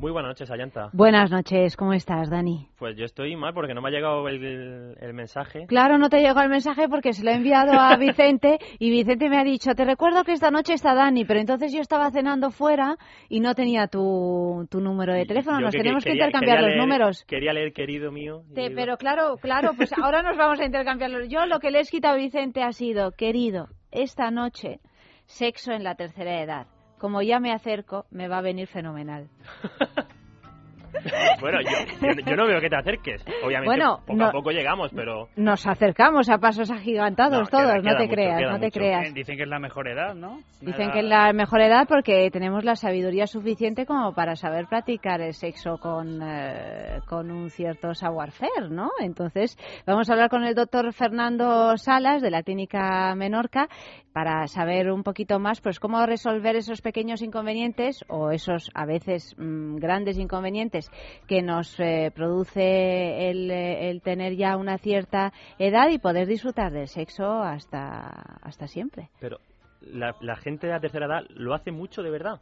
Muy buenas noches, Ayanta. Buenas noches, ¿cómo estás, Dani? Pues yo estoy mal porque no me ha llegado el, el mensaje. Claro, no te llegó el mensaje porque se lo he enviado a Vicente y Vicente me ha dicho, te recuerdo que esta noche está Dani, pero entonces yo estaba cenando fuera y no tenía tu, tu número de teléfono. Yo Nos que- tenemos que quería- intercambiar quería los leer- números. Quería leer, querido mío. Te- pero claro, claro, pues ahora nos vamos a intercambiarlos. Yo lo que le he escrito a Vicente ha sido, querido, esta noche, sexo en la tercera edad. Como ya me acerco, me va a venir fenomenal. Bueno, yo, yo- yo no veo que te acerques. Obviamente, Bueno, poco no- a poco llegamos, pero... Nos acercamos a pasos agigantados No, todos, queda- no queda te mucho, creas, no te mucho. creas. Dicen que es la mejor edad, ¿no? Dicen que es la mejor edad porque tenemos la sabiduría suficiente como para saber practicar el sexo con, eh, con un cierto savoir-faire, ¿no? Entonces, vamos a hablar con el doctor Fernando Salas de la Clínica Menorca para saber un poquito más pues cómo resolver esos pequeños inconvenientes o esos a veces mm, grandes inconvenientes que nos eh, produce el, tener ya una cierta edad y poder disfrutar del sexo hasta, hasta siempre. Pero la, la gente de la tercera edad lo hace mucho de verdad.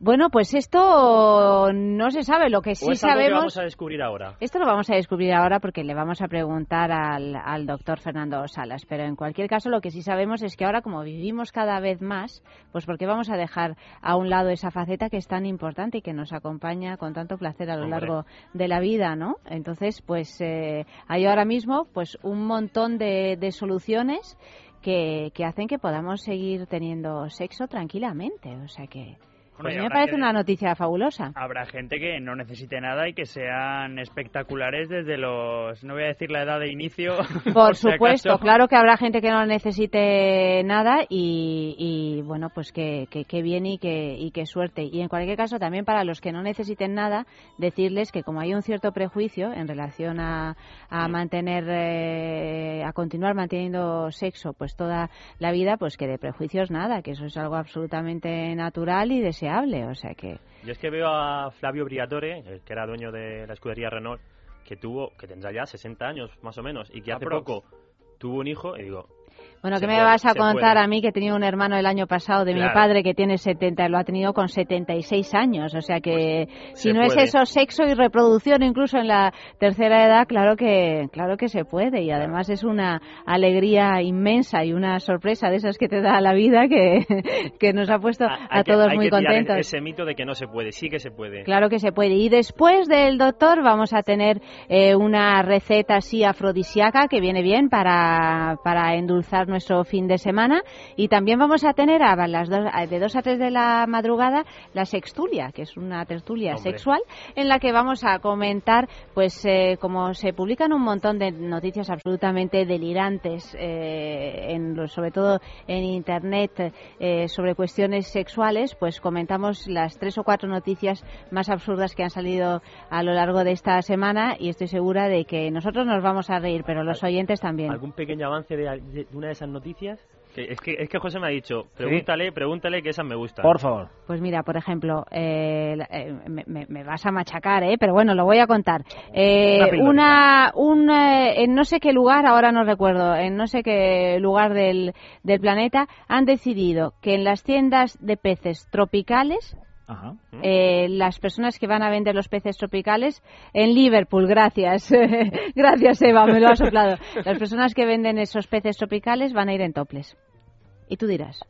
Bueno, pues esto no se sabe. Lo que ¿O sí es algo que sabemos. vamos a descubrir ahora? Esto lo vamos a descubrir ahora porque le vamos a preguntar al, al doctor Fernando Salas. Pero en cualquier caso, lo que sí sabemos es que ahora, como vivimos cada vez más, pues porque vamos a dejar a un lado esa faceta que es tan importante y que nos acompaña con tanto placer a lo Hombre. largo de la vida, ¿no? Entonces, pues eh, hay ahora mismo pues un montón de, de soluciones que, que hacen que podamos seguir teniendo sexo tranquilamente. O sea que. Bueno, Pues me parece una noticia fabulosa. Habrá gente que no necesite nada y que sean espectaculares desde los... No voy a decir la edad de inicio. Por supuesto, claro que habrá gente que no necesite nada y, y, bueno, pues que, que, que bien y que, y que suerte. Y en cualquier caso, también para los que no necesiten nada, decirles que como hay un cierto prejuicio en relación a, a mantener, eh, a continuar manteniendo sexo pues toda la vida, pues que de prejuicios nada, que eso es algo absolutamente natural y deseable. O sea que Yo es que veo a Flavio Briatore, el que era dueño de la escudería Renault, que tuvo, que tendrá ya 60 años más o menos, y que hace Aprox. poco tuvo un hijo, y digo, Bueno, ¿qué me puede, vas a contar puede. a mí que tenía un hermano el año pasado de mi padre que tiene 70 lo ha tenido con 76 años? O sea que si se no es eso sexo y reproducción incluso en la tercera edad, claro que claro que se puede y además es una alegría inmensa y una sorpresa de esas que te da la vida que, que nos ha puesto a, que- todos muy tirar contentos. ese mito de que no se puede, sí que se puede. Claro que se puede. Y después del doctor vamos a tener eh, una receta así afrodisíaca que viene bien para, para endulzar nuestro fin de semana. Y también vamos a tener a las dos, de 2 a 3 de la madrugada la sextulia, que es una tertulia Hombre. sexual en la que vamos a comentar, pues eh, como se publican un montón de noticias absolutamente delirantes, eh, en sobre todo en Internet, eh, sobre cuestiones sexuales, pues comentamos las tres o cuatro noticias más absurdas que han salido a lo largo de esta semana y estoy segura de que nosotros nos vamos a reír, pero los oyentes también. ¿Algún pequeño avance de, de una de esas noticias? Que es, que, es que José me ha dicho, pregúntale, pregúntale que esas me gustan. Por favor. Pues mira, por ejemplo, eh, la- eh, me, me- me vas a machacar, ¿eh? pero bueno, lo voy a contar. Eh, Una una, un, eh, en no sé qué lugar, ahora no recuerdo, en no sé qué lugar del, del planeta, han decidido que en las tiendas de peces tropicales Ajá. Eh, las personas que van a vender los peces tropicales en Liverpool, gracias. gracias, Eva, me lo ha soplado. Las personas que venden esos peces tropicales van a ir en toples. Y tú dirás,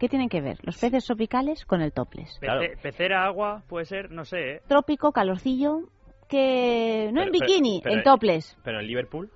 ¿qué tienen que ver los peces tropicales con el toples? Pece- Claro. Pecera, agua, puede ser, no sé, ¿eh? Trópico, calorcillo, que no en bikini, pero- en toples. Pero en Liverpool,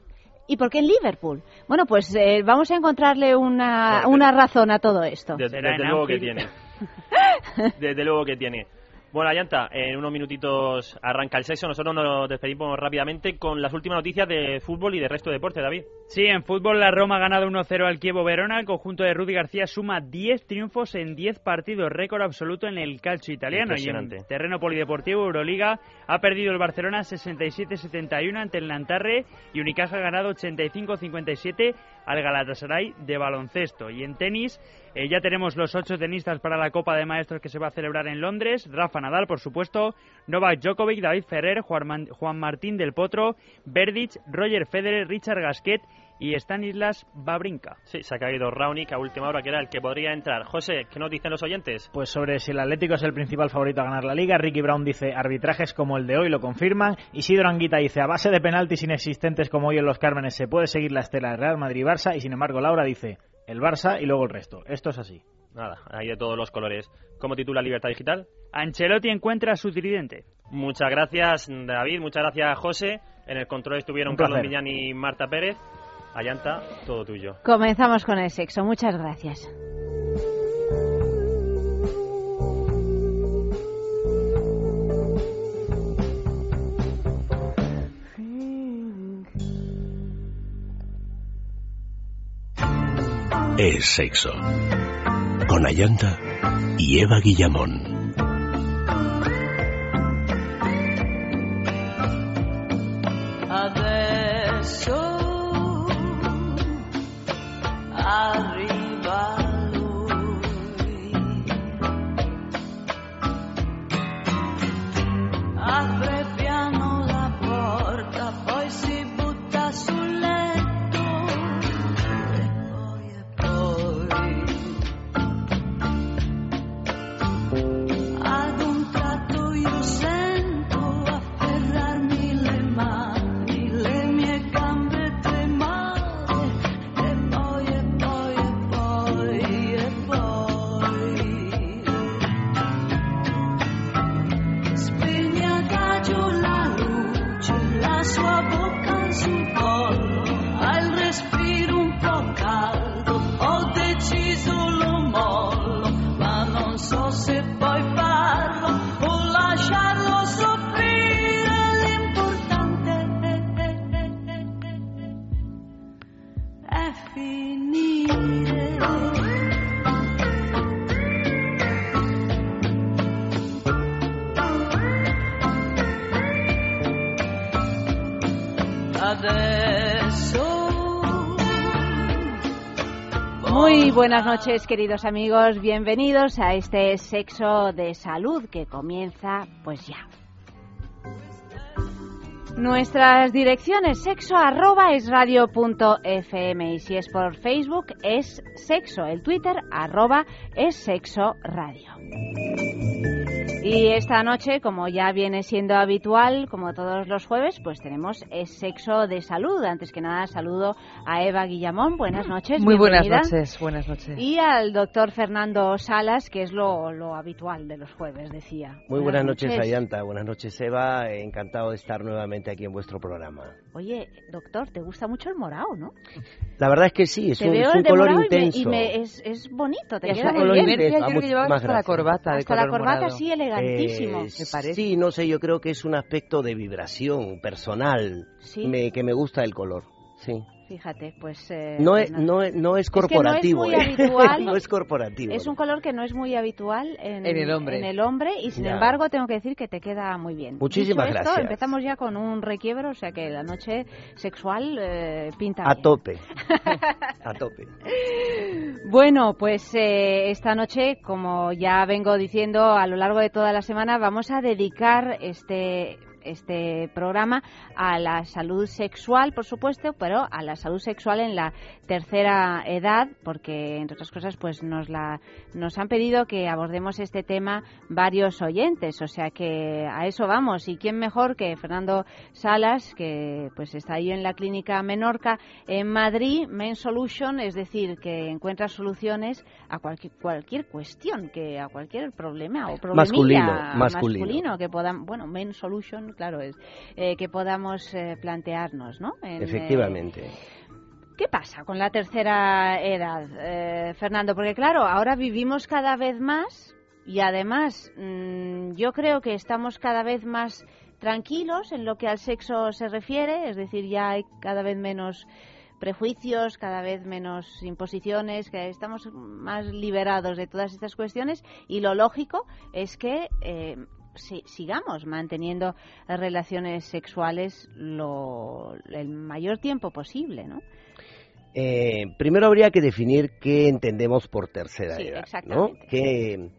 ¿Y por qué en Liverpool? Bueno, pues eh, vamos a encontrarle una, Bueno, una razón a todo esto. desde en luego que tiene. Desde luego que tiene. Bueno, Ayanta, en unos minutitos arranca el sexo. Nosotros nos despedimos rápidamente con las últimas noticias de fútbol y de resto de deporte, David. Sí, en fútbol la Roma ha ganado 1-0 al Chievo Verona. El conjunto de Rudy García suma 10 triunfos en 10 partidos, récord absoluto en el calcio italiano. Y en terreno polideportivo Euroliga ha perdido el Barcelona 67-71 ante el Nantarre y Unicaja ha ganado 85-57 al Galatasaray de baloncesto. Y en tenis eh, ya tenemos los ocho tenistas para la Copa de Maestros que se va a celebrar en Londres. Rafa Nadal, por supuesto, Novak Djokovic, David Ferrer, Juan, Man- Juan Martín del Potro, Verdic, Roger Federer, Richard Gasquet y Stanislas Babrinka. Sí, se ha caído Raonic a última hora, que era el que podría entrar. José, ¿qué nos dicen los oyentes? Pues sobre si el Atlético es el principal favorito a ganar la Liga, Ricky Brown dice arbitrajes como el de hoy lo confirman. Isidro Anguita dice a base de penaltis inexistentes como hoy en los Cármenes se puede seguir la estela de Real Madrid y Barça. Y sin embargo, Laura dice el Barça y luego el resto. Esto es así. Nada, hay de todos los colores. ¿Cómo titula Libertad Digital? Ancelotti encuentra a su tridente. Muchas gracias, David. Muchas gracias, José. En el control estuvieron Carlos Millán y Marta Pérez. Ayanta, todo tuyo. Comenzamos con el sexo. Muchas gracias. Es sexo. Con Ayanta y Eva Guillamón. Buenas noches, queridos amigos. Bienvenidos a este sexo de salud que comienza pues ya. Nuestras direcciones sexo y si es por Facebook es sexo, el Twitter arroba es sexo radio. Y esta noche, como ya viene siendo habitual, como todos los jueves, pues tenemos sexo de salud. Antes que nada, saludo a Eva Guillamón. Buenas noches. Muy buenas noches, buenas noches. Y al doctor Fernando Salas, que es lo, lo habitual de los jueves, decía. Muy buenas, noches, Ayanta. Buenas noches, Eva. Encantado de estar nuevamente aquí en vuestro programa. Oye, doctor, ¿te gusta mucho el morado, no? La verdad es que sí, es, un, color intenso. Y, me, es, es, bonito, te queda muy bien. Yo creo que llevabas hasta la corbata de hasta color la corbata morado. sí, elegantísimo. Eh, sí, no sé, yo creo que es un aspecto de vibración personal ¿Sí? me, que me gusta el color. Sí. Fíjate, pues... Eh, no, es, no, es, no es Es que no es corporativo. muy ¿eh? habitual. no es corporativo. Es un color que no es muy habitual en, En el hombre. en el hombre y sin embargo tengo que decir que te queda muy bien. Muchísimas Dicho esto, gracias. empezamos ya con un requiebro, o sea que la noche sexual eh, pinta A bien. tope. A tope. Bueno, pues eh, esta noche, como ya vengo diciendo a lo largo de toda la semana, vamos a dedicar este este programa a la salud sexual, por supuesto, pero a la salud sexual en la tercera edad, porque entre otras cosas, pues nos la nos han pedido que abordemos este tema varios oyentes, o sea que a eso vamos. Y quién mejor que Fernando Salas, que pues está ahí en la clínica Menorca en Madrid, Men Solution, es decir, que encuentra soluciones a cualquier cualquier cuestión, que a cualquier problema o problemilla Masculino, masculino. que podamos, bueno, Men Solution, claro es, eh, que podamos eh, plantearnos, ¿no? En, eh, Efectivamente. ¿Qué pasa con la tercera edad, eh, Fernando? Porque claro, ahora vivimos cada vez más y además mm, yo creo que estamos cada vez más tranquilos en lo que al sexo se refiere, es decir, ya hay cada vez menos prejuicios, cada vez menos imposiciones, que estamos más liberados de todas estas cuestiones y lo lógico es que eh, si- sigamos manteniendo relaciones sexuales lo, el mayor tiempo posible, ¿no? Eh, primero habría que definir qué entendemos por tercera Sí, edad. Que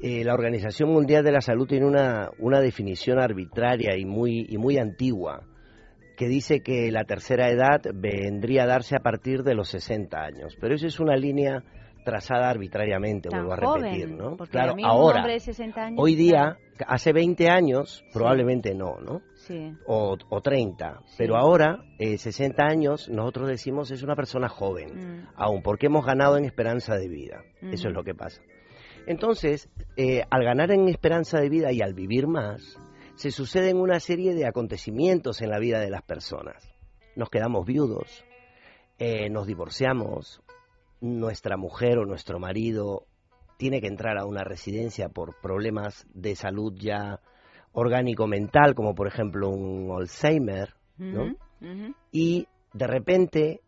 eh, la Organización Mundial de la Salud tiene una, una definición arbitraria y muy, y muy antigua que dice que la tercera edad vendría a darse a partir de los 60 años. Pero eso es una línea trazada arbitrariamente, Tan vuelvo a joven, repetir, ¿no? porque Claro, ahora, hombre de 60 años, hoy día, hace 20 años, probablemente no, ¿no? Sí. O, o 30, Sí. pero ahora, eh, 60 años, nosotros decimos es una persona joven, Mm. aún, porque hemos ganado en esperanza de vida. Eso es lo que pasa. Entonces, eh, al ganar en esperanza de vida y al vivir más, se suceden una serie de acontecimientos en la vida de las personas. Nos quedamos viudos, eh, nos divorciamos, nuestra mujer o nuestro marido tiene que entrar a una residencia por problemas de salud ya orgánico-mental, como por ejemplo un Alzheimer, ¿no? Y de repente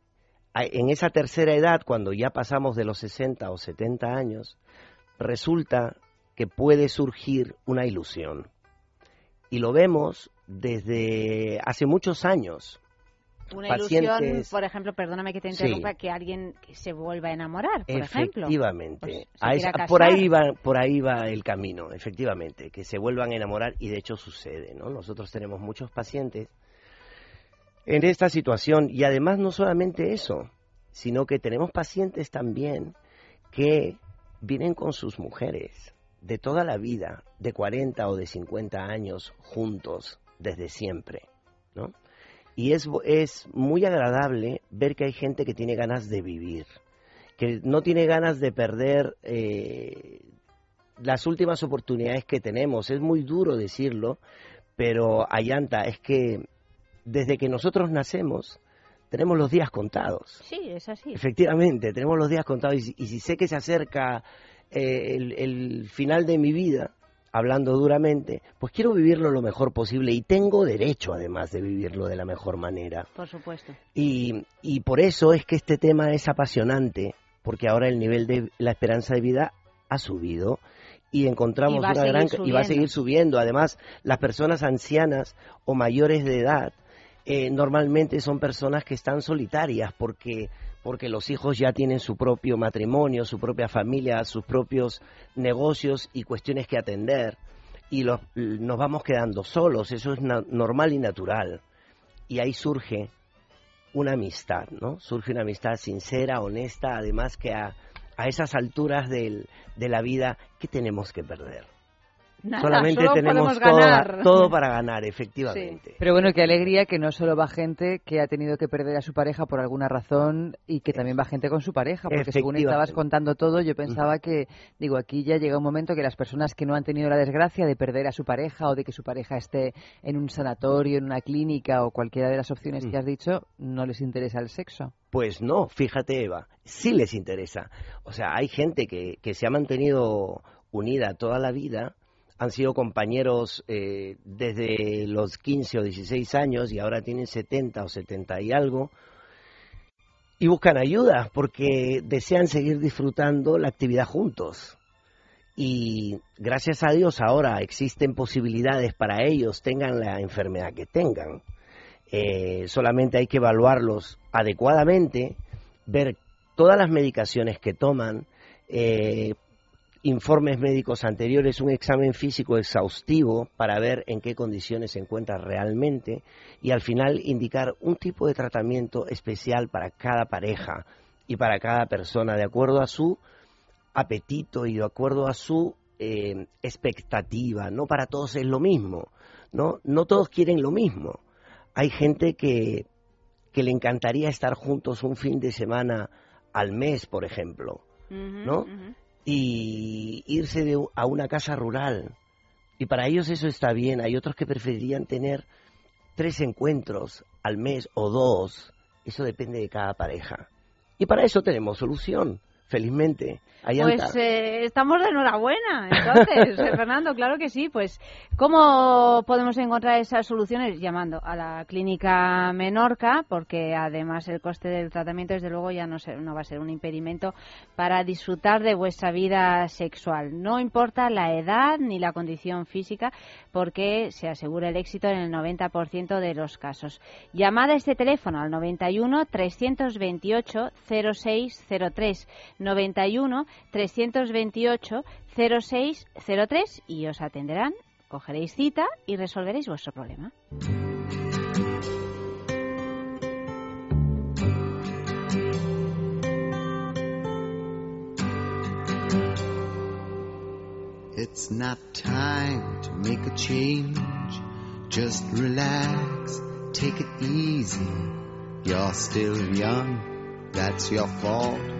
en esa tercera edad, cuando ya pasamos de los 60 o 70 años, resulta que puede surgir una ilusión. Y lo vemos desde hace muchos años. Una Pacientes- ilusión, por ejemplo, perdóname que te Sí. interrumpa, que alguien se vuelva a enamorar, por ejemplo. efectivamente. Pues, quiera esa- por ahí va por ahí va el camino, efectivamente, que se vuelvan a enamorar y de hecho sucede, ¿no? Nosotros tenemos muchos pacientes en esta situación y además no solamente eso, sino que tenemos pacientes también que vienen con sus mujeres de toda la vida, de 40 o de 50 años juntos desde siempre, ¿no? Y es, es muy agradable ver que hay gente que tiene ganas de vivir, que no tiene ganas de perder eh, las últimas oportunidades que tenemos. Es muy duro decirlo, pero Ayanta, es que desde que nosotros nacemos tenemos los días contados. Sí, es así. Efectivamente, tenemos los días contados y, si- y si sé que se acerca eh, el, el final de mi vida, hablando duramente, pues quiero vivirlo lo mejor posible y tengo derecho además de vivirlo de la mejor manera. Por supuesto. Y, y por eso es que este tema es apasionante, porque ahora el nivel de la esperanza de vida ha subido y encontramos Y va a una seguir gran y va a subiendo. seguir subiendo. Además, las personas ancianas o mayores de edad eh, normalmente son personas que están solitarias porque porque los hijos ya tienen su propio matrimonio, su propia familia, sus propios negocios y cuestiones que atender y los, nos vamos quedando solos, eso es normal y natural. Y ahí surge una amistad, ¿no? Surge una amistad sincera, honesta, además que a, a esas alturas del- de la vida, ¿qué tenemos que perder? Nada, Solamente solo tenemos podemos toda- ganar. todo para ganar, efectivamente. Pero bueno, qué alegría que no solo va gente que ha tenido que perder a su pareja por alguna razón y que también va gente con su pareja, porque según estabas contando todo, yo pensaba que, digo, aquí ya llega un momento que las personas que no han tenido la desgracia de perder a su pareja o de que su pareja esté en un sanatorio, en una clínica o cualquiera de las opciones que has dicho, no les interesa el sexo. Pues no, fíjate Eva, sí les interesa. O sea, hay gente que, que se ha mantenido unida toda la vida, han sido compañeros eh, desde los 15 o 16 años y ahora tienen 70 o 70 y algo, y buscan ayuda porque desean seguir disfrutando la actividad juntos. Y gracias a Dios ahora existen posibilidades para ellos, tengan la enfermedad que tengan. Eh, solamente hay que evaluarlos adecuadamente, ver todas las medicaciones que toman, eh, informes médicos anteriores, un examen físico exhaustivo para ver en qué condiciones se encuentra realmente y al final indicar un tipo de tratamiento especial para cada pareja y para cada persona de acuerdo a su apetito y de acuerdo a su eh, expectativa. No para todos es lo mismo, ¿no? No todos quieren lo mismo. Hay gente que, que le encantaría estar juntos un fin de semana al mes, por ejemplo, ¿no? Y irse de, a una casa rural. Y para ellos eso está bien. Hay otros que preferirían tener tres encuentros al mes o dos. Eso depende de cada pareja. Y para eso tenemos solución, felizmente. Pues eh, estamos de enhorabuena, entonces, Fernando, claro que sí. Pues, ¿cómo podemos encontrar esas soluciones? Llamando a la clínica Menorca, porque además el coste del tratamiento, desde luego, ya no, se- no va a ser un impedimento para disfrutar de vuestra vida sexual. No importa la edad ni la condición física, porque se asegura el éxito en el 90% de los casos. Llamad a este teléfono al 91 328 0603 91 328 0603 y os atenderán, cogeréis cita y resolveréis vuestro problema. It's not time to make a change. Just relax, take it easy. You're still young, that's your fault.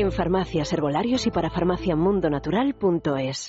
En farmacias, herbolarios y para farmaciamundonatural.es.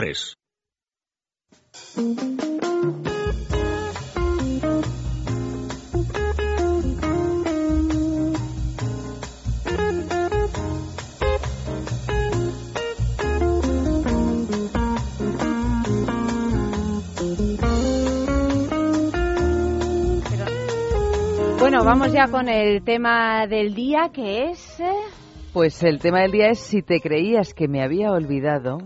Bueno, vamos ya con el tema del día que es... eh, Pues el tema del día es si te creías que me había olvidado.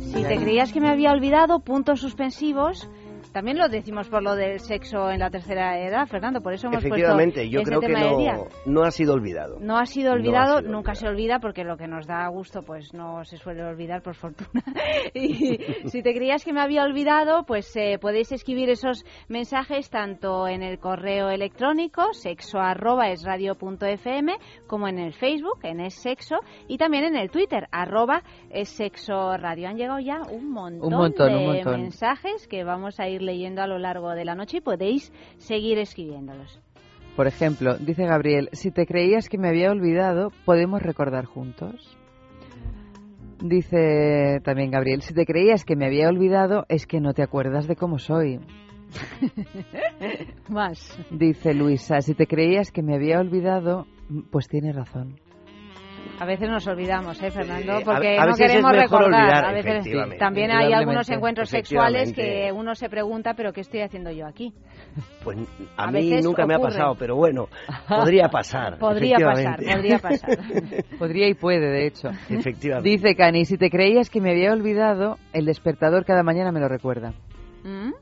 Si te creías que me había olvidado, puntos suspensivos. También lo decimos por lo del sexo en la tercera edad, Fernando, por eso hemos Efectivamente, puesto yo creo que día. no, no ha sido olvidado. No ha sido No ha olvidado, sido nunca se olvida porque lo que nos da gusto pues no se suele olvidar por fortuna. y si te creías que me había olvidado, pues eh, podéis escribir esos mensajes tanto en el correo electrónico sexo arroba es radio punto fm como en el Facebook en es sexo y también en el Twitter arroba es sexo radio. Han llegado ya un montón, Un montón, de un montón. mensajes que vamos a ir leyendo a lo largo de la noche y podéis seguir escribiéndolos. Por ejemplo, dice Gabriel, si te creías que me había olvidado, ¿podemos recordar juntos? Dice también Gabriel, si te creías que me había olvidado, es que no te acuerdas de cómo soy. Más. Dice Luisa, si te creías que me había olvidado, pues tienes razón. A veces nos olvidamos, ¿eh, Fernando? Sí, a- Porque a no queremos recordar. olvidar, a veces efectivamente. también hay algunos encuentros sexuales que uno se pregunta, ¿pero qué estoy haciendo yo aquí? Pues a, A mí nunca me ha ocurre. pasado, pero bueno, podría pasar. Podría pasar, podría pasar. Podría y puede, de hecho. Efectivamente. Dice Cani, si te creías que me había olvidado, el despertador cada mañana me lo recuerda. ¿Mm?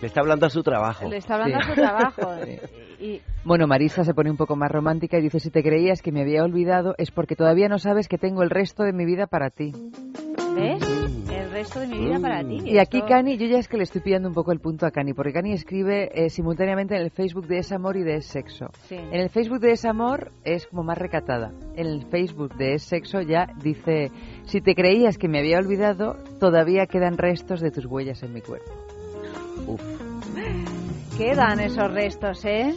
Le está hablando a su trabajo. Le está hablando Sí. a su trabajo. Y, Bueno, Marisa se pone un poco más romántica y dice, si te creías que me había olvidado es porque todavía no sabes que tengo el resto de mi vida para ti. ¿Ves? El resto de mi vida para ti. Y aquí Esto- Cani, yo ya es que le estoy pillando un poco el punto a Cani, porque Cani escribe eh, simultáneamente en el Facebook de Es Amor y de Es Sexo. Sí. En el Facebook de Es Amor es como más recatada. En el Facebook de Es Sexo ya dice, si te creías que me había olvidado, todavía quedan restos de tus huellas en mi cuerpo. Quedan esos restos, ¿eh?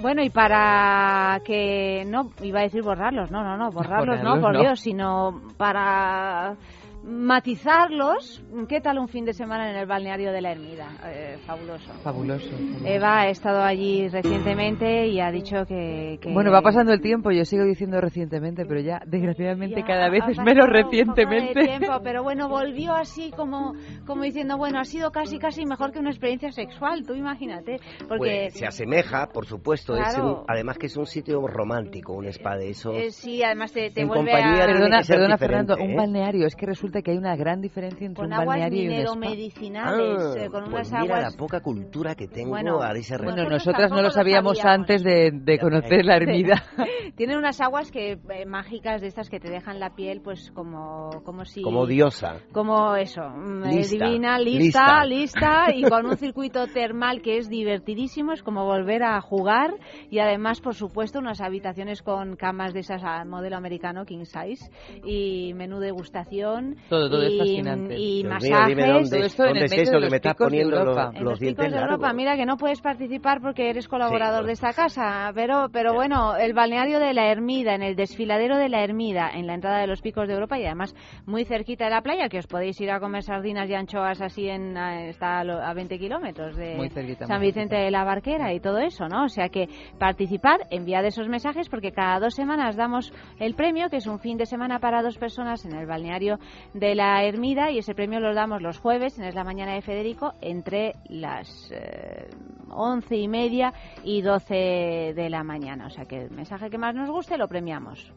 Bueno, y para que no, iba a decir borrarlos, no, no, no, borrarlos, no, por no. Dios, sino para matizarlos. ¿Qué tal un fin de semana en el balneario de la Ermida? Eh, fabuloso. Fabuloso. Eva ha estado allí recientemente y ha dicho que... que- Bueno, va pasando el tiempo, yo sigo diciendo recientemente, pero ya desgraciadamente Ya cada vez es menos un poco de recientemente. tiempo, pero bueno, volvió así como, como diciendo, bueno, ha sido casi casi mejor que una experiencia sexual, tú imagínate, porque Pues, se asemeja, por supuesto. Es un- además que es un sitio romántico, un spa de esos. eh, sí, además te, te En vuelve compañía a... Perdona, perdona Fernando, un ¿eh? balneario, es que resulta que hay una gran diferencia entre con un balneario y un spa. mineromedicinales, Ah, eh, con pues unas mira aguas... la poca cultura que tengo Bueno, a ese Bueno, respecto. nosotras no lo sabíamos sabíamos. antes de, de conocer la ermida. Tienen unas aguas que eh, mágicas de estas que te dejan la piel pues como como si Como diosa. como eso, mm, eh, divina, lista, lista. lista, y con un circuito termal que es divertidísimo, es como volver a jugar y además, por supuesto, unas habitaciones con camas de esas a modelo americano, king size, y menú degustación. Todo, todo es y, fascinante. Y Dios mío, masajes. dime dónde, Todo esto en el es eso que los me estás picos de poniendo los, Europa. En los los dientes picos de largos. Europa, mira que no puedes participar porque eres colaborador Sí, de esta casa, pero pero bueno, el balneario de la Ermida, en el desfiladero de la Ermida, en la entrada de los picos de Europa y además muy cerquita de la playa, que os podéis ir a comer sardinas y anchoas así en está a, lo- a 20 kilómetros de Muy cerquita, San muy Vicente de la Barquera y todo eso, ¿no? O sea que participar, enviad esos mensajes porque cada dos semanas damos el premio, que es un fin de semana para dos personas en el balneario de la Ermida y ese premio lo damos los jueves en Es la Mañana de Federico entre las eh, once y media y doce de la mañana. O sea que el mensaje que más nos guste lo premiamos.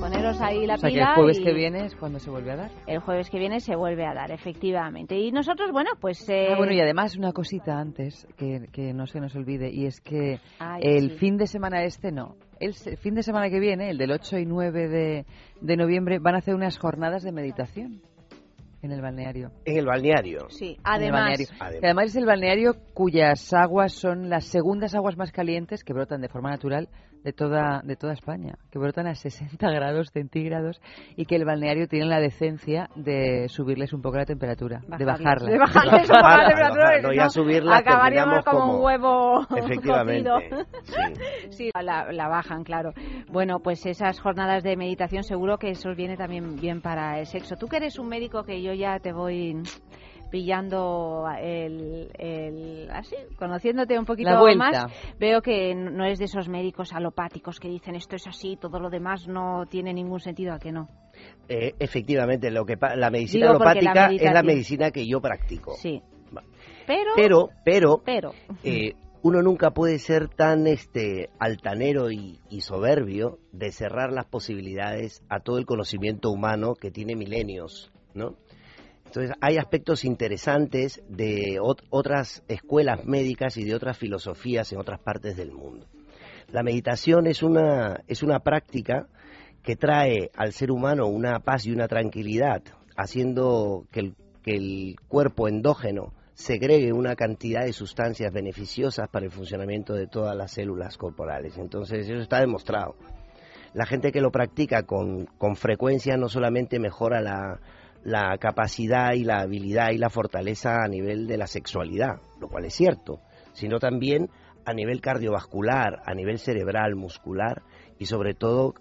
Poneros ahí la O sea que pila el jueves y que viene es cuando se vuelve a dar. el jueves que viene se vuelve a dar, efectivamente. Y nosotros, bueno, pues... eh, Ah, bueno, y además una cosita antes que, que no se nos olvide, y es que Ay, el sí. fin de semana este no. El fin de semana que viene, el del 8 y 9 de, de noviembre, van a hacer unas jornadas de meditación en el balneario. En el balneario. Sí, además... balneario. Además. Que además es el balneario cuyas aguas son las segundas aguas más calientes que brotan de forma natural de toda, de toda España, que brotan a 60 grados centígrados y que el balneario tiene la decencia de subirles un poco la temperatura, de bajarla. De bajarles un poco la temperatura, no, subirla, Acabaríamos como un huevo Efectivamente. cocido. sí. Sí, la, la bajan, claro. Bueno, pues esas jornadas de meditación seguro que eso viene también bien para el sexo. Tú que eres un médico que yo ya te voy pillando el, el así conociéndote un poquito más veo que no es de esos médicos alopáticos que dicen esto es así todo lo demás no tiene ningún sentido a que no Eh, efectivamente, lo que la medicina Digo la alopática es la medicina que yo practico. sí. Pero Pero, pero, pero. eh, uno nunca puede ser tan este altanero y, y soberbio de cerrar las posibilidades a todo el conocimiento humano que tiene milenios, ¿no? Entonces hay aspectos interesantes de ot- otras escuelas médicas y de otras filosofías en otras partes del mundo. La meditación es una, es una práctica que trae al ser humano una paz y una tranquilidad, haciendo que el, que el cuerpo endógeno segregue una cantidad de sustancias beneficiosas para el funcionamiento de todas las células corporales. Entonces eso está demostrado. La gente que lo practica con, con frecuencia no solamente mejora la, la capacidad y la habilidad y la fortaleza a nivel de la sexualidad, lo cual es cierto, sino también a nivel cardiovascular, a nivel cerebral, muscular y sobre todo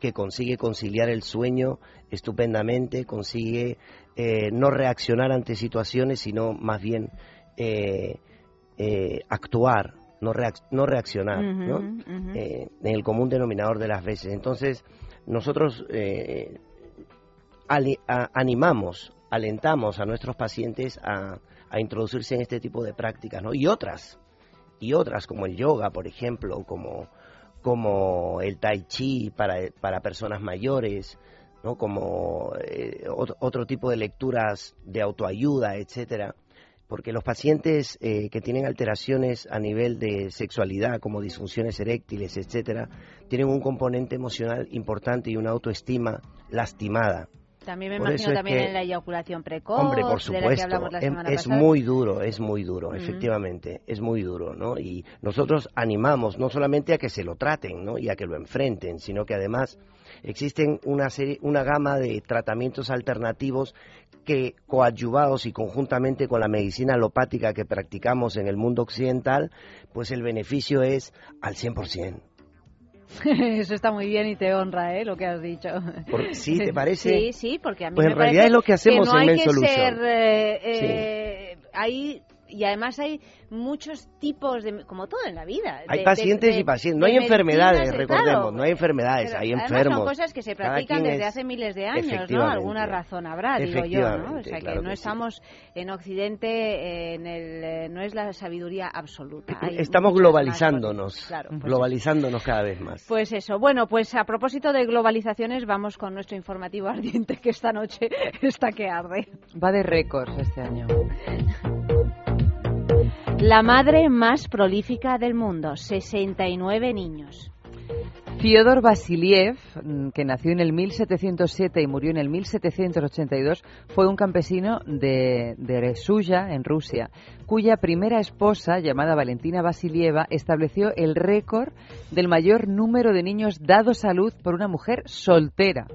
que consigue conciliar el sueño estupendamente, consigue eh, no reaccionar ante situaciones, sino más bien eh, eh, actuar, no, reac- no reaccionar, ¿no? en el común denominador de las veces. Entonces, nosotros eh, ali- a- animamos, alentamos a nuestros pacientes a, introducirse en este tipo de prácticas, ¿no? Y otras, y otras como el yoga, por ejemplo, como, como el tai chi para, para personas mayores, ¿no? Como eh, ot- otro tipo de lecturas de autoayuda, etcétera porque los pacientes eh, que tienen alteraciones a nivel de sexualidad, como disfunciones eréctiles, etcétera, tienen un componente emocional importante y una autoestima lastimada. También me Por imagino también que- en la eyaculación precoz, Hombre, por de la que supuesto, la em- es pasada. muy duro, es muy duro, efectivamente, es muy duro, ¿no? Y nosotros animamos no solamente a que se lo traten, ¿no? Y a que lo enfrenten, sino que además existen una serie, una gama de tratamientos alternativos que coadyuvados y conjuntamente con la medicina alopática que practicamos en el mundo occidental, pues el beneficio es al 100%. Eso está muy bien y te honra, ¿eh? Lo que has dicho. Por- ¿sí, te parece? Sí, sí, porque a mí Pues me en realidad parece es lo que hacemos no en hay que Solution. ser, eh, eh, hay y además hay muchos tipos de como todo en la vida Hay de- pacientes de- y pacientes. No hay enfermedades, recordemos, claro. no hay enfermedades, Pero hay enfermos. son cosas que se practican desde es- hace miles de años, ¿no? Alguna razón habrá, digo yo, ¿no? O sea que claro no que sí. estamos en Occidente, en el, eh, no es la sabiduría absoluta. Hay Estamos globalizándonos. Claro, pues globalizándonos cada vez más. Pues eso, bueno, pues a propósito de globalizaciones, vamos con nuestro informativo ardiente que esta noche está que arde. Va de récords este año. La madre más prolífica del mundo, 69 niños. Fyodor Vasiliev, mm, que nació en el 1707 y murió en el 1782, fue un campesino de, de Suya, en Rusia, cuya primera esposa, llamada Valentina Vasilieva, estableció el récord del mayor número de niños dados a luz por una mujer soltera.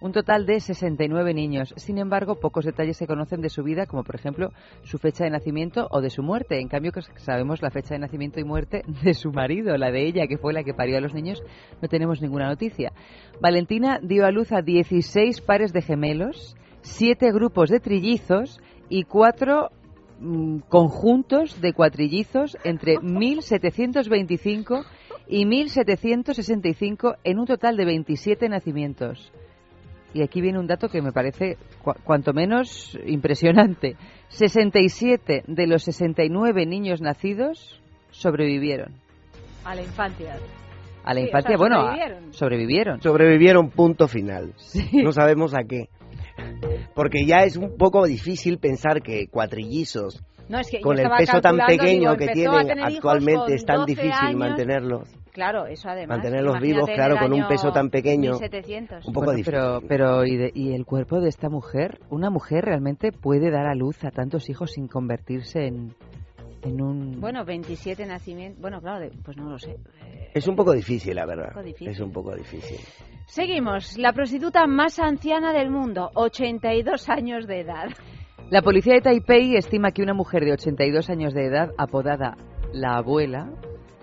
Un total de 69 niños. Sin embargo, pocos detalles se conocen de su vida, como por ejemplo su fecha de nacimiento o de su muerte. En cambio, que sabemos la fecha de nacimiento y muerte de su marido, la de ella, que fue la que parió a los niños, no tenemos ninguna noticia. Valentina dio a luz a 16 pares de gemelos, 7 grupos de trillizos y 4 conjuntos de cuatrillizos entre 1725 y 1765 en un total de 27 nacimientos. Y aquí viene un dato que me parece cua- cuanto menos impresionante. 67 de los 69 niños nacidos sobrevivieron. A la infancia. A la Sí, o infancia, sea, bueno, a- sobrevivieron. sobrevivieron. Punto final. No sabemos a qué. Porque ya es un poco difícil pensar que cuatrillizos, No, es que yo con el peso tan pequeño digo, que tienen actualmente, es tan 12 difícil años. mantenerlos. Claro, eso además. Mantenerlos vivos, claro, con un peso tan pequeño. 1700. Un poco Bueno, difícil. pero, pero ¿y, de- y el cuerpo de esta mujer? ¿Una mujer realmente puede dar a luz a tantos hijos sin convertirse en, en un... Bueno, 27 nacimientos. Bueno, claro, de- pues no lo sé. Es un poco difícil, la verdad. Un poco difícil. Es un poco difícil. Seguimos. La prostituta más anciana del mundo, 82 años de edad. La policía de Taipei estima que una mujer de 82 años de edad, apodada la abuela,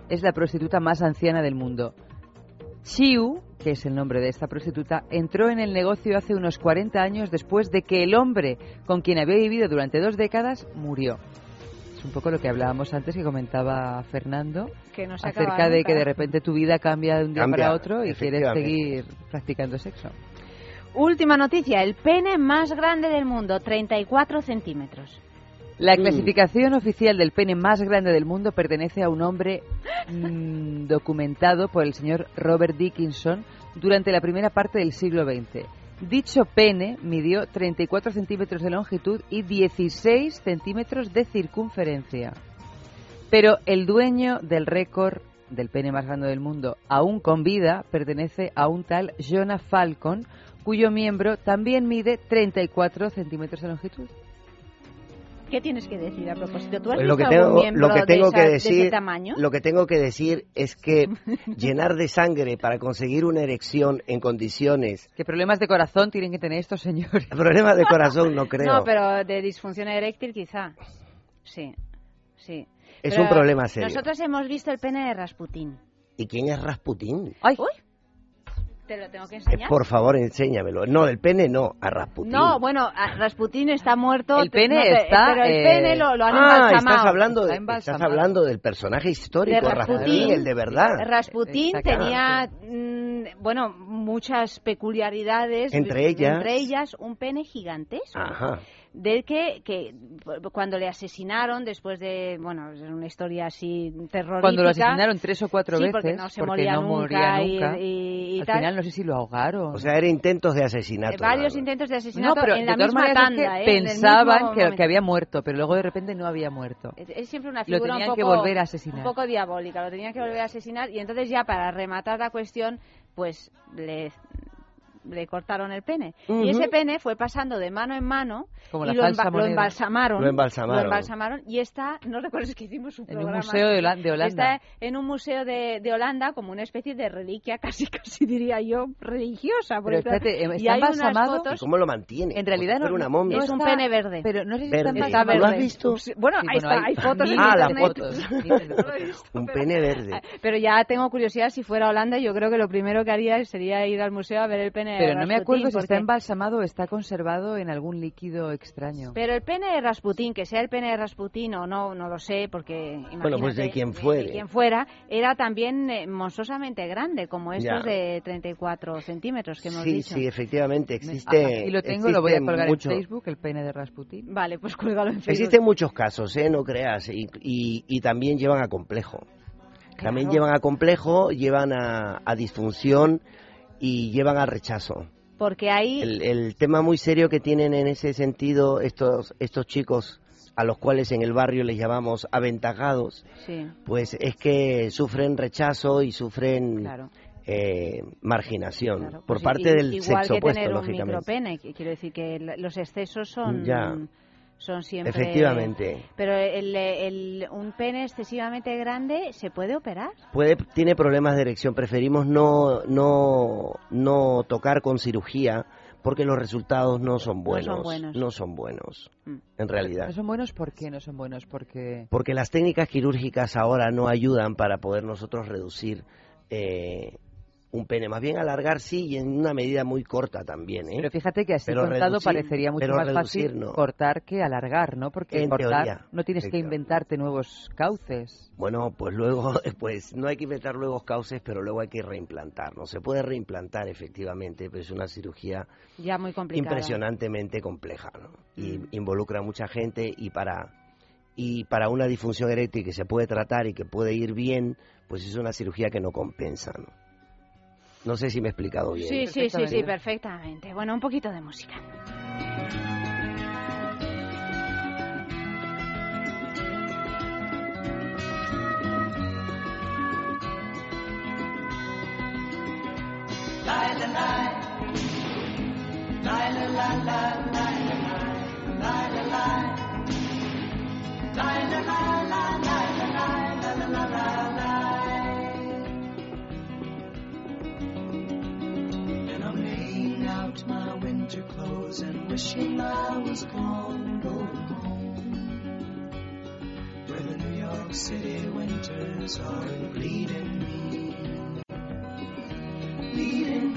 es la prostituta más anciana del mundo. Chiu, que es el nombre de esta prostituta, entró en el negocio hace unos 40 años después de que el hombre con quien había vivido durante dos décadas murió. Es un poco lo que hablábamos antes que comentaba Fernando Que no acerca de que de repente tu vida cambia de un día Cambia, para otro y quieres seguir practicando sexo. Última noticia. El pene más grande del mundo, 34 centímetros. La Mm. clasificación oficial del pene más grande del mundo pertenece a un hombre mm, documentado por el señor Robert Dickinson durante la primera parte del siglo XX. Dicho pene midió 34 centímetros de longitud y 16 centímetros de circunferencia. Pero el dueño del récord del pene más grande del mundo, aún con vida, pertenece a un tal Jonah Falcon, cuyo miembro también mide 34 centímetros de longitud. ¿Qué tienes que decir a propósito? ¿Tú has Lo que visto algún tengo, lo que de tengo esa- que de ese decir, tamaño? lo que tengo que decir es que llenar de sangre para conseguir una erección en condiciones, ¿Qué problemas de corazón tienen que tener estos señores? problemas de corazón no creo. No, pero de disfunción eréctil quizá. Sí, sí. Es Pero un problema serio. Nosotros hemos visto el pene de Rasputín. ¿Y quién es Rasputín? ¡Ay! ¿Te lo tengo que Eh, enseñar? por favor, enséñamelo. No, del pene no, a Rasputín. No, bueno, a- Rasputín está muerto. El pene no, pe- está, Pero el eh, pene lo, lo han Ah, embalsamado. estás hablando, Está de, embalsamado. estás hablando del personaje histórico, De Rasputín, Rasputín. el de verdad. Rasputín tenía mm, bueno, muchas peculiaridades. Entre ellas- Entre ellas, un pene gigantesco. Ajá. Del que, que cuando le asesinaron, después de, bueno, es una historia así terrorífica. Cuando lo asesinaron tres o cuatro Sí, veces, porque no se porque moría no nunca, moría y- nunca. y, y Al tal. final no sé si lo ahogaron. O sea, eran intentos de asesinato. Eh, varios intentos de no, asesinato pero en de la todas misma maneras es que tanda, ¿eh? Pensaban que, había muerto, pero luego de repente no había muerto. Es- Es siempre una Lo figura un poco, que volver a asesinar. un poco diabólica, lo tenían que volver a asesinar y entonces ya para rematar la cuestión, pues le, le cortaron el pene. Y ese pene fue pasando de mano en mano Como y la lo, falsa emba- lo embalsamaron. Lo embalsamaron. Lo embalsamaron y está, no recuerdo que hicimos un En un programa museo de Holan- de Holanda. Está en un museo de, de Holanda como una especie de reliquia, casi casi diría yo, religiosa. Pero espérate, y ¿está hay unas embalsamado? fotos- ¿Y cómo lo mantiene? En realidad no. Es un pene verde. Pero no sé si Verde. está embalsamado. ¿Lo has verde. visto? Bueno, Sí, ahí bueno, está, hay, fotos en Ah, las internet. fotos. Un pene verde. Pero ya tengo curiosidad, si fuera a Holanda, yo creo que lo primero que haría sería ir al museo a ver el pene de Pero no me acuerdo si está embalsamado o está conservado en algún líquido extraño. Pero el pene de Rasputín, que sea el pene de Rasputín o no, no lo sé, porque imagínate, Bueno, pues de quien fuere. de quien fuera, era también eh, monstruosamente grande, como estos Ya. de 34 centímetros que hemos Sí, dicho. sí, efectivamente. Existe, y lo tengo, lo voy a existen colgar mucho- en Facebook, el pene de Rasputín. Vale, pues cuélgalo en Facebook. Existen muchos casos, ¿eh? No creas. Y, y, y también llevan a complejo. También llevan a complejo, llevan a, a disfunción y llevan a rechazo. Porque ahí El, el tema muy serio que tienen en ese sentido estos, estos chicos a los cuales en el barrio les llamamos aventajados, Sí, pues es que sufren rechazo y sufren claro. eh, marginación claro. por Pues parte i- del igual sexo que opuesto, tener un lógicamente. micropene, quiero decir que los excesos son Ya. Son siempre Efectivamente. Pero el, el- un pene excesivamente grande se puede operar. Puede, tiene problemas de erección. Preferimos no, no, no tocar con cirugía porque los resultados no son buenos. buenos. No son buenos, Mm. en realidad. ¿No son buenos? ¿Por qué no son buenos? Porque... Porque las técnicas quirúrgicas ahora no ayudan para poder nosotros reducir eh, un pene. Más bien alargar sí y en una medida muy corta también. ¿eh? Pero fíjate que así Pero cortado reducir- parecería mucho más reducir fácil no. cortar que alargar, ¿no? Porque En cortar teoría, no tienes que inventarte nuevos cauces. Bueno, pues luego, pues no hay que inventar luego cauces, pero luego hay que reimplantar. No se puede reimplantar efectivamente, pero es una cirugía Ya muy complicado. impresionantemente compleja ¿no? y Mm. involucra a mucha gente y para y para una disfunción eréctil que se puede tratar y que puede ir bien, pues es una cirugía que no compensa. No, No sé si me he explicado bien. Sí, sí, sí, sí, Perfectamente. Bueno, un poquito de música. Clothes and wishing I was gone, going home. Where the New York City winters are bleeding me. Bleeding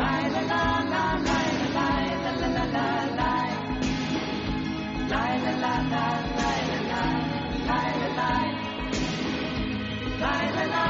la la la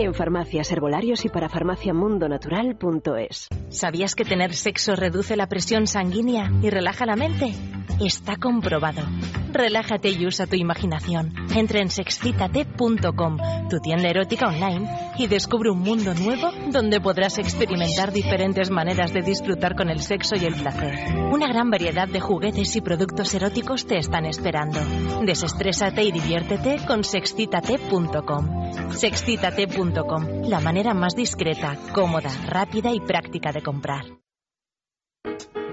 En farmacias, herbolarios y para farmaciamundonatural.es. ¿Sabías que tener sexo reduce la presión sanguínea y relaja la mente? Está comprobado. Relájate y usa tu imaginación. Entra en sexcitate.com, tu tienda erótica online, y descubre un mundo nuevo donde podrás experimentar diferentes maneras de disfrutar con el sexo y el placer. Una gran variedad de juguetes y productos eróticos te están esperando. Desestrésate y diviértete con sexcitate.com. Sexcitate.com, la manera más discreta, cómoda, rápida y práctica de comprar.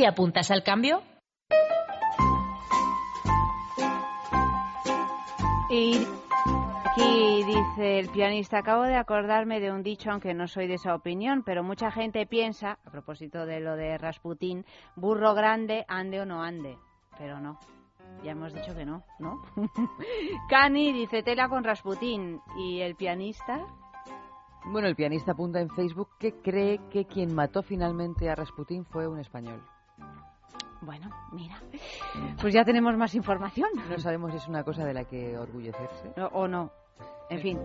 ¿Te apuntas al cambio? Y aquí dice el pianista, acabo de acordarme de un dicho, aunque no soy de esa opinión, pero mucha gente piensa, a propósito de lo de Rasputín, burro grande, ande o no ande. Pero no, ya hemos dicho que no, ¿no? Cani dice tela con Rasputín. ¿Y el pianista? Bueno, el pianista apunta en Facebook que cree que quien mató finalmente a Rasputín fue un español. Bueno, mira. Pues ya tenemos más información. No sabemos si es una cosa de la que orgullecerse. No, o no. En fin.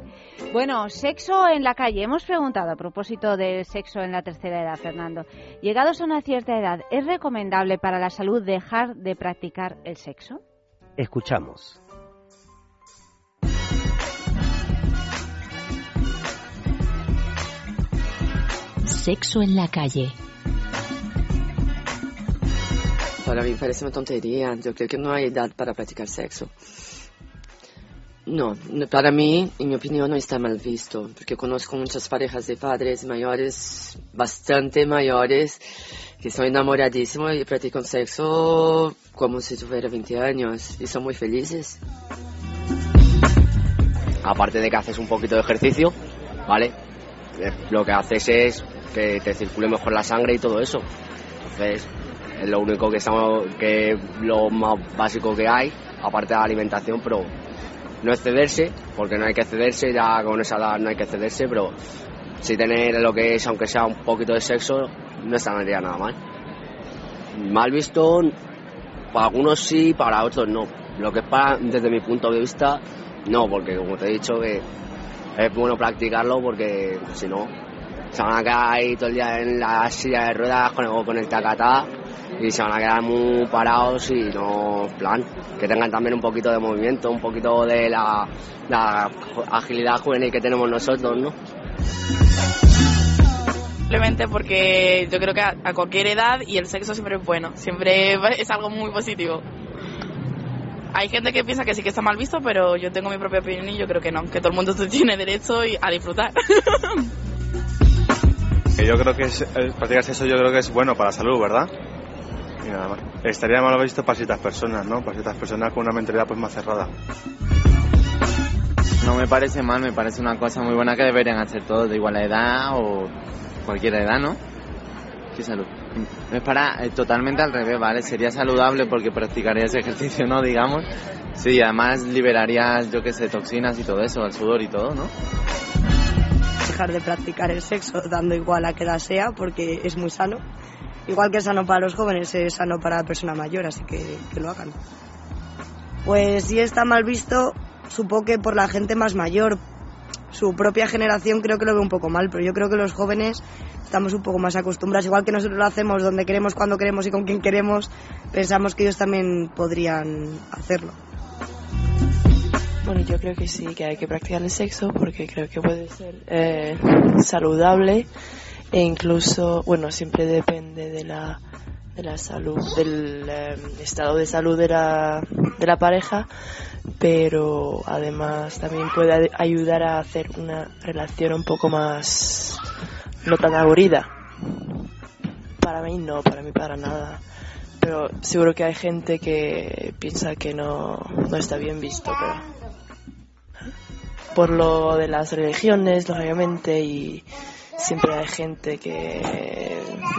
Bueno, sexo en la calle. Hemos preguntado a propósito del sexo en la tercera edad, Fernando. Llegados a una cierta edad, ¿es recomendable para la salud dejar de practicar el sexo? Escuchamos. Sexo en la calle. Para mí parece una tontería. Yo creo que no hay edad para practicar sexo. No, para mí, en mi opinión, no está mal visto, porque conozco muchas parejas de padres mayores, bastante mayores, que son enamoradísimos y practican sexo como si tuviera 20 años y son muy felices. Aparte de que haces un poquito de ejercicio, ¿vale? Lo que haces es que te circule mejor la sangre y todo eso. Entonces, es lo único que estamos, que lo más básico que hay, aparte de la alimentación, pero no excederse, porque no hay que excederse, ya con esa edad no hay que excederse, pero si tener lo que es, aunque sea un poquito de sexo, no estaría nada mal. Mal visto, para algunos sí, para otros no. Lo que es para, desde mi punto de vista, no, porque como te he dicho, que es bueno practicarlo porque si no, se van a quedar ahí todo el día en la silla de ruedas con con el tacatá y se van a quedar muy parados y no, en plan, que tengan también un poquito de movimiento, un poquito de la, la agilidad juvenil que tenemos nosotros, ¿no? Simplemente porque yo creo que a, a cualquier edad y el sexo siempre es bueno, siempre es algo muy positivo. Hay gente que piensa que sí que está mal visto, pero yo tengo mi propia opinión y yo creo que no, que todo el mundo tiene derecho y- a disfrutar. Que yo creo que es, el practicar sexo yo creo que es bueno para la salud, ¿verdad? Y nada más. Estaría mal visto para ciertas personas, ¿no? Para ciertas personas con una mentalidad pues más cerrada. No me parece mal, me parece una cosa muy buena que deberían hacer todos de igual edad o cualquier edad, ¿no? Sí, salud. Es para eh, totalmente al revés, ¿vale? Sería saludable porque practicarías ejercicio, ¿no? Digamos. Sí, además liberarías, yo qué sé, toxinas y todo eso, el sudor y todo, ¿no? dejar de practicar el sexo, dando igual a qué edad sea, porque es muy sano. Igual que es sano para los jóvenes, es sano para la persona mayor, así que, que lo hagan. Pues si está mal visto, supongo que por la gente más mayor, su propia generación creo que lo ve un poco mal, pero yo creo que los jóvenes estamos un poco más acostumbrados, igual que nosotros lo hacemos donde queremos, cuando queremos y con quien queremos, pensamos que ellos también podrían hacerlo. Bueno, yo creo que sí, que hay que practicar el sexo porque creo que puede ser eh, saludable e incluso, bueno, siempre depende de la, de la salud, del eh, estado de salud de la, de la pareja, pero además también puede ayudar a hacer una relación un poco más no tan aburrida. Para mí no, para mí para nada. Pero seguro que hay gente que piensa que no, no está bien visto, pero por lo de las religiones, lógicamente, y siempre hay gente que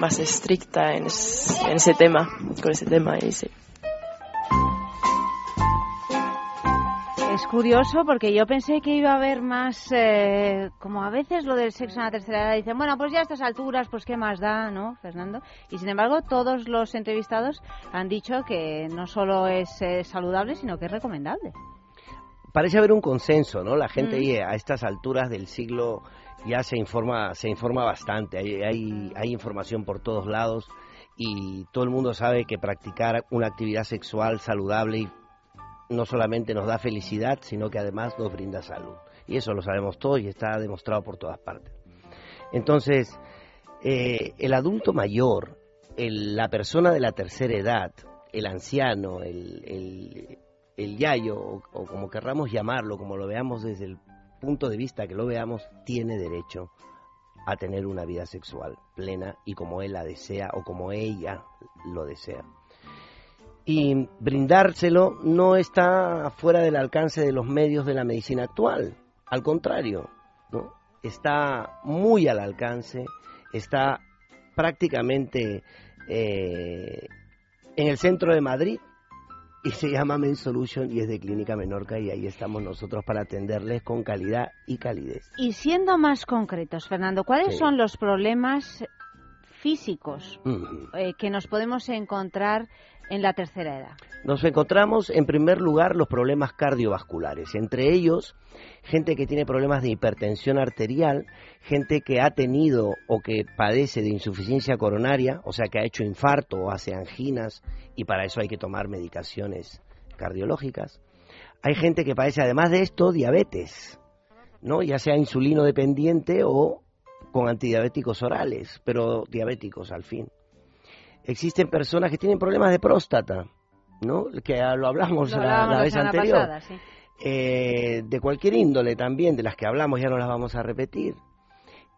más estricta en, es- en ese tema, con ese tema, y sí. Es curioso porque yo pensé que iba a haber más, eh, como a veces lo del sexo en la tercera edad, dicen, bueno, pues ya a estas alturas, pues qué más da, ¿no, Fernando? Y sin embargo, todos los entrevistados han dicho que no solo es eh, saludable, sino que es recomendable. Parece haber un consenso, ¿no? La gente Mm. a estas alturas del siglo ya se informa, se informa bastante. Hay, hay, hay información por todos lados y todo el mundo sabe que practicar una actividad sexual saludable no solamente nos da felicidad, sino que además nos brinda salud. Y eso lo sabemos todos y está demostrado por todas partes. Entonces, eh, el adulto mayor, el- la persona de la tercera edad, el anciano, el, el, el yayo, o, o como querramos llamarlo, como lo veamos desde el punto de vista que lo veamos, tiene derecho a tener una vida sexual plena y como él la desea o como ella lo desea. Y brindárselo no está fuera del alcance de los medios de la medicina actual, al contrario, está muy al alcance, está prácticamente eh, en el centro de Madrid y se llama Men Solution y es de Clínica Menorca y ahí estamos nosotros para atenderles con calidad y calidez. Y siendo más concretos, Fernando, ¿cuáles Sí. son los problemas físicos eh, que nos podemos encontrar en la tercera edad? Nos encontramos en primer lugar los problemas cardiovasculares, entre ellos gente que tiene problemas de hipertensión arterial, gente que ha tenido o que padece de insuficiencia coronaria, o sea que ha hecho infarto o hace anginas y para eso hay que tomar medicaciones cardiológicas. Hay gente que padece además de esto diabetes, ¿no? Ya sea insulino dependiente o con antidiabéticos orales, pero diabéticos al fin. Existen personas que tienen problemas de próstata, ¿no? Que lo hablamos Lo la, vez anterior. pasada, sí. Eh, de cualquier índole también, de las que hablamos, ya no las vamos a repetir.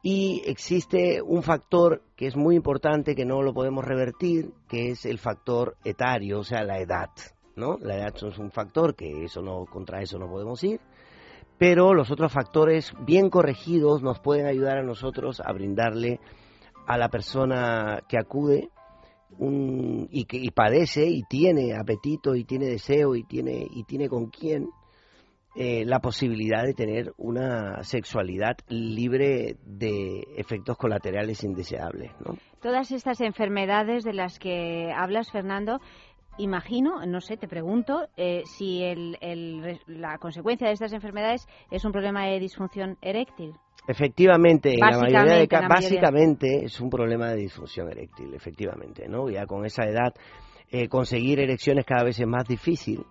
Y existe un factor que es muy importante, que no lo podemos revertir, que es el factor etario, o sea, la edad. ¿no? La edad es un factor que eso no, contra eso no podemos ir. Pero los otros factores bien corregidos nos pueden ayudar a nosotros a brindarle a la persona que acude un, y que y padece y tiene apetito y tiene deseo y tiene y tiene con quién eh, la posibilidad de tener una sexualidad libre de efectos colaterales indeseables, ¿no? Todas estas enfermedades de las que hablas, Fernando, imagino, no sé, te pregunto, eh, si el, el- la consecuencia de estas enfermedades es un problema de disfunción eréctil. Efectivamente, en la mayoría de Básicamente, ca- la mayoría. básicamente es un problema de disfunción eréctil, efectivamente, ¿no? Ya con esa edad eh, conseguir erecciones cada vez es más difícil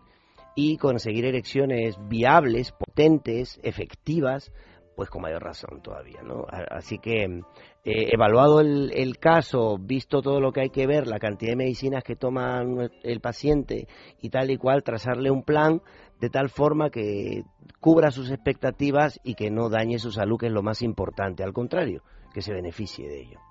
y conseguir erecciones viables, potentes, efectivas, pues con mayor razón todavía, ¿no? Así que eh, evaluado el, el caso, visto todo lo que hay que ver, la cantidad de medicinas que toma el paciente y tal y cual, trazarle un plan de tal forma que cubra sus expectativas y que no dañe su salud, que es lo más importante, al contrario, que se beneficie de ello.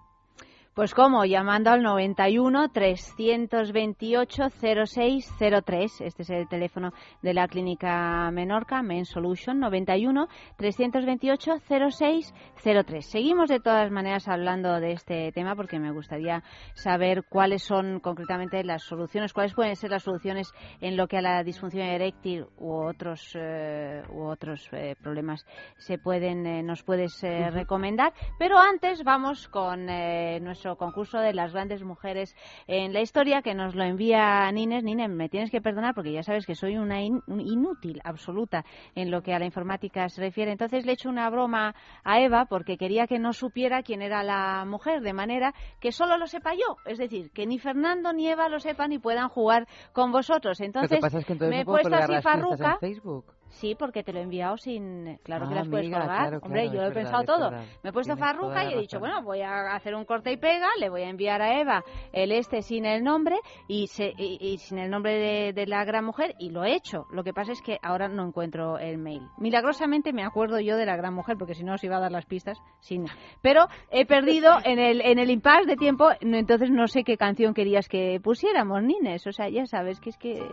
Pues cómo, llamando al 91 328 0603. Este es el teléfono de la clínica Menorca, Men Solution, 91 328 0603. Seguimos de todas maneras hablando de este tema porque me gustaría saber cuáles son concretamente las soluciones, cuáles pueden ser las soluciones en lo que a la disfunción eréctil u otros eh, u otros eh, problemas se pueden eh, nos puedes eh, recomendar. Pero antes vamos con eh, nuestro concurso de las grandes mujeres en la historia que nos lo envía Nines. Nines, me tienes que perdonar porque ya sabes que soy una in- inútil absoluta en lo que a la informática se refiere. Entonces le he hecho una broma a Eva porque quería que no supiera quién era la mujer, de manera que solo lo sepa yo. Es decir, que ni Fernando ni Eva lo sepan y puedan jugar con vosotros. Entonces lo que pasa es que entonces me he no puesto así farruca. en Facebook. Sí, porque te lo he enviado sin... Claro que Ah, las puedes colgar. claro, Hombre, claro, yo lo he verdad, pensado todo. verdad. Me he puesto farruca y he dicho, bueno, voy a hacer un corte y pega, le voy a enviar a Eva el este sin el nombre y, se- y- y sin el nombre de, de la gran mujer y lo he hecho. Lo que pasa es que ahora no encuentro el mail. Milagrosamente me acuerdo yo de la gran mujer, porque si no os iba a dar las pistas. Sin... Pero he perdido en el, en el impasse de tiempo, entonces no sé qué canción querías que pusiéramos, Nines. O sea, ya sabes que es que...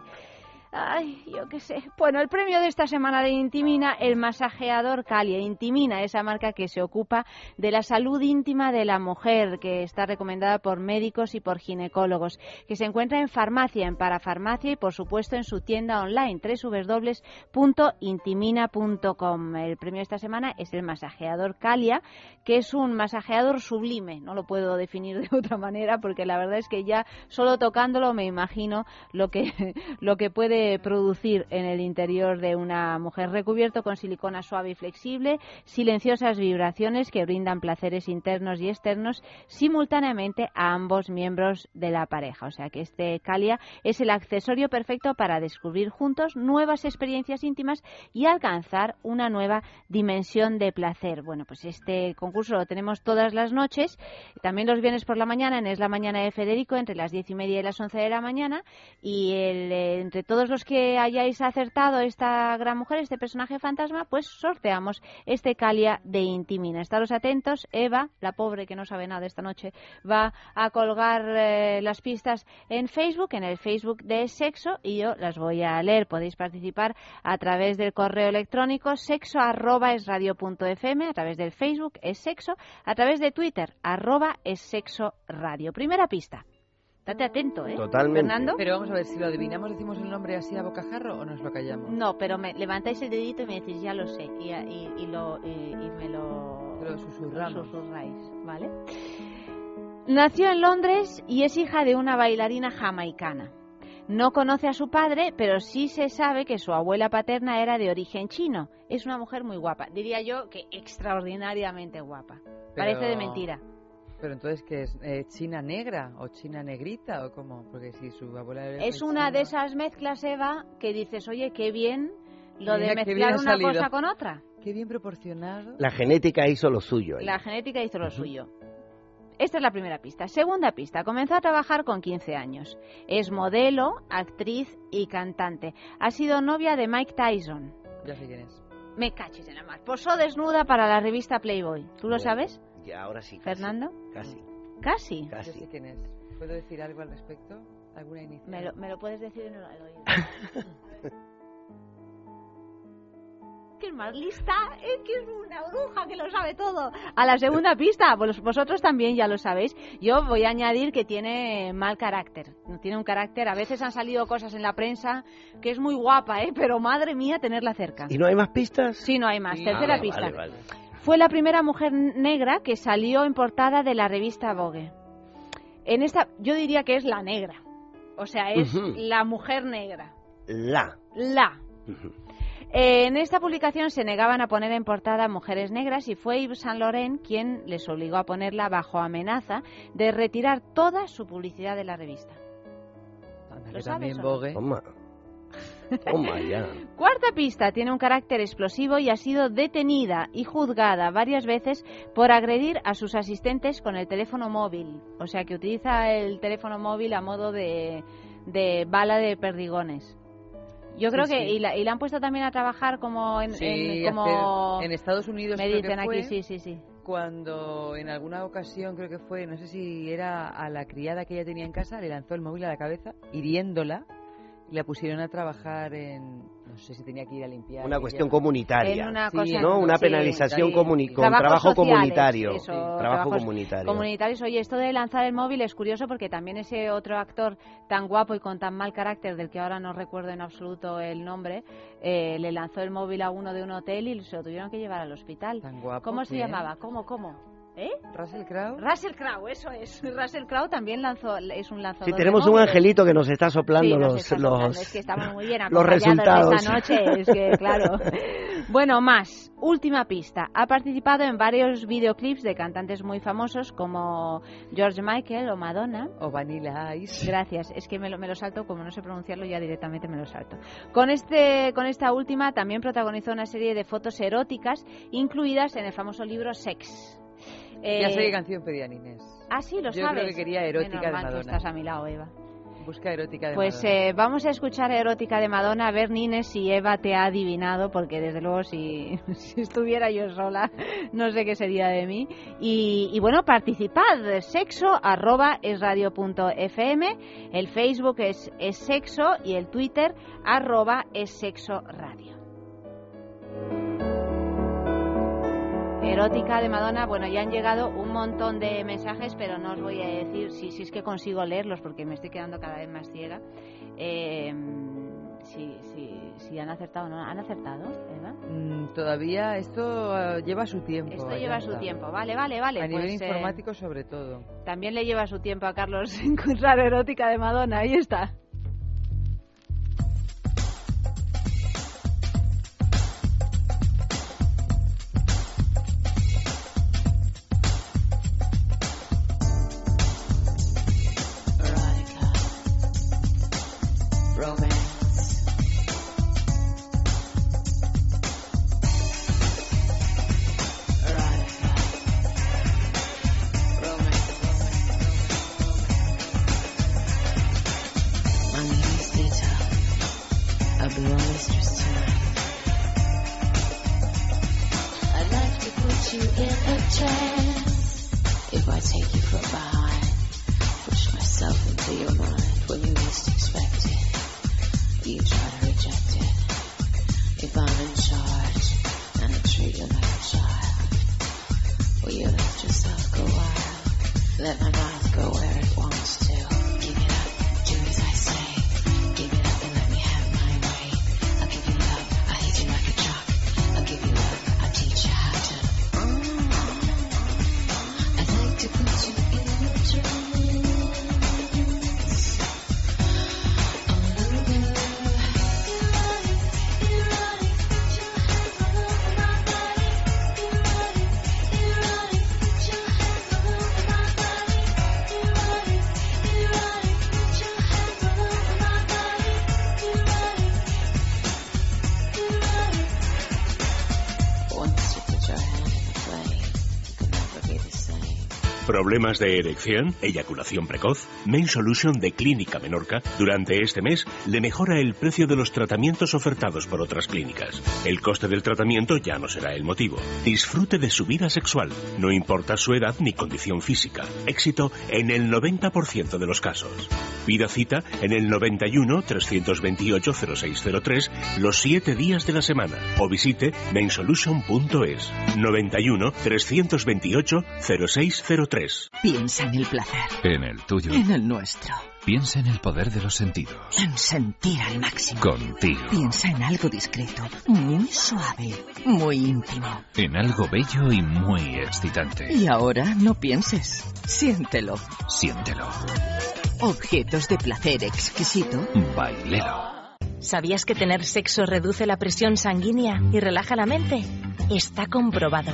Ay, yo qué sé. Bueno, el premio de esta semana de Intimina, el masajeador Calia. Intimina, esa marca que se ocupa de la salud íntima de la mujer, que está recomendada por médicos y por ginecólogos, que se encuentra en farmacia, en parafarmacia y por supuesto en su tienda online, www.intimina.com. El premio de esta semana es el masajeador Calia, que es un masajeador sublime. No lo puedo definir de otra manera porque la verdad es que ya solo tocándolo me imagino lo que, lo que puede producir en el interior de una mujer recubierto con silicona suave y flexible, silenciosas vibraciones que brindan placeres internos y externos simultáneamente a ambos miembros de la pareja. O sea que este Calia es el accesorio perfecto para descubrir juntos nuevas experiencias íntimas y alcanzar una nueva dimensión de placer. Bueno, pues este concurso lo tenemos todas las noches, también los viernes por la mañana, en Es la Mañana de Federico, entre las diez y media y las once de la mañana, y el, eh, entre todos los que hayáis acertado esta gran mujer, este personaje fantasma, pues sorteamos este Calia de Intimina. Estaros atentos, Eva, la pobre que no sabe nada esta noche, va a colgar eh, las pistas en Facebook, en el Facebook de Sexo, y yo las voy a leer. Podéis participar a través del correo electrónico sexo arroba es radio punto fm, a través del Facebook es sexo, a través de Twitter arroba es sexo radio. Primera pista. Date atento, ¿eh? Fernando. Pero vamos a ver, si lo adivinamos, decimos el nombre así a bocajarro o nos lo callamos. No, pero me levantáis el dedito y me decís, ya lo sé, y, y- y lo, y, y me lo, Lo susurramos. susurráis, ¿vale? Nació en Londres y es hija de una bailarina jamaicana. No conoce a su padre, pero sí se sabe que su abuela paterna era de origen chino. Es una mujer muy guapa, diría yo que extraordinariamente guapa. Parece de mentira. Pero entonces, ¿qué es? Eh, ¿China negra o China negrita o cómo? Porque si su abuela era Es una de esas mezclas, Eva, que dices, oye, qué bien lo de Mira, mezclar una salido. cosa con otra. Qué bien proporcionado. La genética hizo lo suyo. ahí. La genética hizo lo suyo. Esta es la primera pista. Segunda pista. Comenzó a trabajar con 15 años. Es modelo, actriz y cantante. Ha sido novia de Mike Tyson. Ya sé quién es. Me cachis en la mar. Posó desnuda para la revista Playboy. ¿Tú lo Bueno, sabes, Ya, ahora sí. casi, Fernando? Casi. Casi. Ya sé quién es. ¿Puedo decir algo al respecto? ¿Alguna iniciativa? Me lo, me lo puedes decir en el oído. que es más lista, es que es una bruja que lo sabe todo. A la segunda pista, vos- vosotros también ya lo sabéis. Yo voy a añadir que tiene mal carácter. Tiene un carácter, a veces han salido cosas en la prensa que es muy guapa, ¿eh? pero madre mía tenerla cerca. ¿Y no hay más pistas? Sí, no hay más. Sí. Tercera Ah, pista. vale, vale. Fue la primera mujer negra que salió en portada de la revista Vogue. En esta, yo diría que es la negra. O sea, es la mujer negra. La. La. Eh, En esta publicación se negaban a poner en portada mujeres negras y fue Yves Saint Laurent quien les obligó a ponerla bajo amenaza de retirar toda su publicidad de la revista. ¿Lo Que sabes también o no? Toma. Ya. Cuarta pista, tiene un carácter explosivo y ha sido detenida y juzgada varias veces por agredir a sus asistentes con el teléfono móvil. O sea, que utiliza el teléfono móvil a modo de, de bala de perdigones. Yo Sí, creo que, sí. y la, y la han puesto también a trabajar como en, Sí, en- como hacer- en Estados Unidos me creo dicen que fue, aquí, sí, sí, sí. Cuando en alguna ocasión, creo que fue, no sé si era a la criada que ella tenía en casa, le lanzó el móvil a la cabeza, hiriéndola, la pusieron a trabajar en, no sé si tenía que ir a limpiar. Una ella. cuestión comunitaria. En una Sí, cosa- ¿no? Una sí, penalización sí. comuni- con trabajo sociales, comunitario. eso, Sí, trabajo comunitario. comunitarios. Oye, esto de lanzar el móvil es curioso porque también ese otro actor tan guapo y con tan mal carácter, del que ahora no recuerdo en absoluto el nombre, eh, le lanzó el móvil a uno de un hotel y se lo tuvieron que llevar al hospital. Tan guapo, ¿Cómo se llamaba? ¿Cómo, cómo? ¿Eh? Russell Crowe. Russell Crowe, eso es. Russell Crowe también lanzó, es un lanzador. Sí, de tenemos un angelito que nos está soplando Sí, nos los, está soplando, los, es que estamos muy bien los resultados. esta noche, es que claro. Bueno, más, última pista. Ha participado en varios videoclips de cantantes muy famosos como George Michael o Madonna. O Vanilla Ice. Gracias, es que me lo, me lo salto, como no sé pronunciarlo ya directamente me lo salto. Con, este, con esta última también protagonizó una serie de fotos eróticas incluidas en el famoso libro Sex. Ya Eh, sé qué canción pedían Inés. Ah, sí, lo Yo sabes. creo que quería erótica Menos de Madonna. estás a mi lado, Eva. Busca erótica de Pues Madonna. eh, vamos a escuchar Erótica de Madonna, a ver Nines si Eva te ha adivinado, porque desde luego si, si estuviera yo sola no sé qué sería de mí. Y, y bueno, participad, sexo arroba es radio punto fm, el Facebook es, es sexo y el Twitter arroba es sexo radio. Erótica de Madonna, bueno, ya han llegado un montón de mensajes, pero no os voy a decir si, si es que consigo leerlos porque me estoy quedando cada vez más ciega. Eh, si, si, si han acertado o no. ¿Han acertado, Eva? Mm, todavía esto eh, lleva su tiempo. Esto lleva su tiempo. Vale, vale, vale. A nivel pues, eh, informático sobre todo. también le lleva su tiempo a Carlos encontrar Erótica de Madonna. Ahí está. ¿Problemas de erección? ¿Eyaculación precoz? Main Solution de Clínica Menorca durante este mes le mejora el precio de los tratamientos ofertados por otras clínicas. El coste del tratamiento ya no será el motivo. Disfrute de su vida sexual, no importa su edad ni condición física. Éxito en el 90% de los casos. Pida cita en el 91 328 0603 los 7 días de la semana o visite mainsolution.es 91 328 0603 Piensa en el placer, En el tuyo. en el nuestro, Piensa en el poder de los sentidos. en sentir al máximo. Contigo. Piensa en algo discreto, muy suave, muy íntimo. En algo bello y muy excitante. Y ahora no pienses, siéntelo. Siéntelo. Objetos de placer exquisito. Bailelo. ¿Sabías que tener sexo reduce la presión sanguínea y relaja la mente? Está comprobado.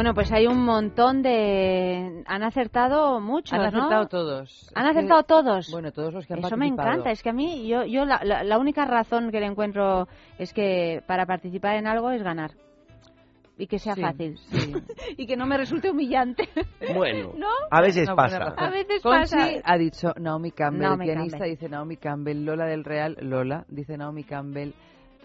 Bueno, pues hay un montón de... Han acertado muchos, Han ¿no? acertado todos. ¿Han Es que- acertado todos? Bueno, todos los que han Eso me encanta. Es que a mí, yo, yo la, la- la única razón que le encuentro es que para participar en algo es ganar. y que sea Sí, fácil. y que no me resulte humillante. Bueno, ¿No? a veces No, pasa. A veces Conchi pasa. ha dicho Naomi Campbell, Naomi el pianista Campbell. dice Naomi Campbell, Lola del Real, Lola, dice Naomi Campbell.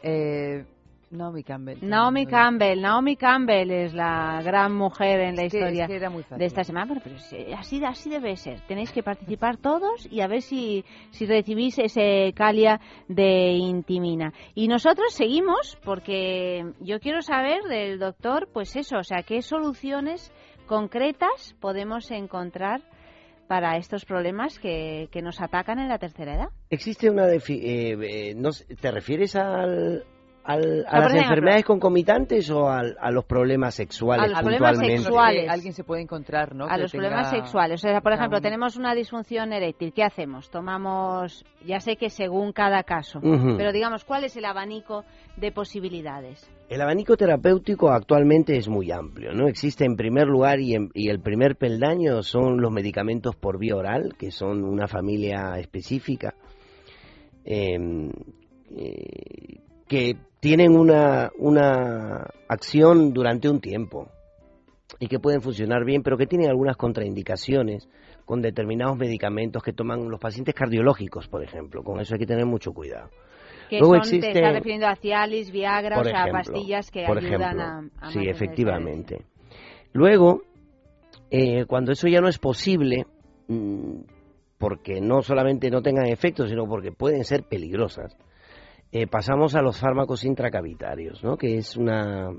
Eh, Naomi Campbell. Naomi Campbell, Naomi Campbell es la gran mujer en la Es que- historia es que era muy fácil. de esta semana, pero, pero sí, así, así debe ser. Tenéis que participar todos y a ver si, si recibís ese calia de Intimina. Y nosotros seguimos porque yo quiero saber del doctor, pues eso, o sea, qué soluciones concretas podemos encontrar para estos problemas que, que nos atacan en la tercera edad. Existe una... defi- eh, eh, no sé, ¿Te refieres al, al- a las ejemplo- enfermedades concomitantes o al- a los problemas sexuales A los problemas puntualmente? sexuales. Alguien se puede encontrar, ¿no? a Que los tenga- problemas sexuales. O sea, por ejemplo, tenemos una disfunción eréctil. ¿Qué hacemos? Tomamos, ya sé que según cada caso, pero digamos, ¿cuál es el abanico de posibilidades? El abanico terapéutico actualmente es muy amplio, ¿no? Existe en primer lugar y, en- y el primer peldaño son los medicamentos por vía oral, que son una familia específica, eh, eh, que tienen una, una acción durante un tiempo y que pueden funcionar bien, pero que tienen algunas contraindicaciones con determinados medicamentos que toman los pacientes cardiológicos, por ejemplo. Con eso hay que tener mucho cuidado. Que Luego son, te estás refiriendo a Cialis, Viagra, por o sea, ejemplo, pastillas que por ayudan ejemplo. a, a Sí, efectivamente. Luego, eh, cuando eso ya no es posible, mm, porque no solamente no tengan efectos, sino porque pueden ser peligrosas, eh, pasamos a los fármacos intracavitarios, ¿no? que es una,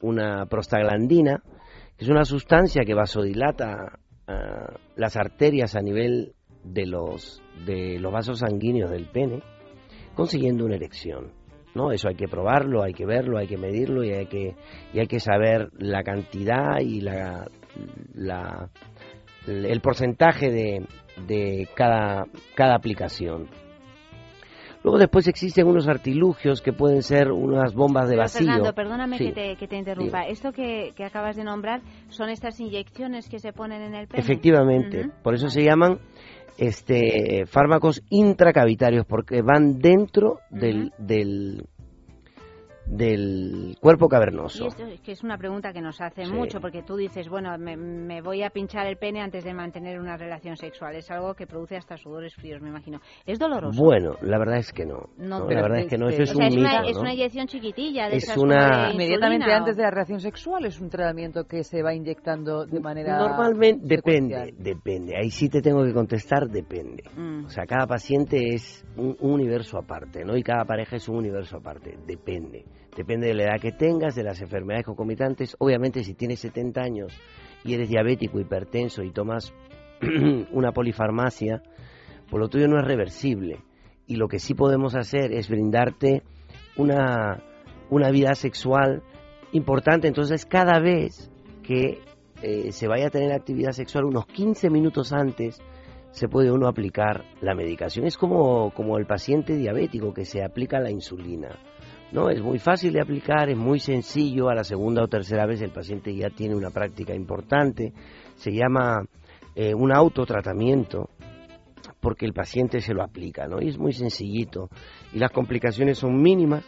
una prostaglandina, que es una sustancia que vasodilata ah, las arterias a nivel de los, de los vasos sanguíneos del pene, consiguiendo una erección. ¿no? Eso hay que probarlo, hay que verlo, hay que medirlo y hay que, y hay que saber la cantidad y la, la- el porcentaje de, de cada, cada aplicación. Luego después existen unos artilugios que pueden ser unas bombas de vacío. Fernando, perdóname Sí. que, te, que te interrumpa. Esto que, que acabas de nombrar son estas inyecciones que se ponen en el pene. Efectivamente, por eso se llaman este fármacos intracavitarios porque van dentro del, del del cuerpo Y cavernoso. esto es que es una pregunta que nos hace Sí. mucho, porque tú dices, bueno, me, me voy a pinchar el pene antes de mantener una relación sexual. Es algo que produce hasta sudores fríos, me imagino. ¿Es doloroso? Bueno, la verdad es que no. No, ¿no? pero La verdad es que no, eso o es sea, un es, una, mito, es ¿no? una inyección chiquitilla de Es esas una- de Inmediatamente insulina, antes de la relación sexual es un tratamiento que se va inyectando de manera Normalmente depende, depende. Ahí sí te tengo que contestar, depende. Mm. O sea, cada paciente es un, un universo aparte, ¿no? Y cada pareja es un universo aparte. Depende. Depende de la edad que tengas, de las enfermedades concomitantes. Obviamente, si tienes 70 años y eres diabético, hipertenso y tomas una polifarmacia, por lo tuyo no es reversible. Y lo que sí podemos hacer es brindarte una, una vida sexual importante. Entonces, cada vez que eh, se vaya a tener actividad sexual, unos 15 minutos antes, se puede uno aplicar la medicación. Es como, como el paciente diabético que se aplica la insulina. No, es muy fácil de aplicar, es muy sencillo. A la segunda o tercera vez el paciente ya tiene una práctica importante. Se llama eh, un autotratamiento porque el paciente se lo aplica, ¿no? Y es muy sencillito. Y las complicaciones son mínimas.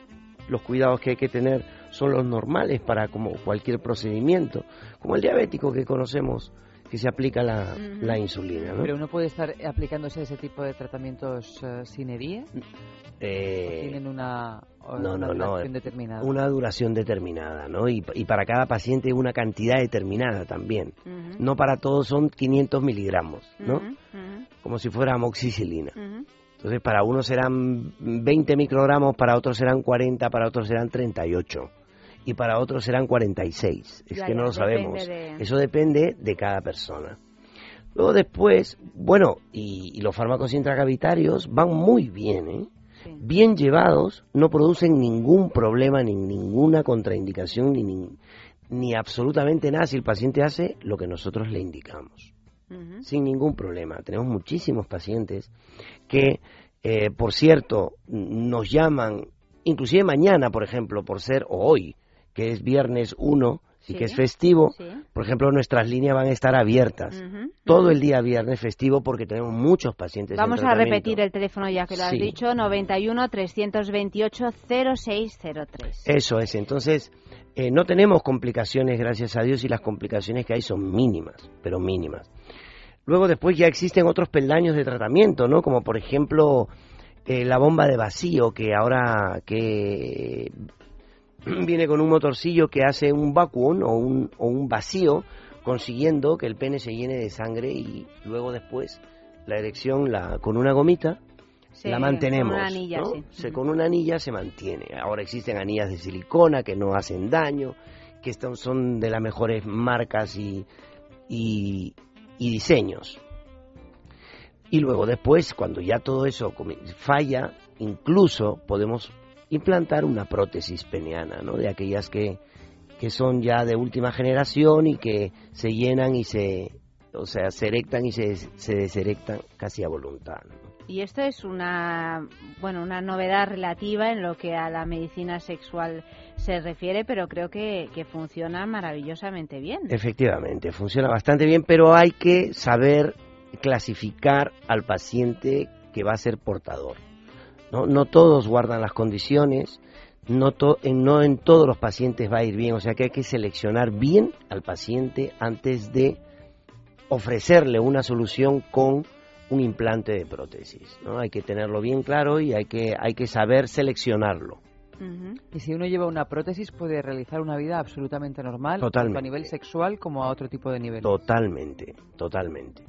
Los cuidados que hay que tener son los normales para como cualquier procedimiento, como el diabético que conocemos que se aplica la, la insulina, ¿no? Pero uno puede estar aplicándose ese tipo de tratamientos eh, sin. Eh, Tienen una, o no, una no, no, duración determinada. Una duración determinada, ¿no? Y, y para cada paciente una cantidad determinada también. No para todos son 500 miligramos, ¿no? Como si fuera amoxicilina. Entonces, para unos serán 20 microgramos, para otros serán 40, para otros serán 38 y para otros serán 46. Es Ya, que no lo sabemos. de- Eso depende de cada persona. Luego después, bueno, y, y los fármacos intracavitarios van muy bien, ¿eh? Bien llevados, no producen ningún problema, ni ninguna contraindicación, ni, ni, ni absolutamente nada si el paciente hace lo que nosotros le indicamos. Sin ningún problema. Tenemos muchísimos pacientes que, eh, por cierto, nos llaman, inclusive mañana, por ejemplo, por ser, o hoy, que es viernes 1, y que es festivo, sí. por ejemplo, nuestras líneas van a estar abiertas todo el día viernes festivo porque tenemos muchos pacientes. en Vamos a repetir el teléfono ya que lo has Sí. dicho, 91 328 0603. Eso es, entonces eh, no tenemos complicaciones, gracias a Dios, y las complicaciones que hay son mínimas, pero mínimas. Luego después ya existen otros peldaños de tratamiento, ¿no? Como por ejemplo eh, la bomba de vacío, que ahora que viene con un motorcillo que hace un vacuum o un, o un vacío, consiguiendo que el pene se llene de sangre y luego después la erección la, con una gomita Sí, la con mantenemos. una anilla, ¿no? sí. Se- con una anilla se mantiene. Ahora existen anillas de silicona que no hacen daño, que están, son de las mejores marcas y, y, y diseños. Y luego después, cuando ya todo eso falla, incluso podemos implantar una prótesis peniana, ¿no? De aquellas que, que son ya de última generación y que se llenan y se, o sea, se erectan y se, se deserectan casi a voluntad. ¿no? Y esto es una, bueno, una novedad relativa en lo que a la medicina sexual se refiere, pero creo que, que funciona maravillosamente bien. Efectivamente, funciona bastante bien, pero hay que saber clasificar al paciente que va a ser portador. No, no todos guardan las condiciones, no, to- en, no en todos los pacientes va a ir bien, o sea que hay que seleccionar bien al paciente antes de ofrecerle una solución con un implante de prótesis. ¿no? Hay que tenerlo bien claro y hay que, hay que saber seleccionarlo. Y si uno lleva una prótesis puede realizar una vida absolutamente normal, Totalmente. tanto a nivel sexual como a otro tipo de nivel. Totalmente, totalmente.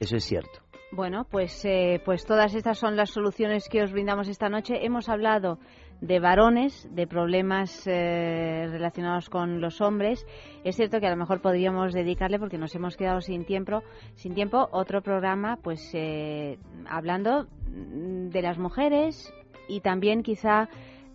Eso es cierto. Bueno, pues, eh, pues todas estas son las soluciones que os brindamos esta noche. Hemos hablado de varones, de problemas eh, relacionados con los hombres. Es cierto que a lo mejor podríamos dedicarle, porque nos hemos quedado sin tiempo, sin tiempo otro programa, pues eh, hablando de las mujeres y también quizá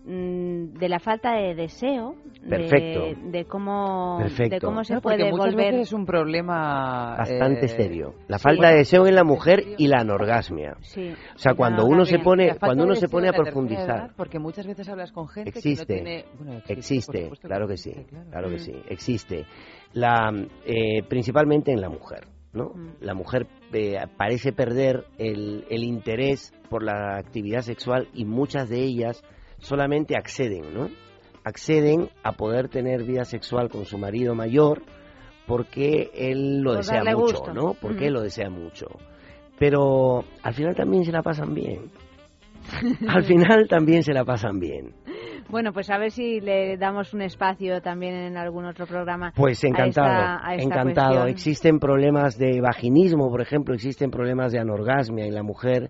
de la falta de deseo, de- Perfecto. de, cómo, Perfecto. de cómo se No, puede muchas volver. veces es un problema bastante eh, serio. La sí. falta de deseo en la mujer y la anorgasmia. Sí. O sea, cuando uno se pone, cuando uno se pone a profundizar, edad, porque muchas veces hablas con gente existe, que no tiene... Bueno, existe, existe, supuesto claro que sí, claro. claro que Mm. sí, existe. La, eh, principalmente en la mujer, ¿no? La mujer eh, parece perder el, el interés por la actividad sexual y muchas de ellas solamente acceden, ¿no? Acceden a poder tener vida sexual con su marido mayor porque él lo Por desea mucho, gusto. ¿no? Porque él lo desea mucho. Pero al final también se la pasan bien. Al final también se la pasan bien. Bueno, pues a ver si le damos un espacio también en algún otro programa. Pues a encantado, esta- a esta encantado. cuestión. Existen problemas de vaginismo, por ejemplo, existen problemas de anorgasmia en la mujer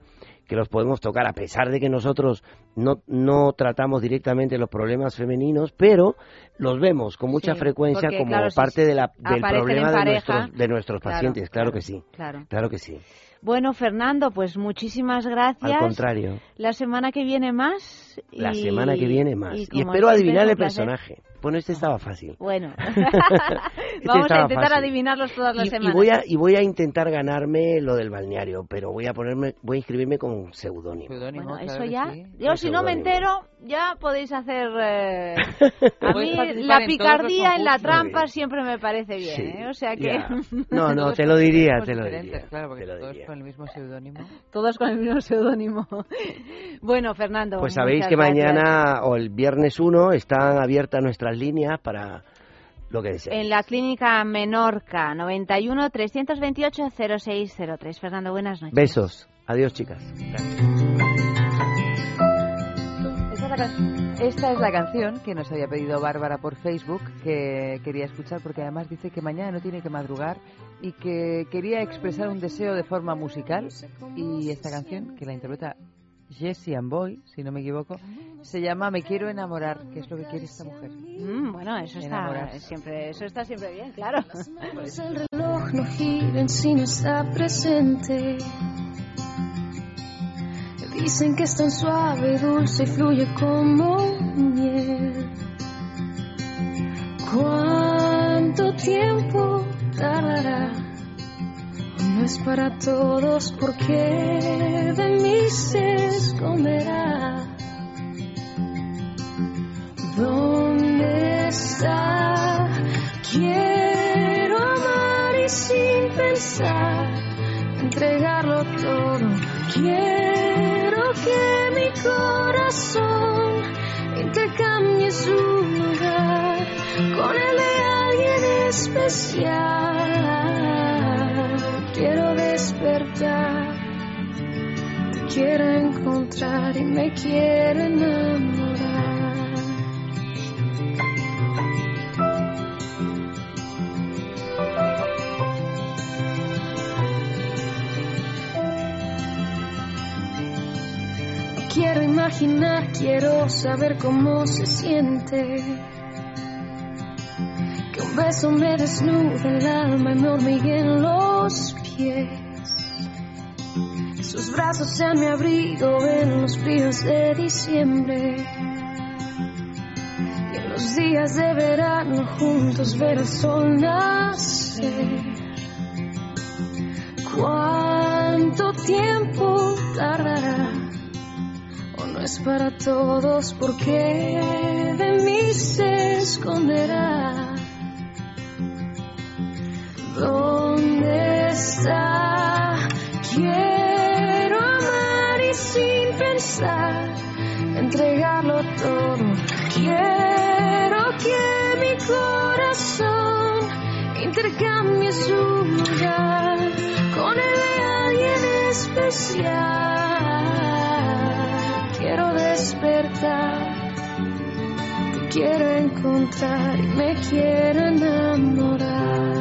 que los podemos tocar, a pesar de que nosotros no, no tratamos directamente los problemas femeninos, pero los vemos con mucha Sí, frecuencia porque, como claro, si parte de la, del problema de nuestros, de nuestros claro, pacientes. Claro, claro, que sí. claro. Claro que sí. Bueno, Fernando, pues muchísimas gracias. Al contrario. La semana que viene más. La y- semana que viene más. y espero adivinar el placer. personaje. Bueno, este estaba fácil. Bueno, Este vamos a intentar fácil. adivinarlos todas las Y, y semanas. voy a, y voy a intentar ganarme lo del balneario, pero voy a ponerme, voy a inscribirme con un seudónimo. Bueno, eso ya. Yo, Con si no me entero, ya podéis hacer. eh, a mí la en picardía en la concursos. trampa siempre me parece bien, Sí, ¿eh? O sea que. ya. No, no, te lo diría, te lo diría. Claro, porque lo todos diría. con el mismo seudónimo. Todos con el mismo seudónimo. bueno, Fernando. Pues sabéis que gracias. mañana o el viernes 1 están abiertas nuestras líneas para lo que deseéis. En la clínica Menorca, 91 328 0603. Fernando, buenas noches. Besos. Adiós, chicas. Esta es, la can- esta es la canción que nos había pedido Bárbara por Facebook, que quería escuchar porque además dice que mañana no tiene que madrugar y que quería expresar un deseo de forma musical. Y esta canción, que la interpreta Jessie Boy, si no me equivoco, se llama Me quiero enamorar, que es lo que quiere esta mujer. Mm, bueno, eso está siempre, eso está siempre bien, claro. El reloj no gira en sí no está presente. Dicen que es tan suave, dulce y fluye como miel. ¿Cuánto tiempo tardará? no es para todos porque de mí se esconderá. ¿Dónde está? Quiero amar y sin pensar, entregarlo todo. Quiero que mi corazón intercambie su lugar con el de alguien especial te quiero encontrar y me quiero enamorar. quiero imaginar, quiero saber cómo se siente. Que un beso me desnude el alma y me hormiguen los pies. Sus brazos sean mi abrigo en los fríos de diciembre. Y en los días de verano juntos ver el sol nacer. ¿Cuánto tiempo tardará? o no es para todos porque de mí se esconderá. ¿Dónde está? Y entregarlo todo. Quiero que mi corazón intercambie su lugar con el de alguien especial quiero despertar, quiero encontrar y me quiero enamorar.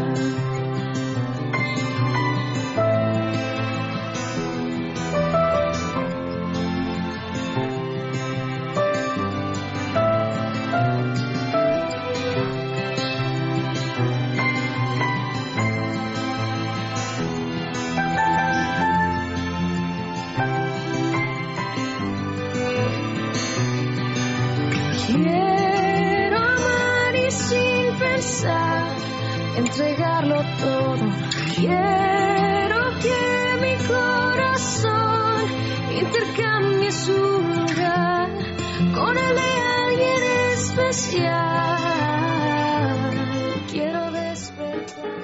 Entregarlo todo. Quiero que mi corazón intercambie su lugar con el de alguien especial.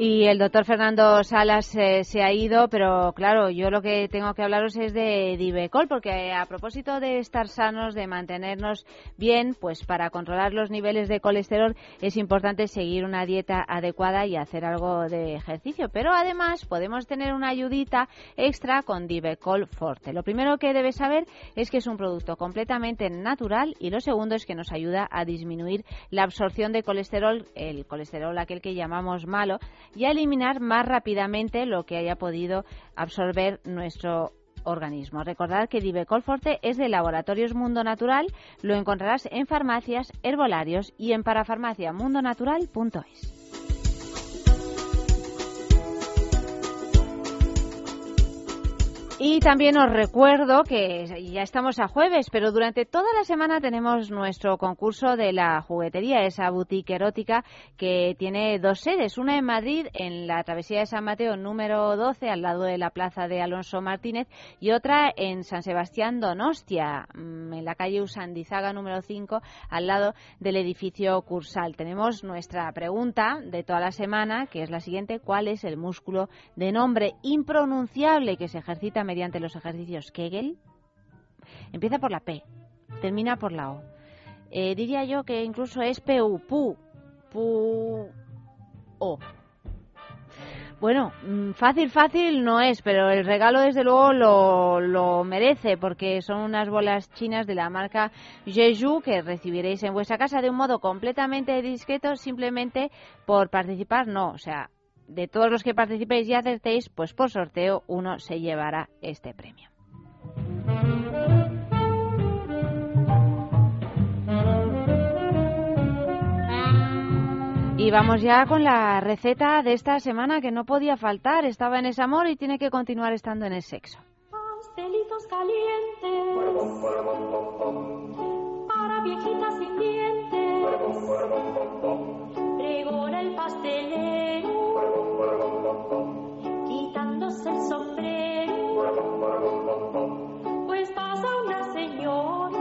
Y el doctor Fernando Salas eh, se ha ido, pero claro, yo lo que tengo que hablaros es de Divecol, porque a propósito de estar sanos, de mantenernos bien, pues para controlar los niveles de colesterol es importante seguir una dieta adecuada y hacer algo de ejercicio. Pero además podemos tener una ayudita extra con Divecol Forte. Lo primero que debes saber es que es un producto completamente natural y lo segundo es que nos ayuda a disminuir la absorción de colesterol, el colesterol aquel que llamamos malo, y eliminar más rápidamente lo que haya podido absorber nuestro organismo. Recordad que Divecol Forte es de Laboratorios Mundo Natural, lo encontrarás en farmacias, herbolarios y en parafarmaciamundonatural.es. Y también os recuerdo que ya estamos a jueves, pero durante toda la semana tenemos nuestro concurso de la juguetería, esa boutique erótica que tiene dos sedes, una en Madrid, en la travesía de San Mateo número 12, al lado de la plaza de Alonso Martínez, y otra en San Sebastián Donostia, mm, en la calle Usandizaga número 5, al lado del edificio Cursal. Tenemos nuestra pregunta de toda la semana, que es la siguiente, ¿cuál es el músculo de nombre impronunciable que se ejercita mediante los ejercicios Kegel. Empieza por la P, termina por la O. Eh, diría yo que incluso es PU, PU, PU, O. Bueno, mm, fácil, fácil no es, pero el regalo desde luego lo, lo, merece porque son unas bolas chinas de la marca Jeju que recibiréis en vuestra casa de un modo completamente discreto simplemente por participar, no, o sea, de todos los que participéis y acertéis, pues por sorteo uno se llevará este premio. Y vamos ya con la receta de esta semana que no podía faltar. Estaba en ese amor y tiene que continuar estando en el sexo. Pastelitos calientes para viejitas sin dientes. Pregona el pastelero quitándose el sombrero. Pues pasa una señora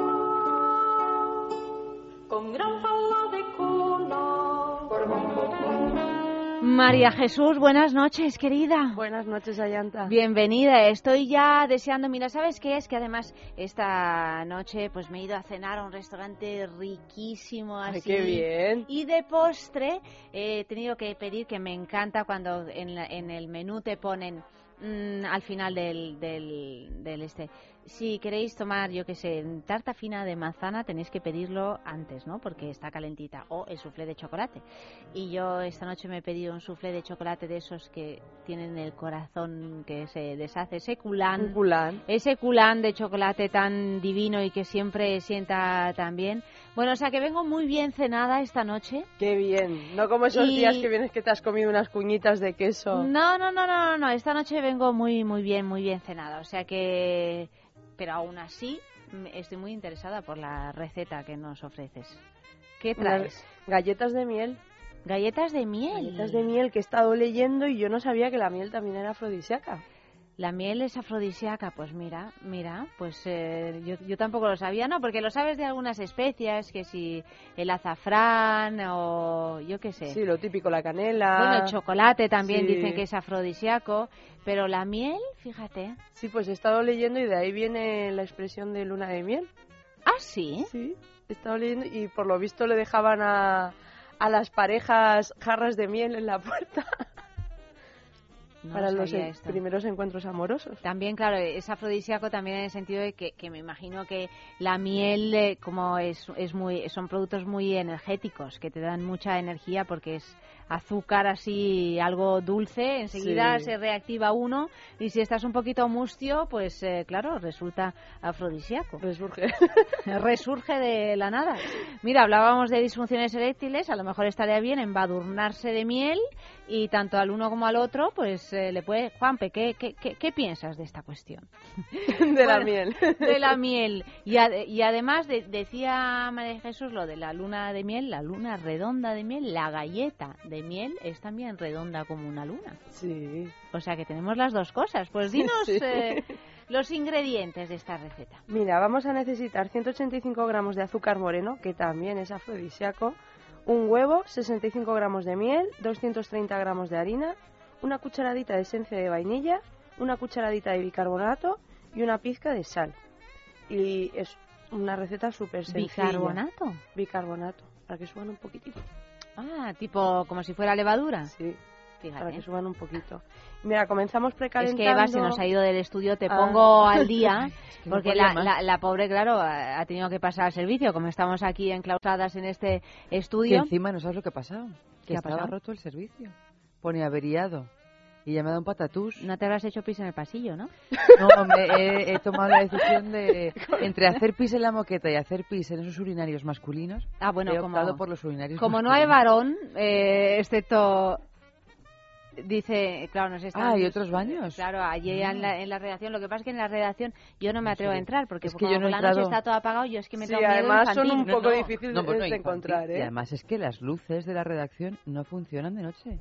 con gran falda de cola. María Jesús, buenas noches, querida. Buenas noches, Ayanta. Bienvenida. Estoy ya deseando. Mira, ¿sabes qué es? Que además esta noche pues me he ido a cenar a un restaurante riquísimo así. Ay, qué bien. Y de postre he tenido que pedir que me encanta cuando en, la- en el menú te ponen mm, al final del, del, del este. Si queréis tomar, yo qué sé, tarta fina de manzana, tenéis que pedirlo antes, ¿no? Porque está calentita. O el soufflé de chocolate. Y yo esta noche me he pedido un soufflé de chocolate de esos que tienen el corazón que se deshace. Ese culán. Culán. Ese culán de chocolate tan divino y que siempre sienta tan bien. Bueno, o sea que vengo muy bien cenada esta noche. Qué bien. No como esos Y- días que vienes que te has comido unas cuñitas de queso. No, no, no, no, no, no. Esta noche vengo muy, muy bien, muy bien cenada. O sea que, pero aún así mm, estoy muy interesada por la receta que nos ofreces. ¿Qué traes? Galletas de miel. Galletas de miel. Galletas de miel que he estado leyendo y yo no sabía que la miel también era afrodisíaca. La miel es afrodisíaca, pues mira, mira, pues eh, yo, yo tampoco lo sabía, no, porque lo sabes de algunas especias, que si el azafrán o yo qué sé. Sí, lo típico, la canela. Bueno, el chocolate también Sí. dicen que es afrodisíaco, pero la miel, fíjate. Sí, pues he estado leyendo y de ahí viene la expresión de luna de miel. ¿Ah, sí? Sí, he estado leyendo y por lo visto le dejaban a, a las parejas jarras de miel en la puerta No para los esto. primeros encuentros amorosos. También, claro, es afrodisíaco también en el sentido de que, que me imagino que la miel, eh, como es, es muy, son productos muy energéticos, que te dan mucha energía porque es azúcar así, algo dulce, enseguida Sí. se reactiva uno y si estás un poquito mustio, pues eh, claro, resulta afrodisíaco. Resurge. Resurge de la nada. Mira, hablábamos de disfunciones eréctiles, a lo mejor estaría bien embadurnarse de miel y tanto al uno como al otro, pues eh, le puede... Juanpe, ¿qué, qué, qué, qué piensas de esta cuestión? de la miel. De la miel. Y, ade- y además de- decía María Jesús lo de la luna de miel, la luna redonda de miel, la galleta de miel es también redonda como una luna. Sí. O sea que tenemos las dos cosas. Pues dinos Sí. eh, los ingredientes de esta receta. Mira, vamos a necesitar 185 gramos de azúcar moreno, que también es afrodisíaco, un huevo, 65 gramos de miel, 230 gramos de harina, una cucharadita de esencia de vainilla, una cucharadita de bicarbonato y una pizca de sal. Y es una receta súper sencilla. ¿Bicarbonato? Bicarbonato, para que suban un poquitito. Ah, tipo como si fuera levadura. Sí. Fíjate. Para que suban un poquito. Mira, comenzamos Es precalentando... que Eva se nos ha ido del estudio, te Ah. pongo al día, que no porque la, la, la pobre, claro, ha ha tenido que pasar al servicio, como estamos aquí enclaustradas en este Que estudio. encima no sabes lo que ha pasado. ¿Qué Que ha estaba pasado? roto el servicio. Pone averiado. Y ya me ha dado un patatús. No te habrás hecho pis en el pasillo, ¿no? No, hombre, he, he tomado la decisión de entre hacer pis en la moqueta y hacer pis en esos urinarios masculinos. Ah, bueno, he como- optado por los urinarios Como no hay varón, eh, excepto... Dice, claro, nos están... Ah, ¿y otros baños? Claro, allí en, la, en la redacción. Lo que pasa es que en la redacción yo no me atrevo a entrar porque Es que como yo no la noche está todo apagado, yo es que me Sí, tengo miedo además son un poco difíciles No, bueno, de infantil. encontrar, Y ¿eh? además es que las luces de la redacción no funcionan de noche.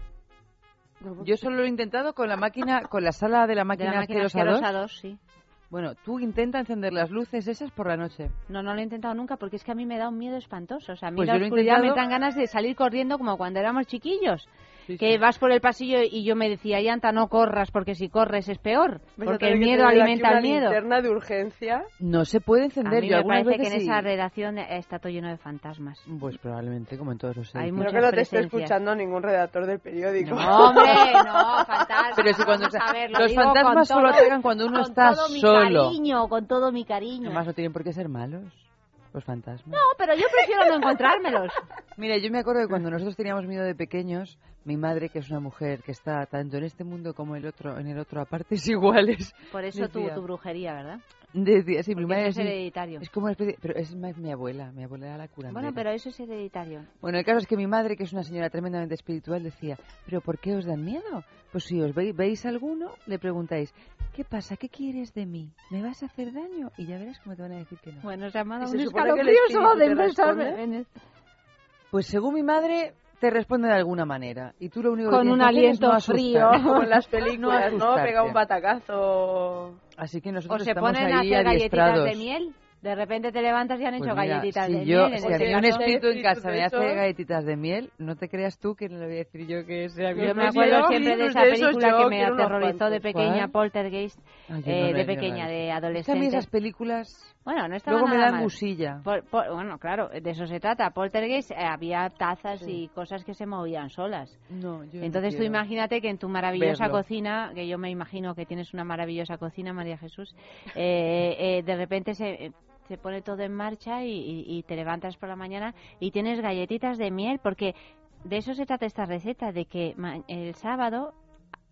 Yo solo lo he intentado con la máquina, con la sala de la De máquina, la máquina asquerosa asquerosa 2. 2, sí. Bueno, tú intenta encender las luces esas por la noche. No, no lo he intentado nunca porque es que a mí me da un miedo espantoso. O sea, a mí Pues la me dan ganas de salir corriendo como cuando éramos chiquillos. Sí, que sí. vas por el pasillo y yo me decía, Yanta, no corras porque si corres es peor. A Porque el miedo alimenta el miedo. linterna de urgencia. No se puede A encender. mí Yo me algunas parece que en veces sí. esa redacción está todo lleno de fantasmas. Pues probablemente, como en todos los Hay edificios. Creo que no te esté escuchando ningún redactor del periódico. No, hombre, no, fantasmas. Pero si cuando a ver, lo los fantasmas solo todo- atacan cuando uno con está todo mi solo. cariño, con todo mi cariño. Además no tienen por qué ser malos, los fantasmas. No, pero yo prefiero no encontrármelos. Mira, yo me acuerdo que cuando nosotros teníamos miedo de pequeños, mi madre, que es una mujer que está tanto en este mundo como en el otro, en el otro a partes iguales, Por eso tu, Decía. tu brujería, ¿verdad? decía, sí, mi madre es hereditario. es como una especie, pero es más mi abuela, mi abuela era la curandera. Bueno, pero eso es hereditario. Bueno, el caso es que mi madre, que es una señora tremendamente espiritual, decía, ¿pero por qué os dan miedo? Pues si os veis, veis alguno, le preguntáis, ¿qué pasa? ¿Qué quieres de mí? ¿Me vas a hacer daño? Y ya verás cómo te van a decir que no. Bueno, se ha ¿Y mandado se un escalofrío solo de te pensarme responde? en esto. Pues según mi madre, te responde de alguna manera. Y tú lo único que Con un que es aliento no frío. Como en las películas, ¿no? Pega un batacazo. Así que O nosotros se estamos ponen a ahí hacer galletitas de miel. De repente te levantas y han Pues hecho mira, galletitas si de yo, miel. si a mí un espíritu en casa me hace galletitas de miel, no te creas tú que no le voy a decir yo que sea Yo me acuerdo siempre de Pues esa película que me aterrorizó de pequeña. Poltergeist, eh, de pequeña, de Es que a mí adolescente. esas películas Bueno, no estaba luego me dan musilla. Por- por- bueno, claro, de eso se trata. Poltergeist eh, había tazas y cosas que se movían solas. No, yo no Entonces tú imagínate que en tu maravillosa verlo. cocina, que yo me imagino que tienes una maravillosa cocina, María Jesús, eh, eh, de repente se, se pone todo en marcha y, y- y te levantas por la mañana y tienes galletitas de miel, porque de eso se trata esta receta, de que el sábado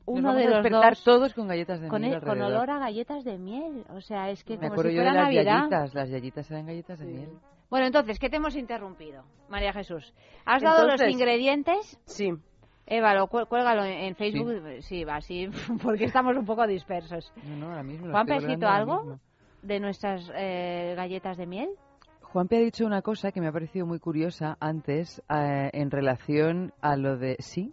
Nos uno vamos de a los despertar dos todos con galletas de con, miel el- con olor a galletas de miel, o sea, es que Me como acuerdo si yo de fuera las Navidad. galletas. Las galletas eran galletas de miel. Bueno, entonces, ¿qué te hemos interrumpido, María Jesús? ¿Has dado los ingredientes? Sí. Eva, lo cuel- cuélgalo en, Facebook. Sí. va, sí, porque estamos un poco dispersos. No, no, ahora mismo Juan, estoy ¿has escrito hablando ahora algo mismo. De nuestras eh, galletas de miel? Juanpe ha dicho una cosa que me ha parecido muy curiosa antes eh, en relación a lo de... ¿Sí?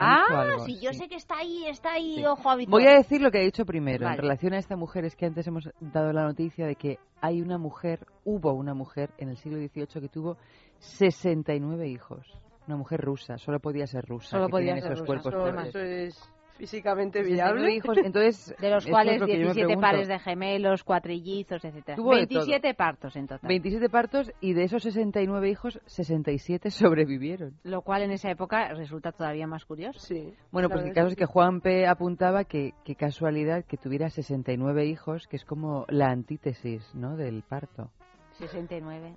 ¿Ha dicho Ah, sí, yo Sí. sé que está ahí, está ahí, Sí. ojo habitual. Voy a decir lo que ha dicho primero Vale. en relación a esta mujer. Es que antes hemos dado la noticia de que hay una mujer, hubo una mujer en el siglo XVIII que tuvo 69 hijos. Una mujer rusa, solo podía ser rusa. Solo podía ser esos rusa. cuerpos fuertes. eso es físicamente 69 viable. hijos, entonces, De los cuales es lo que yo me 17 pregunto. pares de gemelos, cuatrillizos, etcétera. Tuvo de 27 partos en total. 27 partos y de esos 69 hijos, 67 sobrevivieron. Lo cual en esa época resulta todavía más curioso. Sí. Bueno, pues el caso es es que Juan P. apuntaba que, qué casualidad que tuviera 69 hijos, que es como la antítesis, ¿no?, del parto. 69.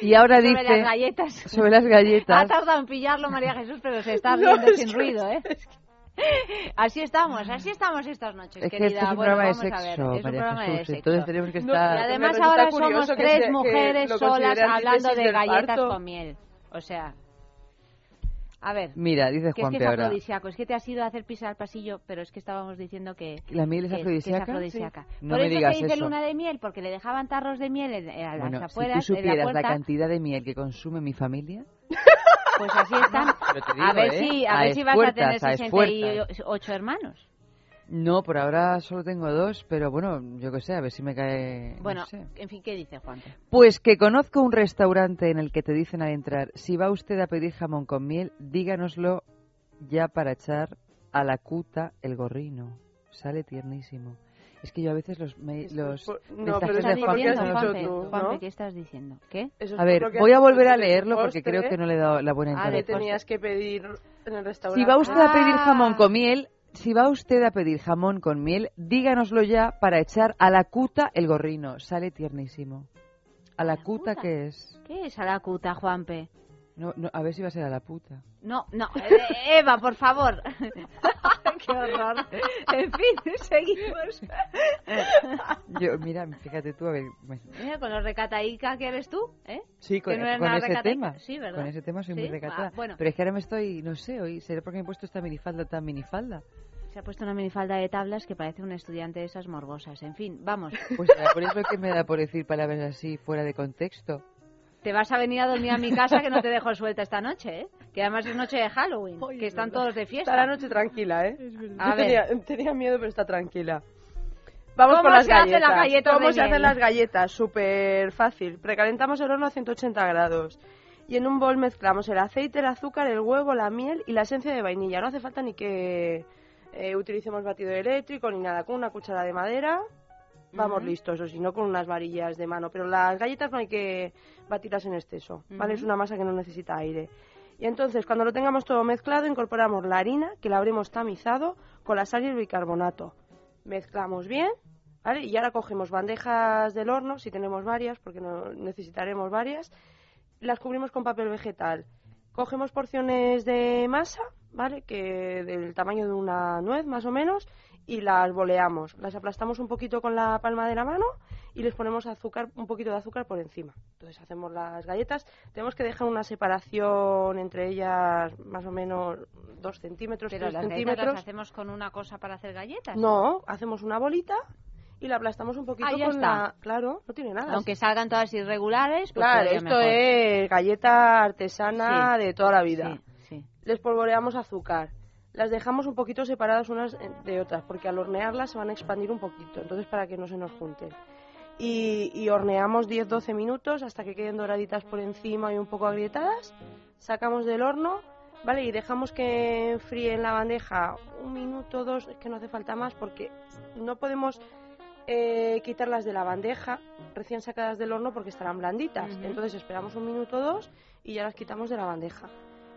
Y ahora Sobre dice... las galletas. Sobre las galletas. Ha tardado en pillarlo María Jesús, pero se está No, riendo es sin ruido, ¿eh? Así estamos, así estamos estas noches, Es que querida. es un bueno, programa de vamos a ver, sexo, es un programa de sexo. entonces tenemos que No, estar... Y además ahora somos tres que mujeres solas hablando de galletas parto. con miel. O sea, a ver, Mira, dice que es Juan que es ahora. afrodisíaco, es que te has ido a hacer pisar al pasillo, pero es que estábamos diciendo que... ¿La miel es que- que afrodisíaca? afrodisíaca. Sí. No Por me eso digas se dice eso. luna de miel, porque le dejaban tarros de miel en, en- a las Bueno, si afueras, tú en la supieras la puerta, cantidad de miel que consume mi familia... pues así están. Digo, a ver ¿eh? si, a A ver si vas a tener esfuerzas, a esfuerzas. 68 hermanos. No, por ahora solo tengo dos, pero bueno, yo qué sé, a ver si me cae... no Bueno, sé. en fin, ¿qué dice Juan? Pues que conozco un restaurante en el que te dicen al entrar, si va usted a pedir jamón con miel, díganoslo ya para echar a la cuta el gorrino. Sale tiernísimo. Es que yo a veces los, me- los por- no, mensajes pero de eso es por lo que has Juanpe dicho no- Juanpe, tú, Juanpe, ¿no? ¿qué estás diciendo? ¿Qué? Es A ver, voy a volver a leerlo porque creo que no le he dado la buena Ah, entonación. tenías que pedir en el restaurante. Si va usted a pedir Ah. jamón con miel, si va usted a pedir jamón con miel, díganoslo ya para echar a la cuta el gorrino. Sale tiernísimo. ¿A la cuta qué es? ¿Qué es a la cuta, Juanpe? No, no, a ver si va a ser a la puta. No, no, eh, Eva, por favor. Qué horror. En fin, seguimos. Yo, mira, fíjate tú, a ver. bueno, Mira, con los recataica que eres tú, ¿eh? Sí, con, no ese recataica. tema. Sí, ¿verdad? Con ese tema soy Sí, muy recatada. ah, bueno. Pero es que ahora me estoy, no sé, hoy será porque me he puesto esta minifalda tan minifalda. Se ha puesto una minifalda de tablas que parece un estudiante de esas morbosas. En fin, vamos. Pues por eso que me da por decir palabras así fuera de contexto. Te vas a venir a dormir a mi casa que no te dejo suelta esta noche, ¿eh? Que además es noche de Halloween, que están todos de fiesta. Está la noche tranquila, ¿eh? A Yo ver. tenía, tenía miedo, pero está tranquila. Vamos ¿Cómo con las galletas. las galletas ¿Cómo se miel? hacen las galletas? Súper fácil. Precalentamos el horno a 180 grados. Y en un bol mezclamos el aceite, el azúcar, el huevo, la miel y la esencia de vainilla. No hace falta ni que eh, utilicemos batido eléctrico ni nada. Con una cuchara de madera vamos listos, o si no con unas varillas de mano. Pero las galletas no hay que batirlas en exceso, ¿vale? Es una masa que no necesita aire. Y entonces, cuando lo tengamos todo mezclado, incorporamos la harina, que la habremos tamizado, con la sal y el bicarbonato. Mezclamos bien, ¿vale? Y ahora cogemos bandejas del horno, si tenemos varias, porque no necesitaremos varias, las cubrimos con papel vegetal. Cogemos porciones de masa, ¿vale? Que del tamaño de una nuez, más o menos, y las boleamos. Las aplastamos un poquito con la palma de la mano y les ponemos azúcar, un poquito de azúcar por encima. Entonces hacemos las galletas. Tenemos que dejar una separación entre ellas más o menos dos centímetros, Pero tres las centímetros. las hacemos con una cosa para hacer galletas. No, hacemos una bolita y la aplastamos un poquito Ah, ya con está. la... Claro, no tiene nada. Aunque salgan todas irregulares, pues Claro, esto mejor. es galleta artesana Sí. de toda la vida. Sí, sí. Les polvoreamos azúcar. Las dejamos un poquito separadas unas de otras, porque al hornearlas se van a expandir un poquito, entonces para que no se nos junten. Y, y horneamos 10-12 minutos hasta que queden doraditas por encima y un poco agrietadas. Sacamos del horno, ¿vale? Y dejamos que enfríe en la bandeja un minuto, dos, es que no hace falta más, porque no podemos eh, quitarlas de la bandeja recién sacadas del horno porque estarán blanditas. Entonces esperamos un minuto o dos y ya las quitamos de la bandeja.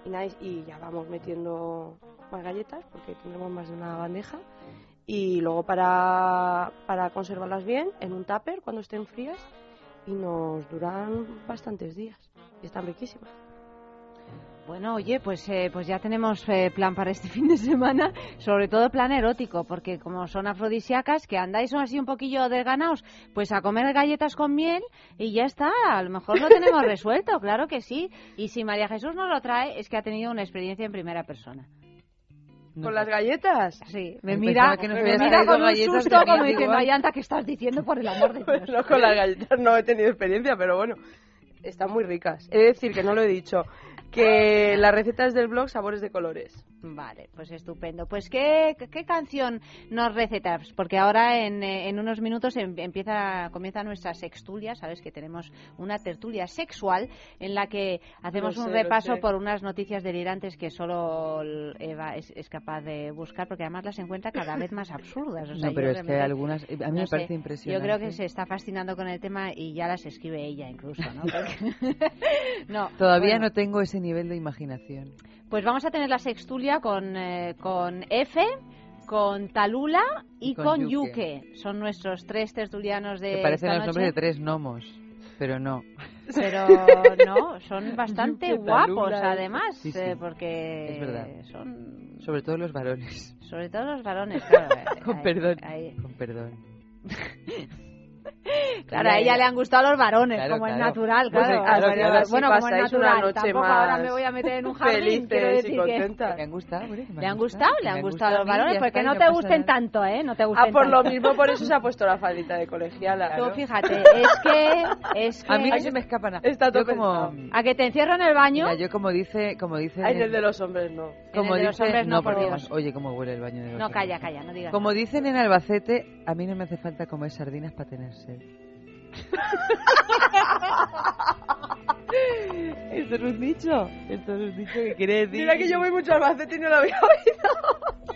Y, nada, y ya vamos metiendo más galletas porque tendremos más de una bandeja. Y luego para, para conservarlas bien en un tupper cuando estén frías y nos duran bastantes días. Y están riquísimas. Bueno, oye, pues, eh, pues ya tenemos eh, plan para este fin de semana, sobre todo plan erótico, porque como son afrodisíacas, que andáis así un poquillo desganados, pues a comer galletas con miel y ya está, a lo mejor lo tenemos resuelto, claro que sí. Y si María Jesús nos lo trae, es que ha tenido una experiencia en primera persona. ¿Con las galletas? Sí, me mira, que nos me mira con un susto como diciendo. Ayanta, ¿qué estás diciendo por el amor de Dios? No, con las galletas no he tenido experiencia, pero bueno, están muy ricas. He de decir que no lo he dicho, que la receta es del blog Sabores de Colores. Vale, pues estupendo. Pues ¿qué, qué canción nos recetas? Porque ahora en, eh, en unos minutos em- empieza, comienza nuestra sextulia, sabes que tenemos una tertulia sexual en la que hacemos un sé, lo repaso por unas noticias delirantes que solo Eva es, es capaz de buscar, porque además las encuentra cada vez más absurdas. O sea, No, pero es que algunas- a mí me no sé, parece impresionante. Yo creo que se está fascinando con el tema y ya las escribe ella incluso, ¿no? Porque- no, Todavía bueno. no tengo ese nivel de imaginación. Pues vamos a tener la sextulia con, eh, con F, con Talula y, Y con con, Yuke. Yuke. Son nuestros tres tertulianos de Que parecen esta los nombres de tres gnomos, pero no. Pero no, son bastante Yuke, guapos Talula, además, sí, sí, eh, porque es verdad. son Sobre todo los varones. sobre todo los varones, claro. eh, Con ahí- perdón. ahí. Con perdón. Claro, a ella le han gustado los varones, Claro, como es claro. natural, Pues claro. sí, claro, bueno, claro, bueno, como es pasáis una natural, noche tampoco más ahora me voy a meter en un jardín, felices quiero y decir que... Me han gustado, me Le han han gustado, le han gustado los varones, porque y no no te gusten nada. tanto, ¿eh? No te gusten Ah, por lo tanto. mismo, por eso se ha puesto la faldita de colegiala. Tú fíjate, es que... Es que A mí no se me escapa nada. Está todo como... A que te encierro en el baño... Mira, yo como dice... Como dice Ay, en el de los hombres no. como En el de los dice, hombres no, por porque Dios. Oye, cómo huele el baño de los No, hombres. calla, calla, no digas Como dicen en Albacete, a mí no me hace falta comer sardinas para tener sed. Esto es un dicho. Esto es un dicho que quiere decir... Mira que yo voy mucho al Albacete y no lo había oído.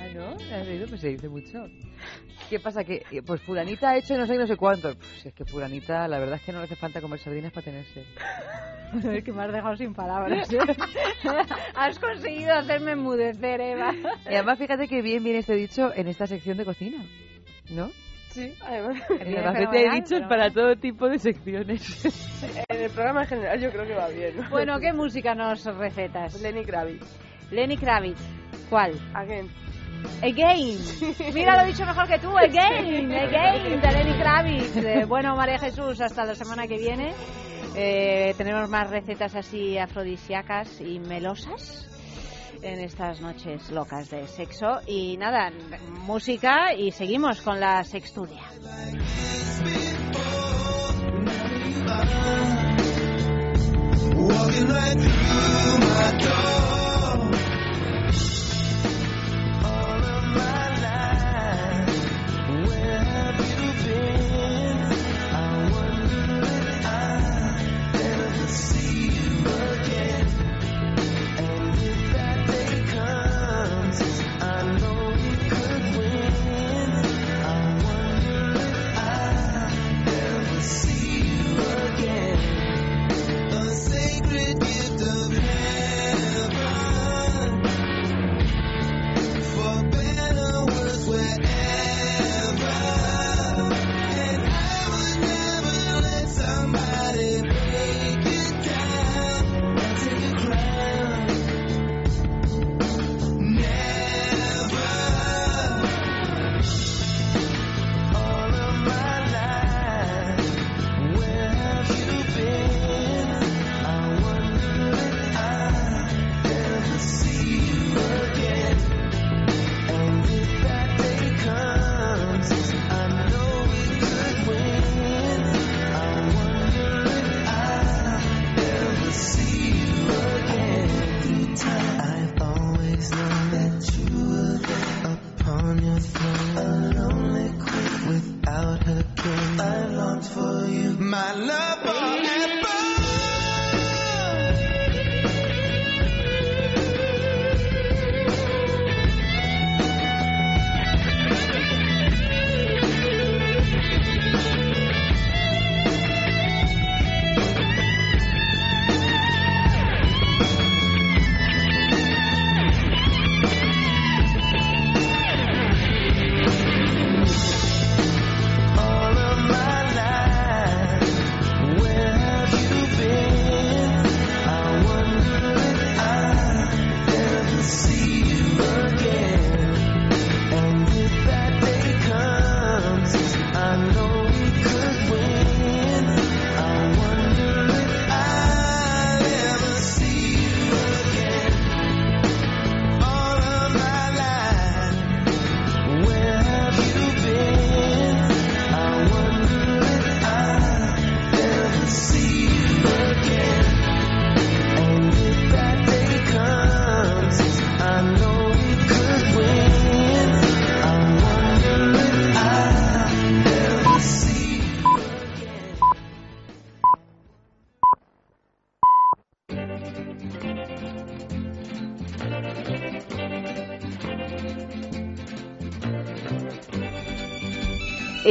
Ah, ¿no? ¿Has oído? Pues se dice mucho. ¿Qué pasa? Que eh, pues fulanita ha hecho no sé no sé cuánto. Pues si es que fulanita, la verdad es que no le hace falta comer sardinas para tener sed. Es que me has dejado sin palabras. ¿eh? has conseguido hacerme enmudecer, Eva. Y además fíjate que bien viene este dicho en esta sección de cocina, ¿no? Sí, además. Hay fenomenal, dichos pero- para todo tipo de secciones. En el programa en general yo creo que va bien. Bueno, ¿qué música nos recetas? Lenny Kravitz. Lenny Kravitz. ¿Cuál? Again. Again. Mira, lo he dicho mejor que tú. Again. Again. De Lenny Kravitz. Eh, bueno, María Jesús, hasta la semana que viene. Eh, tenemos más recetas así afrodisíacas y melosas en estas noches locas de sexo. Y nada, música y seguimos con la sextulia.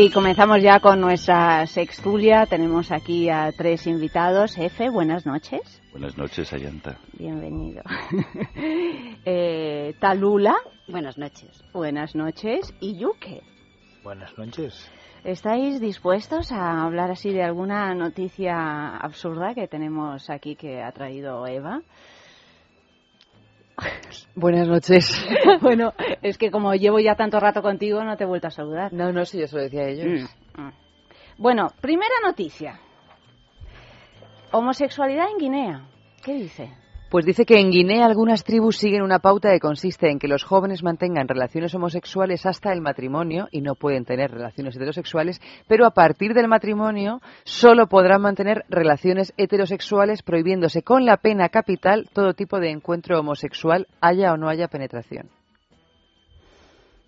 Y comenzamos ya con nuestra sextulia. Tenemos aquí a tres invitados. Efe, buenas noches. Buenas noches, Ayanta. Bienvenido. Eh, Talula. Buenas noches. Buenas noches. Y Yuke. Buenas noches. ¿Estáis dispuestos a hablar así de alguna noticia absurda que tenemos aquí que ha traído Eva? Buenas noches. bueno, es que como llevo ya tanto rato contigo, no te he vuelto a saludar. No, no, sí, yo se lo decía a ellos. Mm, mm. Bueno, primera noticia. Homosexualidad en Guinea. ¿Qué dice? Pues dice que en Guinea algunas tribus siguen una pauta que consiste en que los jóvenes mantengan relaciones homosexuales hasta el matrimonio y no pueden tener relaciones heterosexuales, pero a partir del matrimonio solo podrán mantener relaciones heterosexuales prohibiéndose con la pena capital todo tipo de encuentro homosexual, haya o no haya penetración.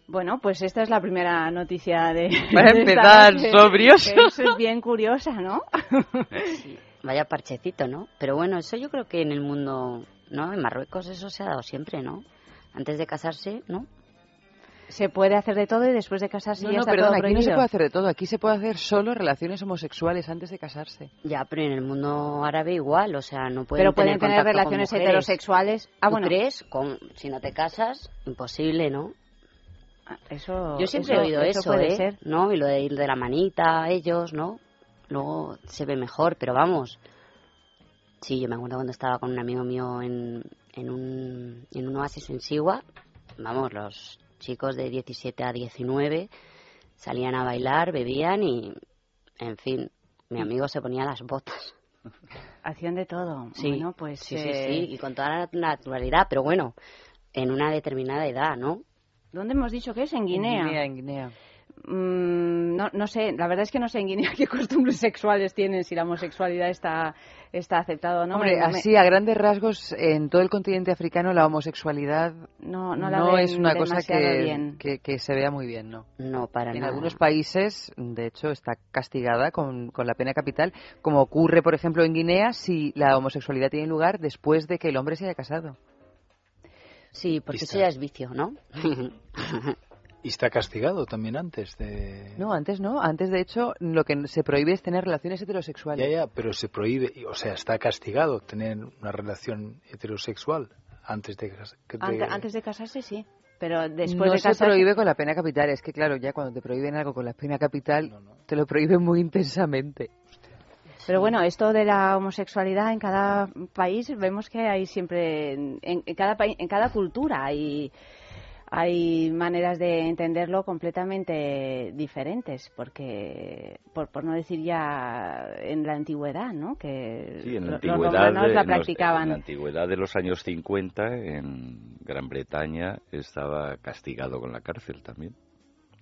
Bueno, pues esta es la primera noticia de. Para empezar, sobrios. Eso es bien curiosa, ¿no? Vaya parchecito, ¿no? Pero bueno, eso yo creo que en el mundo, ¿no? En Marruecos eso se ha dado siempre, ¿no? Antes de casarse, ¿no? Se puede hacer de todo y después de casarse No, ya no, está perdón, todo aquí no se puede hacer de todo. Aquí se puede hacer solo relaciones homosexuales antes de casarse. Ya, pero en el mundo árabe igual, o sea, no pueden Pero pueden tener, tener contacto con relaciones heterosexuales. Ah, ¿Tú bueno. crees? Con- si no te casas, imposible, ¿no? Eso, Yo siempre eso- he oído eso eso, puede ¿eh? ser. ¿No? Y lo de ir de la manita a ellos, ¿no? Luego se ve mejor, pero vamos. Sí, yo me acuerdo cuando estaba con un amigo mío en, en un, en un oasis en Sigua. Vamos, los chicos de 17 a 19 salían a bailar, bebían y, en fin, mi amigo se ponía las botas. Hacían de todo. Sí, Bueno, pues, sí, sí, eh, sí, y con toda la naturalidad, pero bueno, en una determinada edad, ¿no? ¿Dónde hemos dicho que es? En Guinea. En Guinea, en Guinea. Mm, no, no sé, la verdad es que no sé en Guinea qué costumbres sexuales tienen, si la homosexualidad está, está aceptada o no. Hombre, Me- no me- así a grandes rasgos, en todo el continente africano la homosexualidad No- no la ven es una cosa que, bien. que, que se vea muy bien, ¿no? No, para En nada. algunos países, de hecho, está castigada con, con la pena capital, como ocurre, por ejemplo, en Guinea, si la homosexualidad tiene lugar después de que el hombre se haya casado. Sí, porque eso ya es vicio, ¿no? Y está castigado también antes de... No, antes no. Antes, de hecho, lo que se prohíbe es tener relaciones heterosexuales. Ya, ya, pero se prohíbe, o sea, está castigado tener una relación heterosexual antes de... de- Ante- antes de casarse, sí. Pero después no de se casarse... prohíbe con la pena capital. Es que, claro, ya cuando te prohíben algo con la pena capital, te lo prohíben muy intensamente. Pero bueno, esto de la homosexualidad en cada país vemos que hay siempre en, en cada país, en cada cultura hay hay maneras de entenderlo completamente diferentes, porque por, por no decir ya en la antigüedad, ¿no? Que Sí, en la antigüedad, los romanos de, la practicaban. en la antigüedad de los años 50 en Gran Bretaña estaba castigado con la cárcel también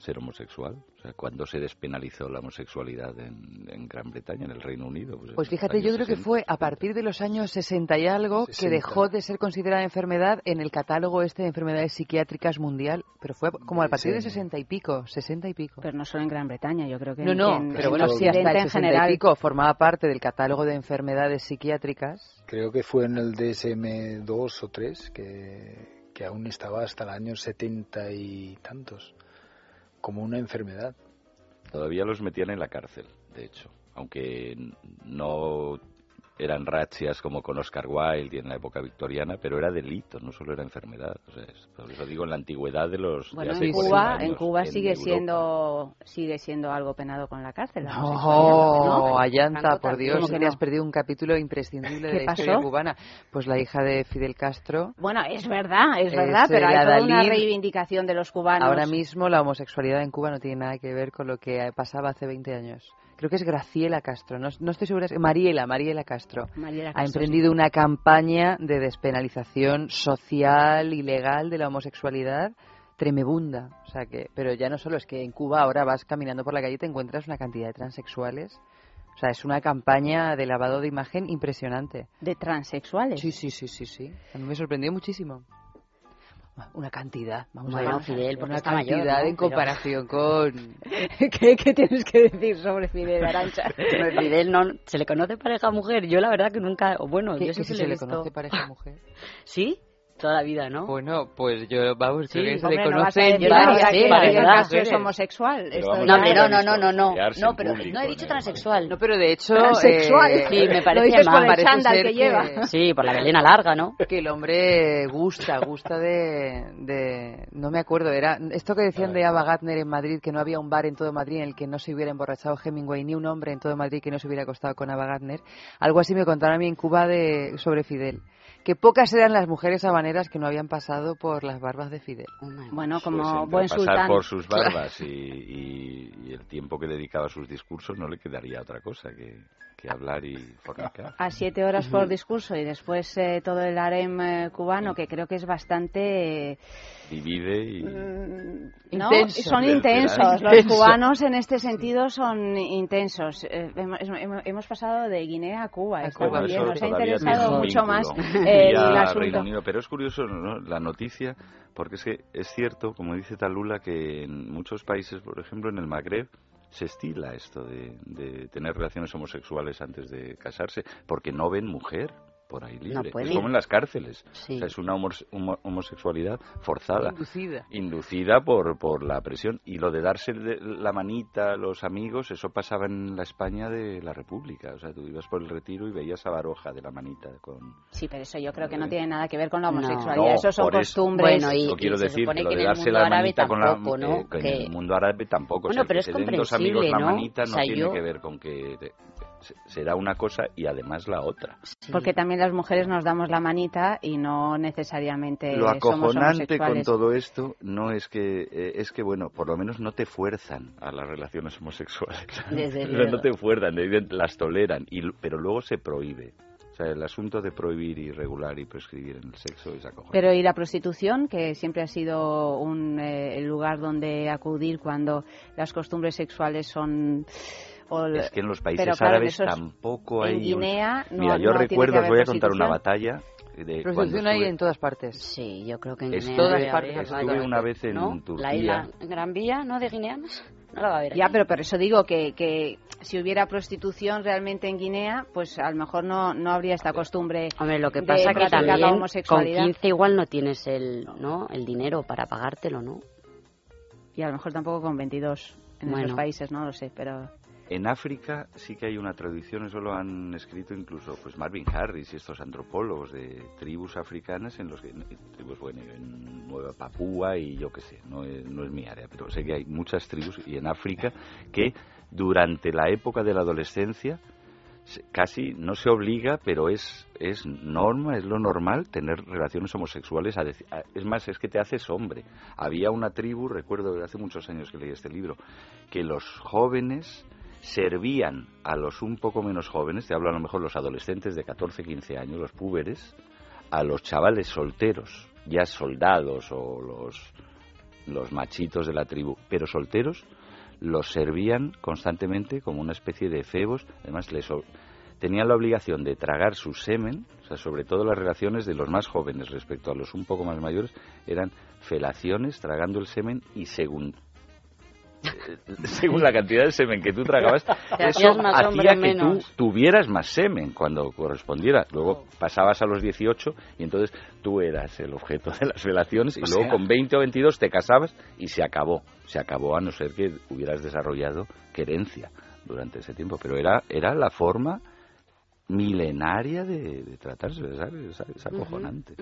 ser homosexual. O sea, cuando se despenalizó la homosexualidad en, en Gran Bretaña, en el Reino Unido. Pues, Pues fíjate, yo creo que 60. fue a partir de los años 60 y algo que 60. dejó de ser considerada enfermedad en el catálogo este de enfermedades psiquiátricas mundial, pero fue como a partir de Sí. 60 y pico, 60 y pico. Pero no solo en Gran Bretaña, yo creo que No, en- no, en, pero en bueno, sí, hasta el en 60 y general. pico formaba parte del catálogo de enfermedades psiquiátricas. Creo que fue en el DSM-2 o 3 que, que aún estaba hasta el año 70 y tantos, como una enfermedad. Todavía los metían en la cárcel, de hecho. Aunque no eran razzias como con Oscar Wilde y en la época victoriana, pero era delito, no solo era enfermedad. O sea, es- por eso digo en la antigüedad de los. de Bueno, hace en 40 Cuba, años, en Cuba en sigue Europa. siendo sigue siendo algo penado con la cárcel. Oh, homosexualidad, ¿no? Allanta, por. Dios, ¿Cómo que te has no? perdido un capítulo imprescindible de ¿Qué la historia pasó? cubana. Pues la hija de Fidel Castro. Bueno, es verdad, es Es, verdad, pero eh, hay toda una reivindicación de los cubanos. Ahora mismo la homosexualidad en Cuba no tiene nada que ver con lo que pasaba hace 20 años. Creo que es Graciela Castro, no, no estoy segura. es- Mariela, Mariela Castro. Mariela ha Castro, emprendido una campaña de despenalización social y legal de la homosexualidad tremebunda. O sea que, pero ya no solo es que en Cuba ahora vas caminando por la calle y te encuentras una cantidad de transexuales. O sea, es una campaña de lavado de imagen impresionante. ¿De transexuales? Sí, sí, sí, sí, sí. A mí me sorprendió muchísimo. Una cantidad, vamos Bueno, a ver. Fidel, porque una está mayor, cantidad ¿no? en Pero- comparación con... ¿Qué, qué tienes que decir sobre Fidel Arancha? Fidel no se le conoce pareja mujer. Yo la verdad que nunca, o bueno, ¿Qué- yo sí que se le visto. conoce pareja mujer? Sí, toda la vida, ¿no? Bueno, pues yo, vamos, Sí, creo que se Hombre, le no vas a conoce ahora varias- que Castro es homosexual. Vamos No, ver, no, no, no, no, no, no, pero público, no he dicho transexual. No, pero de hecho... Transexual. eh, Sí, me Lo parece dices por el chándal ser que lleva. Sí, por la melena larga, ¿no? que el hombre gusta, gusta de, de- no me acuerdo, era esto que decían de Ava Gardner en Madrid, que no había un bar en todo Madrid en el que no se hubiera emborrachado Hemingway, ni un hombre en todo Madrid que no se hubiera acostado con Ava Gardner. Algo así me contaron a mí en Cuba de, sobre Fidel. Que pocas eran las mujeres habaneras que no habían pasado por las barbas de Fidel. Bueno, Pues como entre buen pasar sultán. por sus barbas y, y- y el tiempo que dedicaba a sus discursos no le quedaría otra cosa que, que hablar y fornicar. a siete horas por discurso y después eh, todo el harem eh, cubano, que creo que es bastante... eh, Divide y... ¿no? Intenso. Son intensos. Los cubanos en este sentido son intensos. Eh, hemos, hemos- pasado de Guinea a Cuba. Está Cuba, muy bien. Nos ha interesado mucho más eh, el Reino asunto. Unido. Pero es curioso ¿no? la noticia, porque es que es cierto, como dice Talula, que en muchos países, por ejemplo en el Magreb, se estila esto de, de tener relaciones homosexuales antes de casarse, porque no ven mujer por ahí libre. es como en las cárceles. Sí. O sea, es una homos- homo- homosexualidad forzada. Inducida. Inducida por, por la presión. Y lo de darse de- la manita a los amigos, eso pasaba en la España de la República. O sea, tú ibas por el retiro y veías a Baroja de la manita con... Sí, pero eso yo creo que no tiene nada que ver con la No. homosexualidad. No, eso son por eso. costumbres. Bueno, y- Yo quiero se decir que lo de en el darse mundo la árabe manita con la... ¿no? eh, que en el mundo árabe tampoco. o Bueno, sea, pero que es den dos amigos comprensible, la ¿no? manita O no sea, tiene yo- que ver con que... te- será una cosa y además la otra. Porque también las mujeres nos damos la manita y no necesariamente Lo somos acojonante con todo esto no es que eh, es que bueno, por lo menos no te fuerzan a las relaciones homosexuales. Desde no te fuerzan, de- las toleran, y, pero luego se prohíbe. O sea, el asunto de prohibir y regular y prescribir en el sexo es acojonante. Pero y la prostitución, que siempre ha sido un eh, el lugar donde acudir cuando las costumbres sexuales son... o l- Es que en los países pero, claro, en árabes esos- tampoco en hay. un- Guinea no- Mira, yo no tiene que recuerdo, os voy a contar una batalla de Prostitución hay en todas partes. Sí, yo creo que en Estuve- Guinea todas partes. Estuve una vez en ¿No? Turquía. La isla Gran Vía, ¿no? De guineanos. No la va a haber. Ya, aquí. pero por eso digo que, que si hubiera prostitución realmente en Guinea, pues a lo mejor no, no habría esta costumbre Hombre, lo que de pasa que practicar la también con homosexualidad. 15 igual no tienes el, ¿no? el dinero para pagártelo, ¿no? Y a lo mejor tampoco con 22 en esos Bueno. países, no lo sé, pero... En África sí que hay una tradición, eso lo han escrito incluso pues Marvin Harris y estos antropólogos de tribus africanas en los que tribus bueno, en Nueva Papúa y yo qué sé, no es, no es mi área, pero sé que hay muchas tribus y en África que durante la época de la adolescencia casi no se obliga, pero es es norma, es lo normal tener relaciones homosexuales. a deci- a- es más, es que te haces hombre. Había una tribu, recuerdo de hace muchos años que leí este libro, que los jóvenes servían a los un poco menos jóvenes, te hablo a lo mejor los adolescentes de 14, 15 años, los púberes, a los chavales solteros, ya soldados o los, machitos de la tribu, pero solteros, los servían constantemente como una especie de efebos, además les tenían la obligación de tragar su semen, o sea, sobre todo las relaciones de los más jóvenes respecto a los un poco más mayores, eran felaciones tragando el semen y según según la cantidad de semen que tú tragabas, eso hacía que tú tuvieras más semen cuando correspondiera. Luego pasabas a los 18 y entonces tú eras el objeto de las relaciones y O luego sea- con 20 o 22 te casabas y se acabó. Se acabó a no ser que hubieras desarrollado querencia durante ese tiempo. Pero era, era la forma milenaria de, de tratarse, ¿sabes? Es, es acojonante.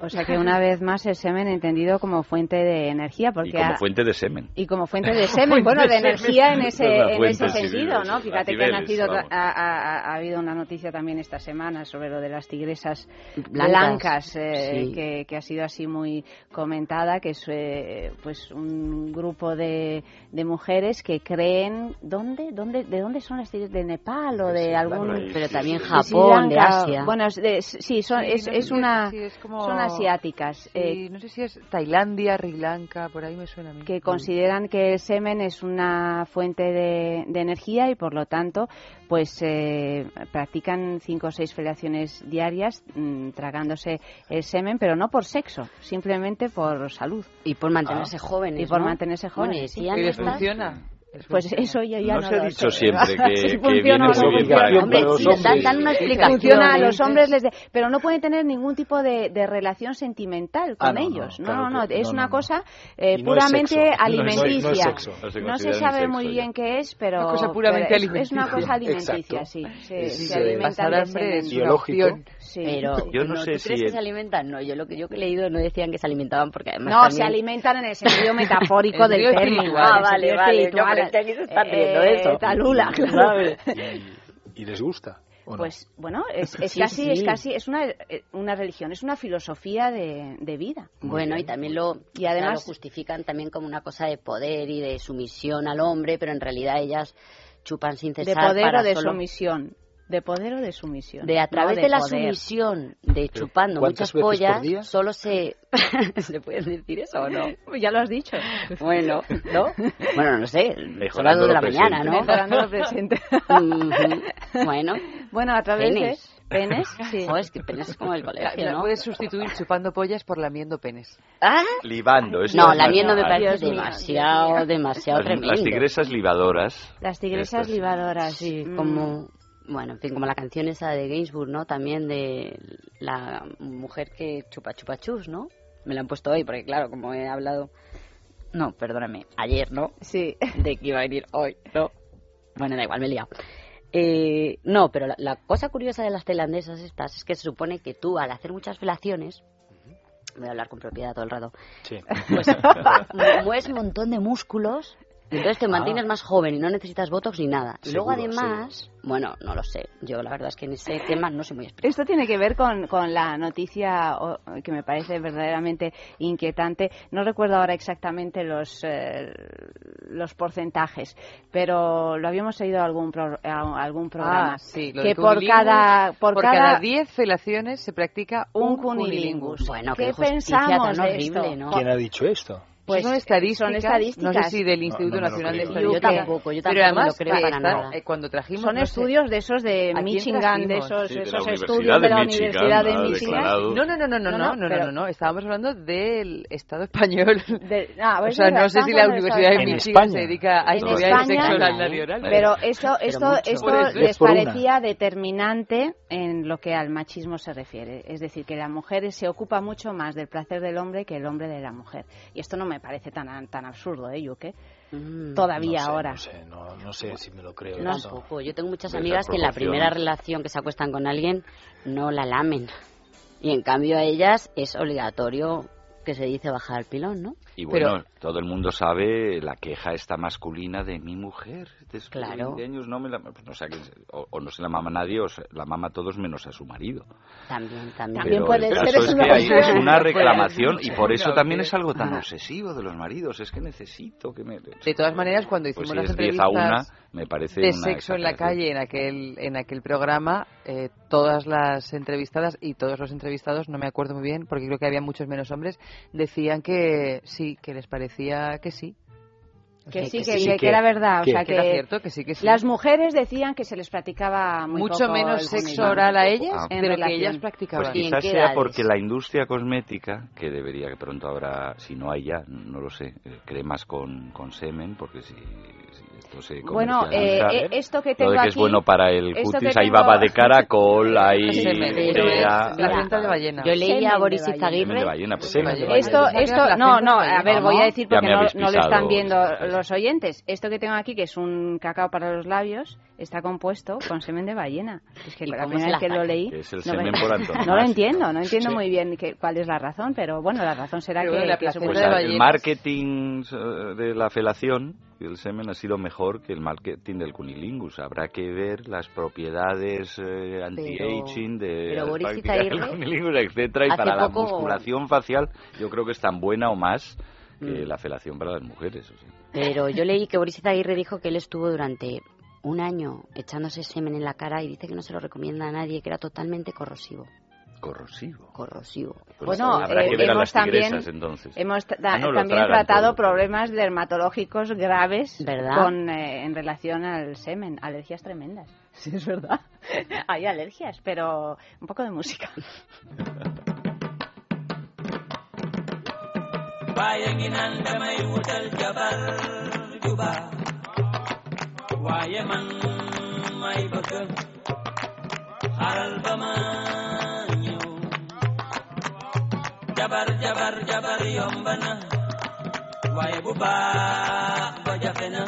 O sea que una vez más el semen entendido como fuente de energía, porque Y como ha- fuente de semen. y como fuente de semen, Fuente bueno, de de semen. energía en ese, en fuente, ese sentido, sí, ¿no? Fíjate a que ha, niveles, nacido, ha, ha- ha habido una noticia también esta semana sobre lo de las tigresas Blancas, blancas, eh, sí. que, que ha sido así muy comentada, que es eh, pues un grupo de, de mujeres que creen, ¿dónde? ¿dónde? ¿De dónde son las tigresas? ¿De Nepal o de algún...? Pero también Japón, de? Asia. Bueno, es de- sí, son, Sí, es, no sé es si una... sí, es como- Son asiáticas. Sí, eh, no sé si es Tailandia, Sri Lanka, por ahí me suena a mí. que consideran que el semen es una fuente de, de energía y por lo tanto pues eh, practican cinco o seis felaciones diarias mm, tragándose el semen pero no por sexo simplemente por salud y por mantenerse jóvenes y por ¿no? mantenerse Bueno, jóvenes y decían ¿Y les estas- pues eso ya, ya No no, se ha lo dicho sé. siempre que- Si que funciona viene o no muy bien funciona. para Hombre, los sí, hombres. dan, dan una explicación. funciona a los hombres les de- pero no pueden tener ningún tipo de, de relación sentimental con Ah, no, no, ellos no claro no, no, es no, una cosa eh, puramente sexo. No es- no es alimenticia sexo. No se se sabe sexo muy ya. bien qué es pero Una cosa puramente pero es, es una cosa alimenticia Exacto. sí se, Es, se eh, alimentan hambre es Biológico. Sí. Pero Yo no no, sé ¿tú si crees que se alimentan? No, yo lo que yo que he leído no decían que se alimentaban porque además no, se alimentan en el sentido metafórico del término. Ah, vale, vale. Yo espiritual. pensé que aquí se está Eh, de eso. Talula, claro. ¿Y, y les gusta? ¿o no? Pues bueno, es, es Sí, casi, es casi, es una, eh, una religión, es una filosofía de, de vida. Bueno, y también lo, Y además- lo justifican también como una cosa de poder y de sumisión al hombre, pero en realidad ellas chupan sin De cesar poder para o de solo- sumisión. De poder o de sumisión. de a No través de, la poder. sumisión de chupando ¿cuántas muchas veces por pollas día? solo se se puede decir eso o no Ya lo has dicho. bueno no bueno no sé Mejorando de la lo mañana presente. no Mejorando lo presente. Bueno Bueno, a través Penes. de penes, sí. Joder, es que penes es como el colegio no Puedes sustituir chupando pollas por lamiendo penes. ¿Ah? Libando. eso no es lamiendo me parece Dios mío, demasiado demasiado Las, tremendo las tigresas libadoras. Las tigresas Estas- libadoras. Sí, Mm. como, bueno, en fin, como la canción esa de Gainsbourg, ¿no? También de la mujer que chupa chupa chus, ¿no? Me la han puesto hoy, porque claro, como he hablado, no, perdóname, ayer, ¿no? Sí. De que iba a venir hoy, ¿no? Bueno, da igual, me he liado. Eh, no, pero la, la cosa curiosa de las tailandesas estas es que se supone que tú, al hacer muchas felaciones, voy a hablar con propiedad todo el rato, Sí. pues mueves un montón de músculos Entonces te Ah. mantienes más joven y no necesitas botox ni nada. Y luego además, bueno, no lo sé. Yo la verdad es que en ese tema no soy muy experta. Esto tiene que ver con, con la noticia o- que me parece verdaderamente inquietante. No recuerdo ahora exactamente los, eh, los porcentajes, pero lo habíamos oído en algún, pro- a- algún programa. Ah, sí, lo que de por cada, por, por cada, cada 10 felaciones se practica un un cunilingus. cunilingus. Bueno, ¿Qué qué justicia pensamos tan de esto? ¿no? ¿Quién ha dicho esto? Pues son estadísticas, son estadísticas. no sé si del Instituto no lo Nacional de. Estadística. Yo tampoco, yo pero tampoco me además lo creo para están, nada. eh, cuando trajimos Son no sé, estudios de esos de ¿A quién Michigan, de esos, Sí, de esos estudios de de la Universidad de Michigan. No, no, no, no, no, no, no, no, pero- no, no, estábamos hablando del Estado español. de- ah, o pues sea, no sé si la Universidad de Michigan se dedica a estudiar el sexo oral. Pero esto, esto, les parecía determinante en lo que al machismo se refiere. Es decir, que la mujer se ocupa mucho más del placer del hombre que el hombre de la mujer. Y esto no me parece tan, tan absurdo, ¿eh, Yuke? Mm, Todavía No sé, ahora. No sé, no, no sé si me lo creo. Yo No. tampoco. Yo tengo muchas amigas que en la primera relación que se acuestan con alguien no la lamen. Y en cambio a ellas es obligatorio que se dice bajar el pilón, ¿no? Y bueno, todo el mundo sabe la queja esta masculina de mi mujer. Después Claro. de 20 años no me la... pues no sé, a quién se- o, o no se la mama nadie o se- la mama todos menos a su marido. También, también. También Pero puede el ser, caso es es una que hay- es una reclamación ser. y por eso también que- es algo tan obsesivo de los maridos. Es que necesito que me... De todas maneras, cuando Pues hicimos si las es 10 a entrevistas 1, me parece de una sexo en la calle en aquel en aquel programa, eh, todas las entrevistadas y todos los entrevistados, no me acuerdo muy bien, porque creo que había muchos menos hombres, decían que sí, que les parecía que sí. Que que, sí, que- que- que era verdad. O sea, que era cierto, que sí, que sí. las mujeres decían que se les practicaba muy mucho poco menos sexo oral a ellas Ah. En de lo que ellas practicaban. Pues ¿Y en quizás sea edades? porque la industria cosmética, que debería que pronto habrá, si no hay ya, no lo sé, eh, cremas con, con semen, porque si, esto se Bueno, eh, comercializa, eh, esto que lo tengo de que aquí... es bueno para el esto cutis, que hay tengo- baba de caracol, hay Semen, es placenta de ballena. Yo leí Semen a Boris Izaguirre. ballena, pues. Esto, esto, no, no, a ver, voy a decir porque no, no lo están viendo los oyentes. Esto que tengo aquí, que es un cacao para los labios, está compuesto con semen de ballena. Es que ¿Y la primera vez que lo leí... Es el no, semen me- por antonomasia. no lo entiendo, no entiendo Sí. muy bien que- cuál es la razón, pero bueno, la razón será Pero que, la que Pues de el marketing eh, de la felación y el semen ha sido mejor que el marketing del cunilingus. Habrá que ver las propiedades eh, anti-aging de del cunilingus, etcétera, y para la musculación facial yo creo que es tan buena o más que Mm. la felación para las mujeres. o sea. Pero yo leí que Boris Izaguirre dijo que él estuvo durante un año echándose semen en la cara y dice que no se lo recomienda a nadie, que era totalmente corrosivo. Corrosivo. Corrosivo. Pues Bueno, habrá eh, que ver a hemos las también, entonces. hemos Ah, no, también tragan tratado todo. problemas dermatológicos graves ¿Verdad? con, eh, en relación al semen, alergias tremendas. Sí, es verdad. Hay alergias, pero un poco de música. waaye ngi naan damay wutal jabar ju baax waaye man may bëgg xaral jabar jabar jabar yomb na waaye bu baax ba jafe na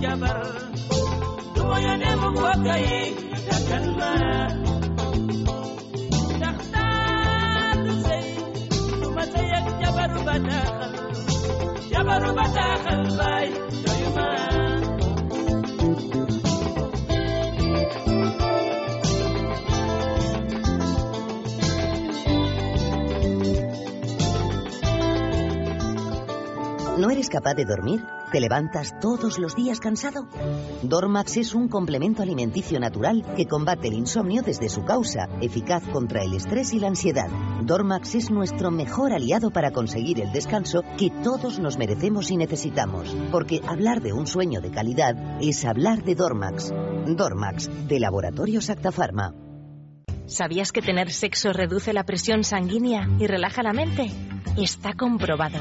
ma ¿No eres capaz de dormir? ¿Te levantas todos los días cansado? Dormax es un complemento alimenticio natural que combate el insomnio desde su causa, eficaz contra el estrés y la ansiedad. Dormax es nuestro mejor aliado para conseguir el descanso que todos nos merecemos y necesitamos, porque hablar de un sueño de calidad es hablar de Dormax. Dormax, de Laboratorio Sacta Pharma. ¿Sabías que tener sexo reduce la presión sanguínea y relaja la mente? Está comprobado.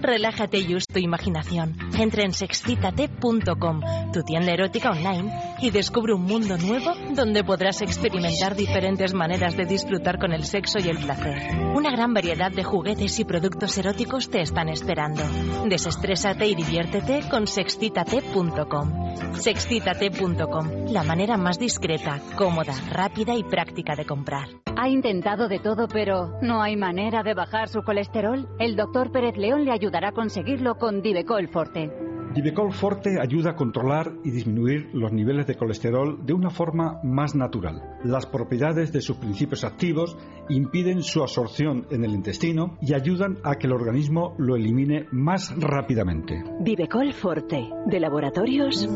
Relájate y usa tu imaginación. Entra en sexcitate.com, tu tienda erótica online, y descubre un mundo nuevo donde podrás experimentar diferentes maneras de disfrutar con el sexo y el placer. Una gran variedad de juguetes y productos eróticos te están esperando. Desestrésate y diviértete con sexcitate.com. Sexcitate.com, la manera más discreta, cómoda, rápida y práctica de comprar. Ha intentado de todo, pero no hay manera de bajar su colesterol. El doctor Pérez León le ayudará a conseguirlo con Divecol Forte. Divecol Forte ayuda a controlar y disminuir los niveles de colesterol de una forma más natural. Las propiedades de sus principios activos impiden su absorción en el intestino y ayudan a que el organismo lo elimine más rápidamente. Divecol Forte, de laboratorios.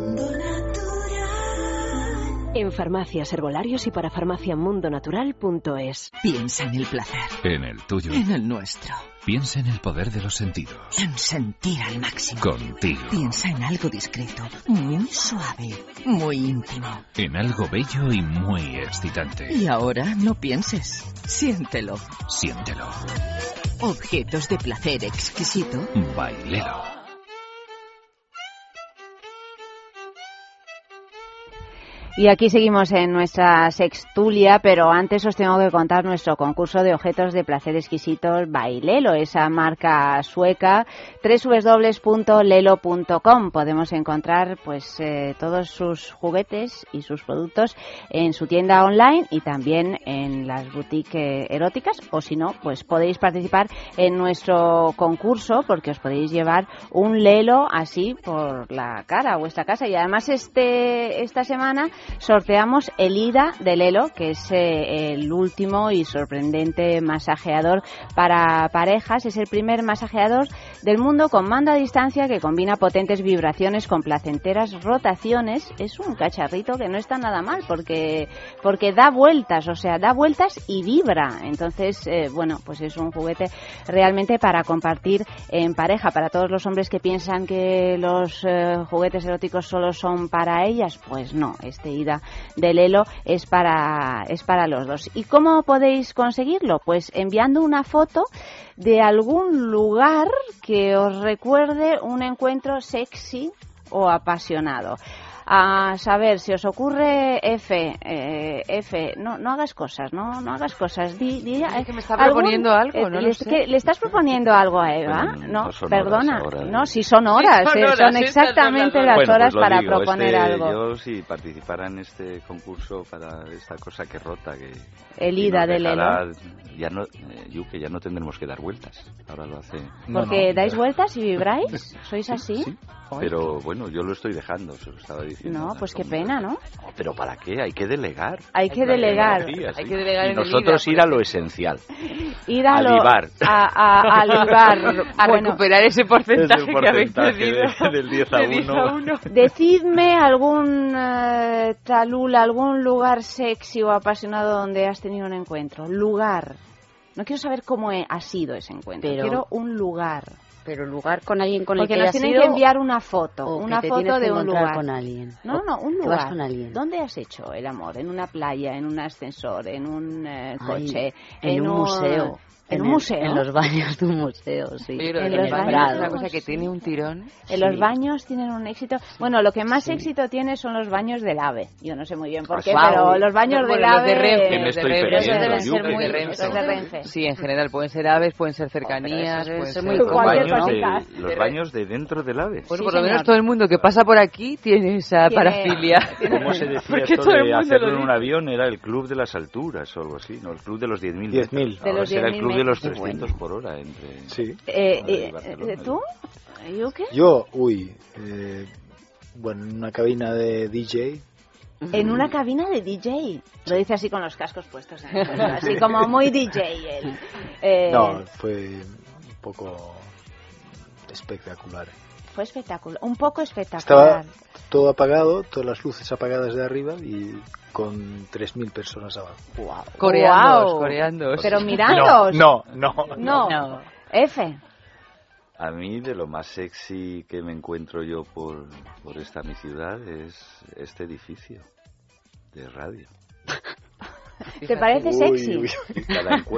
En farmacias, herbolarios y para farmaciamundonatural.es. Piensa en el placer. En el tuyo. En el nuestro. Piensa en el poder de los sentidos. En sentir al máximo. Contigo. Piensa en algo discreto, muy suave, muy íntimo. En algo bello y muy excitante. Y ahora no pienses. Siéntelo. Siéntelo. Objetos de placer exquisito. Bailelo. Y aquí seguimos en nuestra sextulia, pero antes os tengo que contar nuestro concurso de objetos de placer exquisitos Bailelo, esa marca sueca, www.lelo.com. Podemos encontrar pues eh, todos sus juguetes y sus productos en su tienda online y también en las boutiques eróticas, o si no, pues podéis participar en nuestro concurso porque os podéis llevar un Lelo así por la cara a vuestra casa y además este esta semana sorteamos el IDA de Lelo, que es eh, el último y sorprendente masajeador para parejas. Es el primer masajeador del mundo con mando a distancia que combina potentes vibraciones con placenteras rotaciones. Es un cacharrito que no está nada mal porque, porque da vueltas, o sea, da vueltas y vibra. Entonces, eh, bueno, pues es un juguete realmente para compartir en pareja. Para todos los hombres que piensan que los eh, juguetes eróticos solo son para ellas, pues no, este del Elo es para, es para los dos. ¿Y cómo podéis conseguirlo? Pues enviando una foto de algún lugar que os recuerde un encuentro sexy o apasionado a saber si os ocurre F, eh, F, no, no hagas cosas, no, no hagas cosas. Di, di, Es que me está proponiendo algo, no eh, lo es sé. que ¿Le estás proponiendo algo a Eva? Bueno, no, no son perdona, horas ahora, no, ¿eh? si son horas, son eh, horas, son estas exactamente son las Bueno, horas pues para digo, proponer este, algo. Yo si participara en este concurso para esta cosa que rota, que El ida del Elo. Ya no, eh, Yu, que ya no tendremos que dar vueltas. Ahora lo hace. Porque dais vueltas y vibráis, ¿sois así? Pero bueno, yo lo estoy dejando, se lo estaba diciendo. No, pues qué pena, ¿no? Pero ¿para qué? Hay que delegar. Hay que delegar. Hay que delegar y nosotros ir a lo esencial. Ir a, lo- libar. A, a, Bueno, recuperar ese porcentaje, Ese que habéis porcentaje perdido. de- del 10 a De 10 a 1. 1. Decidme algún eh, talul, algún lugar sexy o apasionado donde has tenido un encuentro. Lugar. No quiero saber cómo he- ha sido ese encuentro. Pero- quiero un lugar. Pero lugar con alguien con Porque el que nos hayas tienen que enviar una foto. o que Una te foto que de un lugar. con alguien. No, no, un lugar. vas con alguien. ¿Dónde has hecho el amor? ¿En una playa? ¿En un ascensor? ¿En un eh, Ay, coche? en, un museo. ¿En, un el- museo? En los baños de un museo, sí. Pero En en los baños. baño es una cosa que tiene un tirón. En los Sí. baños tienen un éxito. Bueno, lo que más éxito tiene son los baños del AVE. Yo no sé muy bien por qué, sí. pero los baños del los AVE. de Renfe, ¿Qué me los de estoy Renfe. Deben ser muy. de Renfe. Esos de Renfe. Sí, en general pueden ser aves, pueden ser cercanías, pueden ser muy Los baños, de, los baños de dentro del ave. Bueno, Sí, por lo menos todo el mundo que pasa por aquí tiene esa parafilia. ¿Cómo se decía esto de hacerlo lo en un avión? Era el club de las alturas o algo así, ¿no? El club de los 10.000 10.000. metros. De Ahora los será el 10.000 club de los metros. 300 por hora entre... Sí. Eh, eh, eh, ¿Tú? ¿Yo qué? Yo, uy, eh, bueno, en una cabina de DJ. En una cabina de DJ. Lo dice así con los cascos puestos. ¿eh? Así como muy DJ él. Eh, No, fue un poco espectacular. Fue espectacular. Un poco Estaba espectacular. todo apagado, todas las luces apagadas de arriba y con 3.000 personas abajo. Coreándoos, Guau. coreándoos. Pero mirándoos. No, no, no. No. F. A mí de lo más sexy que me encuentro yo por, por esta mi ciudad es este edificio de radio. ¿Te parece sexy?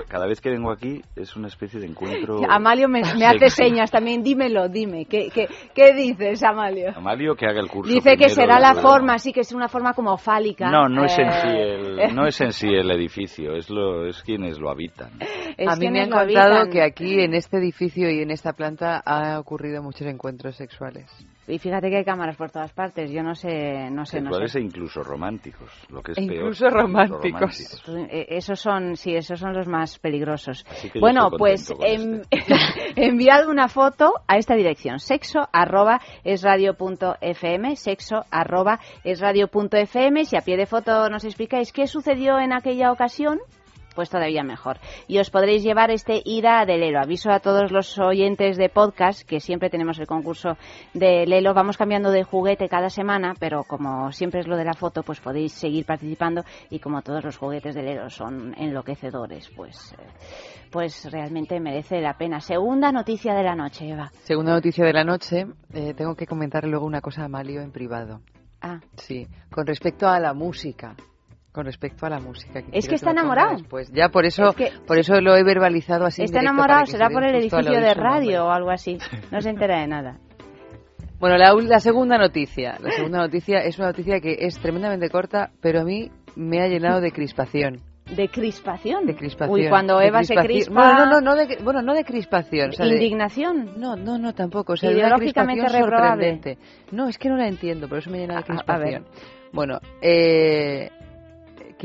Cada, vez que vengo aquí es una especie de encuentro. Amalio me, me hace señas también. Dímelo, dime. ¿Qué, qué, qué dices, Amalio? Amalio que haga el curso. Dice que será la forma, sí, que es una forma como fálica. No, no es en sí Eh, el, no es en sí el edificio, es lo, es quienes lo habitan. es a mí me han contado habitan. que aquí en este edificio y en esta planta ha ocurrido muchos encuentros sexuales. Y fíjate que hay cámaras por todas partes. Yo no sé, no sé, no sé. e incluso románticos, lo que es E peor. incluso románticos. románticos. Eh, Esos son, sí, esos son los más peligrosos. Bueno, pues contento em- enviad una foto a esta dirección, sexo arroba es radio punto fm, sexo arroba es radio punto fm. Si a pie de foto nos explicáis qué sucedió en aquella ocasión, pues todavía mejor. Y os podréis llevar este ida de Lelo. Aviso a todos los oyentes de podcast que siempre tenemos el concurso de Lelo. Vamos cambiando de juguete cada semana, pero como siempre es lo de la foto, pues podéis seguir participando y como todos los juguetes de Lelo son enloquecedores, pues, eh, pues realmente merece la pena. Segunda noticia de la noche, Eva. Segunda noticia de la noche, eh, tengo que comentar luego una cosa a Malio en privado. Ah. Sí, con respecto a la música. Con respecto a la música. Es quiero que está enamorado. después. Ya por eso, Es que- por eso lo he verbalizado así. Está enamorado, que será se por el edificio de nombre. radio o algo así. No se entera de nada. Bueno, la, la segunda noticia. La segunda noticia es una noticia que es tremendamente corta, pero a mí me ha llenado de crispación. ¿De crispación? De crispación. Uy, cuando De Eva se crispación. crispa... Bueno, no, no, no de, bueno, no de crispación. o sea, de- ¿Indignación? No, no, no, tampoco. O sea, de una Ideológicamente crispación reprobable. sorprendente. No, es que no la entiendo, por eso me llena de A- a- a crispación. Bueno, eh...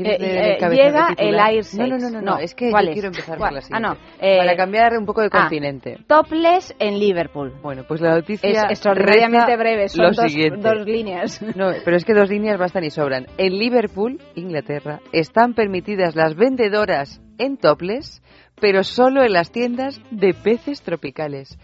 ¿quieres Eh, eh, llega el air sex. No, no, no, no, es que ¿cuál yo quiero empezar por la Ah, no, siguiente. eh, Para cambiar un poco de ah, continente. Topless en Liverpool. Bueno, pues la noticia Es extraordinariamente breve, son lo dos, siguiente. dos líneas. No, pero es que dos líneas bastan y sobran. En Liverpool, Inglaterra, están permitidas las vendedoras en topless, pero solo en las tiendas de peces tropicales.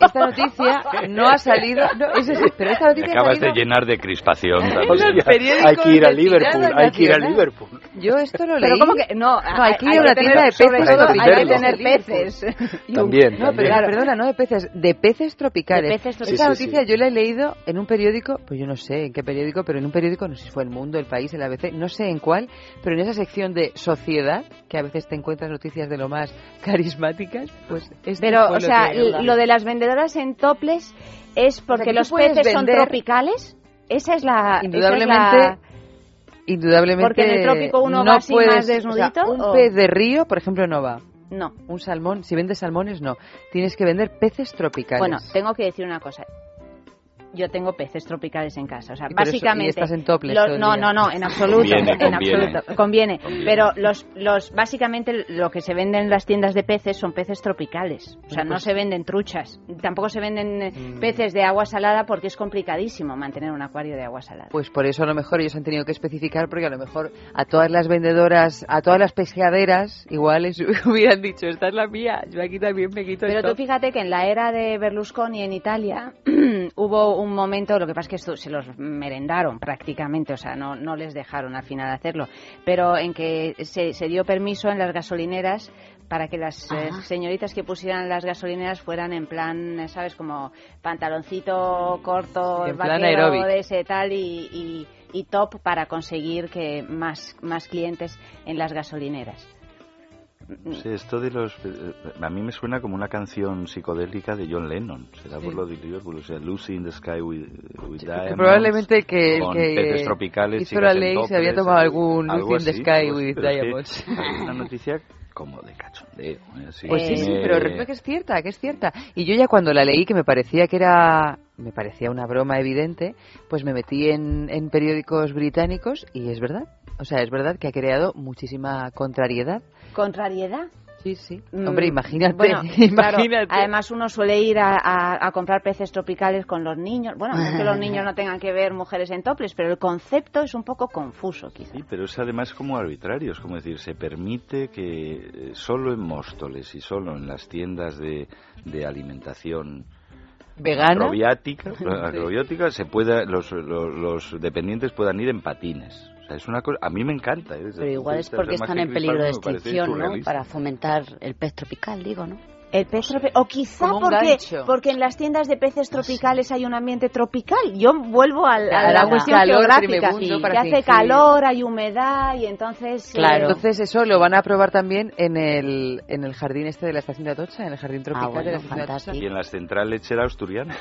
Esta noticia no ha salido, no, eso sí, pero esta Me noticia ha acabas de llenar de crispación hay que ir a Liverpool, hay que ir a. Liverpool. Yo esto lo leí. Pero ¿cómo que? No, No, hay que ir a una tienda de peces todo hay que tropicales. tener peces. También, No, pero. Claro. perdona, no de peces, de peces tropicales. De peces Esta tropicales. Sí, sí, noticia sí. yo la he leído en un periódico, pues yo no sé en qué periódico, pero en un periódico, no sé si fue El Mundo, El País, el ABC, no sé en cuál, pero en esa sección de sociedad, que a veces te encuentras noticias de lo más carismáticas, pues esto Pero, fue o sea, que- l- lo de las vendedoras en topless es porque los peces son tropicales. Esa es la. esa es Indudablemente, la- indudablemente Porque en el trópico uno no va así puedes, más desnudito, o sea, un ¿o? pez de río, por ejemplo, no va. No. Un salmón, si vendes salmones, no. Tienes que vender peces tropicales. Bueno, tengo que decir una cosa. Yo tengo peces tropicales en casa, o sea, Y por eso- básicamente. y estás en topless el no, no, no, en absoluto, Conviene, en conviene. absoluto, conviene. Pero los, los, básicamente lo que se vende en las tiendas de peces son peces tropicales, o sea, no pues- se venden truchas, tampoco se venden eh, Mm. peces de agua salada porque es complicadísimo mantener un acuario de agua salada. Pues por eso a lo mejor ellos han tenido que especificar, porque a lo mejor a todas las vendedoras, a todas las pescaderas, igual les hubieran dicho, esta es la mía, yo aquí también me quito Pero esto. tú fíjate que en la era de Berlusconi en Italia hubo un momento, lo que pasa es que esto se los merendaron prácticamente, o sea, no, no les dejaron al final hacerlo, pero en que se, se dio permiso en las gasolineras para que las eh, señoritas que pusieran las gasolineras fueran en plan, ¿sabes? Como pantaloncito corto, En plan vaquero aeróbic. de ese tal y, y- y top para conseguir que más, más clientes en las gasolineras. Sí, esto de los... eh, A mí me suena como una canción psicodélica de John Lennon. Será por Sí. lo de Liverpool. O sea, Lucy in the Sky with, with Diamonds. probablemente que el que tropicales, hizo la ley se había tomado algún Lucy in the Sky with Diamonds. Es una noticia como de cachondeo. ¿eh? Así Pues sí, sí, me- pero resulta que es cierta, que es cierta. Y yo ya cuando la leí, que me parecía que era, me parecía una broma evidente, pues me metí en, en periódicos británicos y es verdad. O sea, es verdad que ha creado muchísima contrariedad. ¿Contrariedad? Sí, sí. Mm, Hombre, imagínate, Bueno, claro, además uno suele ir a, a- a comprar peces tropicales con los niños. Bueno, no es que los niños no tengan que ver mujeres en toples, pero el concepto es un poco confuso, quizá. Sí, pero es además como arbitrario, es como decir, se permite que eh, solo en Móstoles y solo en las tiendas de, de alimentación ¿Vegana? agrobiótica se pueda, los, los, los dependientes puedan ir en patines. Es una cosa, a mí me encanta. ¿eh? Pero igual es porque están en peligro de extinción, ¿no? Para fomentar el pez tropical, digo, ¿no? El pez tropical. O quizá porque, porque en las tiendas de peces tropicales hay un ambiente tropical. Yo vuelvo a la hace cuestión geográfica. tremebundo que hace fingir. calor, hay humedad y entonces. eh, Entonces eso lo van a probar también en el, en el jardín este de la estación de Atocha, en el jardín tropical bueno, de la estación de Atocha. Y en la central lechera asturiana.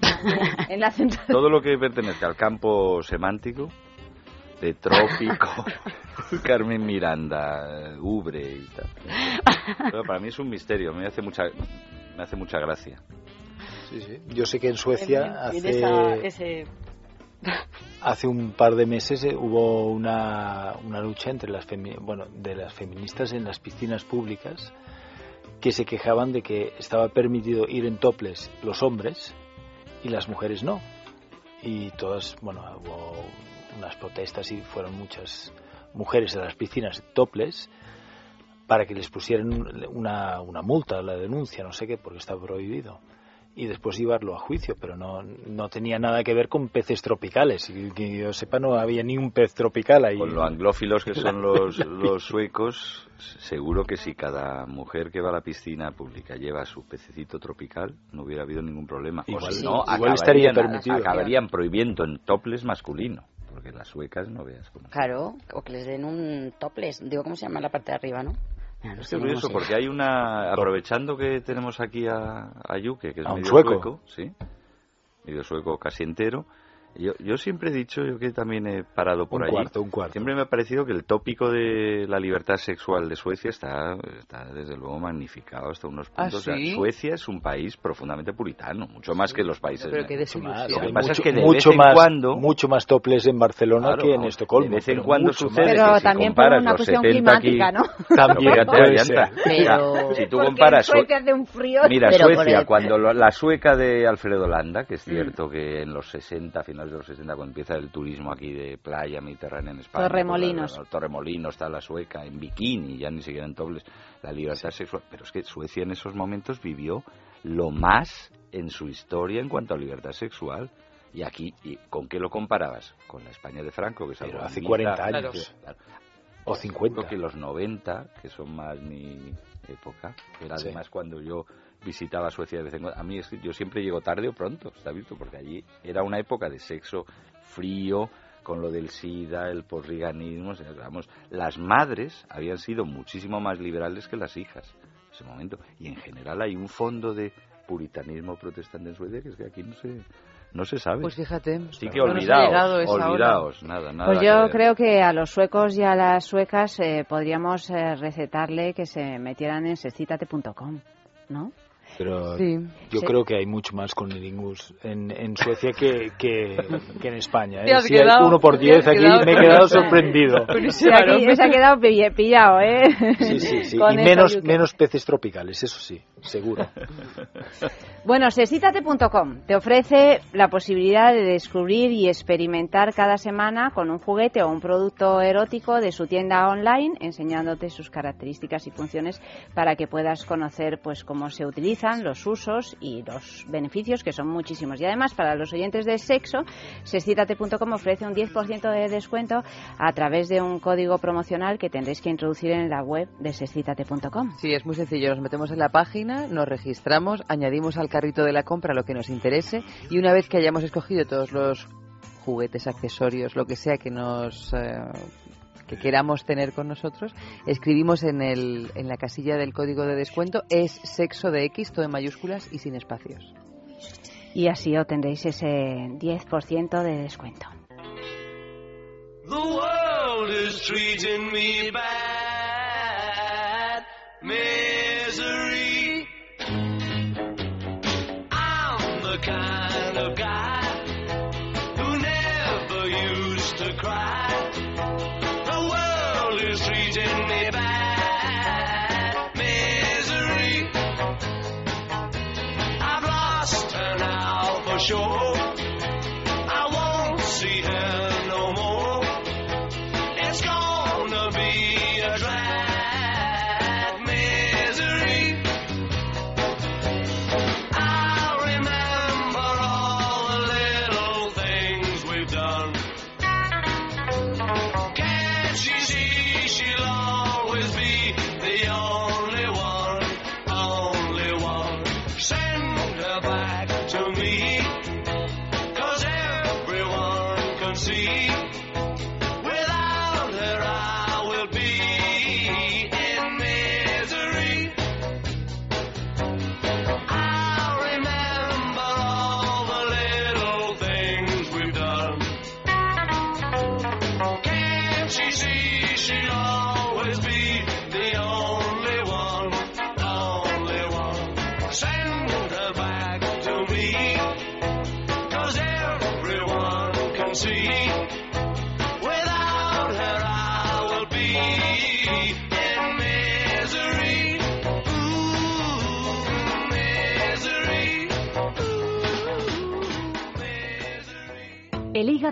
en la central. Todo lo que pertenezca al campo semántico, de trópico, Carmen Miranda, Ubre y tal. Pero para mí es un misterio, me hace mucha, me hace mucha gracia. Sí, sí. Yo sé que en Suecia hace, esa- ese... hace un par de meses eh, hubo una, una lucha entre las femi- bueno, de las feministas en las piscinas públicas que se quejaban de que estaba permitido ir en toples los hombres y las mujeres no. Y todas, bueno, hubo unas protestas y fueron muchas mujeres a las piscinas toples para que les pusieran una, una multa, la denuncia, no sé qué, porque está prohibido. Y después llevarlo a juicio, pero no, no tenía nada que ver con peces tropicales. Y que yo sepa, no había ni un pez tropical ahí. Con lo anglófilos que son los, los suecos, seguro que si cada mujer que va a la piscina pública lleva su pececito tropical, no hubiera habido ningún problema. Igual- o si no, igual estaría acabarían, permitido. acabarían prohibiendo en toples masculino. Porque las suecas no veas cómo. Claro, o que les den un topless. Digo, ¿cómo se llama la parte de arriba, no? No Es curioso porque hay una. Aprovechando que tenemos aquí a, a Yuke, que es A un medio sueco. sí, medio sueco casi entero. Yo, yo siempre he dicho, yo que también he parado por Un allí, cuarto, un cuarto. siempre me ha parecido que el tópico de la libertad sexual de Suecia está, está desde luego magnificado hasta unos ¿Ah, puntos. O sea, sí? Suecia es un país profundamente puritano, mucho más que los países. Pero qué mucho más. desilusión. Lo que pasa mucho, es que de mucho vez en más, cuando mucho más toples en Barcelona Claro, que en Estocolmo. de vez en cuando sucede. Pero que si también por comparas una los cuestión 70 aquí- climática, ¿no? También puede ser. Pero- si tú comparas Suecia hace un frío. Mira, Pero por Suecia, cuando lo- la sueca de Alfredo Landa, que es cierto que en los 60, finales de los 60, cuando empieza el turismo aquí de playa mediterránea en España. Torremolinos. pues, la- la- Torremolinos, está la sueca, en bikini, ya ni siquiera en tobles, la libertad sexual. Pero es que Suecia en esos momentos vivió lo más en su historia en cuanto a libertad sexual. Y aquí, ¿y ¿con qué lo comparabas? Con la España de Franco, que es Pero algo hace mitad, 40 años. claro. O 50. Creo que los 90, que son más mi época, era Sí. además cuando yo visitaba Suecia de vez en cuando. A mí es que yo siempre llego tarde o pronto, ¿está visto? Porque allí era una época de sexo frío, con lo del SIDA, el posriganismo. o sea, vamos, las madres habían sido muchísimo más liberales que las hijas en ese momento. Y en general hay un fondo de puritanismo protestante en Suecia que es que aquí no se, no se sabe. Pues fíjate. Así que olvidaos, nada, nada. Pues yo creo que a los suecos y a las suecas eh, podríamos eh, recetarle que se metieran en sexcitate.com, ¿no? Pero Sí. yo Sí. creo que hay mucho más con Lingus en, en Suecia que, que, que en España. ¿eh? Si hay uno por diez aquí me he quedado sorprendido. Sí, aquí se ha quedado pill- pillado, ¿eh? Sí, sí, sí. Con Y menos, menos peces tropicales, eso sí, seguro. Bueno, sexcitate.com te ofrece la posibilidad de descubrir y experimentar cada semana con un juguete o un producto erótico de su tienda online, enseñándote sus características y funciones para que puedas conocer pues cómo se los usos y los beneficios, que son muchísimos. Y además, para los oyentes de sexo, sexcitate.com ofrece un 10% de descuento a través de un código promocional que tendréis que introducir en la web de sexcitate.com. Sí, es muy sencillo. Nos metemos en la página, nos registramos, añadimos al carrito de la compra lo que nos interese y una vez que hayamos escogido todos los juguetes, accesorios, lo que sea que nos eh, que queramos tener con nosotros, escribimos en, el, en la casilla del código de descuento es sexo de X, todo en mayúsculas y sin espacios. Y así obtendréis ese 10% de descuento. The world is treating me bad. Misery.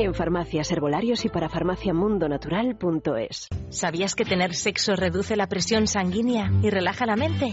En farmacias, herbolarios y para farmaciamundonatural.es. ¿Sabías que tener sexo reduce la presión sanguínea y relaja la mente?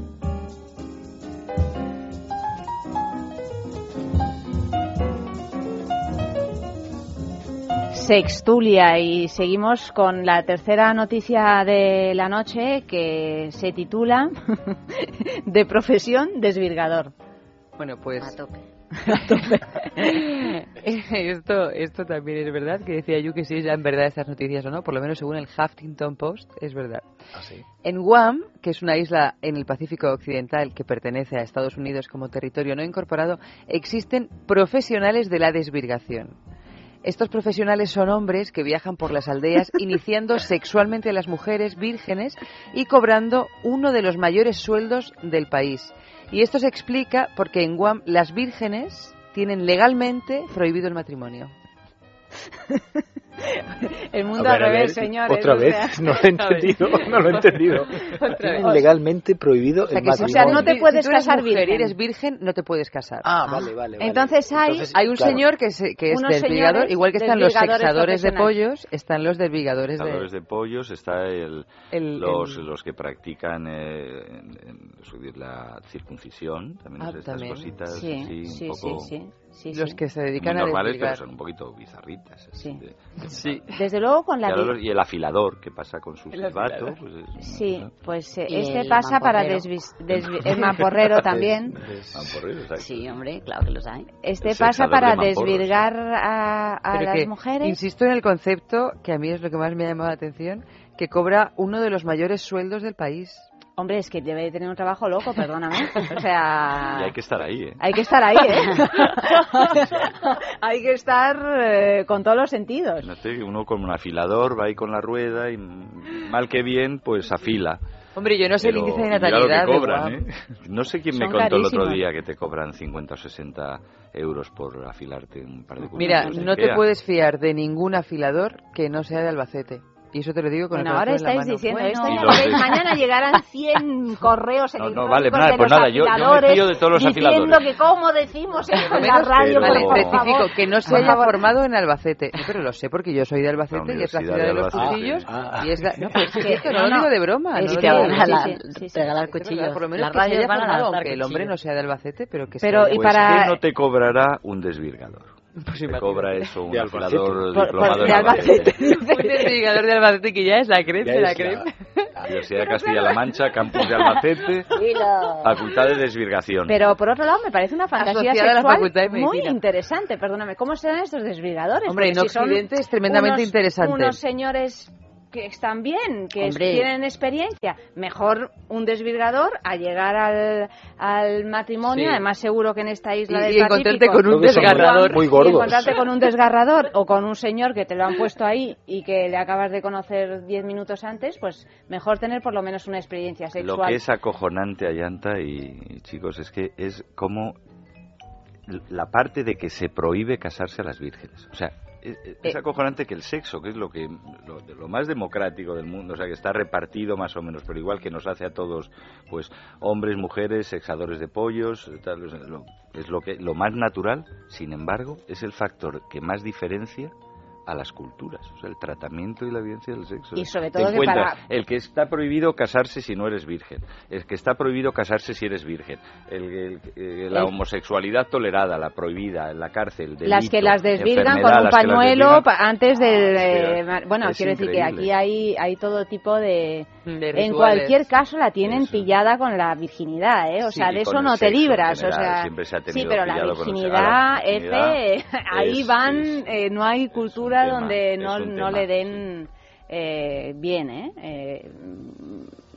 Sextulia y seguimos con la tercera noticia de la noche que se titula De profesión desvirgador. Bueno, pues... A tope. esto, esto también es verdad, que decía yo que sí, ya en verdad estas noticias o no, por lo menos según el Huffington Post, es verdad. En Guam, que es una isla en el Pacífico Occidental que pertenece a Estados Unidos como territorio no incorporado, existen profesionales de la desvirgación. Estos profesionales son hombres que viajan por las aldeas iniciando sexualmente a las mujeres vírgenes y cobrando uno de los mayores sueldos del país. Y esto se explica porque en Guam las vírgenes tienen legalmente prohibido el matrimonio. El mundo A ver, al a revés, ver, señores. Otra o vez, sea. no lo he entendido, no lo he entendido. Tienen legalmente prohibido O sea, el que si- matrimonio. no te puedes si tú eres casar virgen. eres virgen, no te puedes casar. Ah, vale, vale. vale. Entonces hay- Entonces, Hay un claro. señor que, se- que es señores igual que están los sexadores de pollos, están los desvirgadores de... De pollos, está el, El- los, el- los que practican eh, la circuncisión, también Ah, es estas también. cositas Sí, así, sí, un poco sí, sí, sí, los sí. que se muy dedican a normales, pero son un poquito bizarritas. así Sí. de- Sí. Desde luego con la Claro, y el afilador que pasa con su silbato. Pues es- Sí, pues eh, este el pasa para desvis- desvi- el mamporrero también. Mamporrero, exacto. Sí, hombre, claro que los hay. Este El pasa para de desvirgar a, a Pero las que, mujeres. Insisto en el concepto, que a mí es lo que más me ha llamado la atención, que cobra uno de los mayores sueldos del país. Hombre, es que debe de tener un trabajo loco, perdóname. O sea, Y hay que estar ahí, ¿eh? hay que estar ahí, ¿eh? hay que estar eh, con todos los sentidos. No sé, uno con un afilador va ahí con la rueda y mal que bien, pues afila. Hombre, yo no sé el índice de mira lo que natalidad cobran. ¿eh? No sé quién me Son contó el otro día que te cobran 50 o 60 euros por afilarte un par de Mira, no te puedes fiar de ningún afilador que no sea de Albacete. Y eso te lo digo con Bueno, el ahora en la estáis mano. diciendo Bueno. esto, Y mañana llegarán 100 correos No, no, electrónicos vale, nada, de pues los nada, yo- me de todos los diciendo que cómo decimos en la radio, pero- Vale, por, por especifico favor. que no se haya formado en Albacete. No, pero lo sé porque yo soy de Albacete y es la ciudad de de los cuchillos. Ah. Y es la... No, pero es Que- no, no, lo digo no. de broma. Es no que regalar- cuchillos. Por lo menos Las que se haya formado, aunque el hombre no sea de Albacete, pero que sea... Pues para- ¿qué no te cobrará un desvirgador? Pues te cobra eso un afilador diplomado de Albacete. Un desvirgador de Albacete que ya es la crema de la la-. Universidad de Castilla-La Mancha, campus de Albacete, facultad de desvirgación. Pero por otro lado, me parece una fantasía Asociada a la sexual Facultad de muy interesante. Perdóname, ¿cómo serán estos desvirgadores? Hombre, Porque en si Occidente es tremendamente unos- interesante. Unos señores que están bien, que Hombre. tienen experiencia. Mejor un desvirgador a llegar al, al matrimonio, Sí. además seguro que en esta isla Y- del y encontrarte Pacífico... con un muy- desgarrador. Muy y gordos. encontrarte con un desgarrador o con un señor que te lo han puesto ahí y que le acabas de conocer 10 minutos antes, pues mejor tener por lo menos una experiencia Lo sexual. que es acojonante, Ayanta y, y chicos, es que es como la parte de que se prohíbe casarse a las vírgenes. O sea, es, es acojonante que el sexo, que es lo que lo, lo más democrático del mundo, o sea, que está repartido más o menos, pero igual que nos hace a todos, pues hombres, mujeres, sexadores de pollos, tal, es lo, es lo que lo más natural. Sin embargo, es el factor que más diferencia a las culturas, o sea, el tratamiento y la evidencia del sexo. Y sobre Te todo que encuentras para- el que está prohibido casarse si no eres virgen, el que está prohibido casarse si eres virgen, el, el- eh, la El- homosexualidad tolerada, la prohibida, en la cárcel, las que delito, las desvirgan con un pañuelo antes de, de- Sí, ma- bueno es quiero decir que aquí hay hay todo tipo de, en cualquier caso la tienen pillada con la virginidad eh o Sí, sea de eso no te libras o general, sea siempre se ha sí tenido pero la virginidad, Ah, la virginidad F, ahí es- van eh, no hay cultura tema, donde no, no tema, le den eh, bien eh, Eh,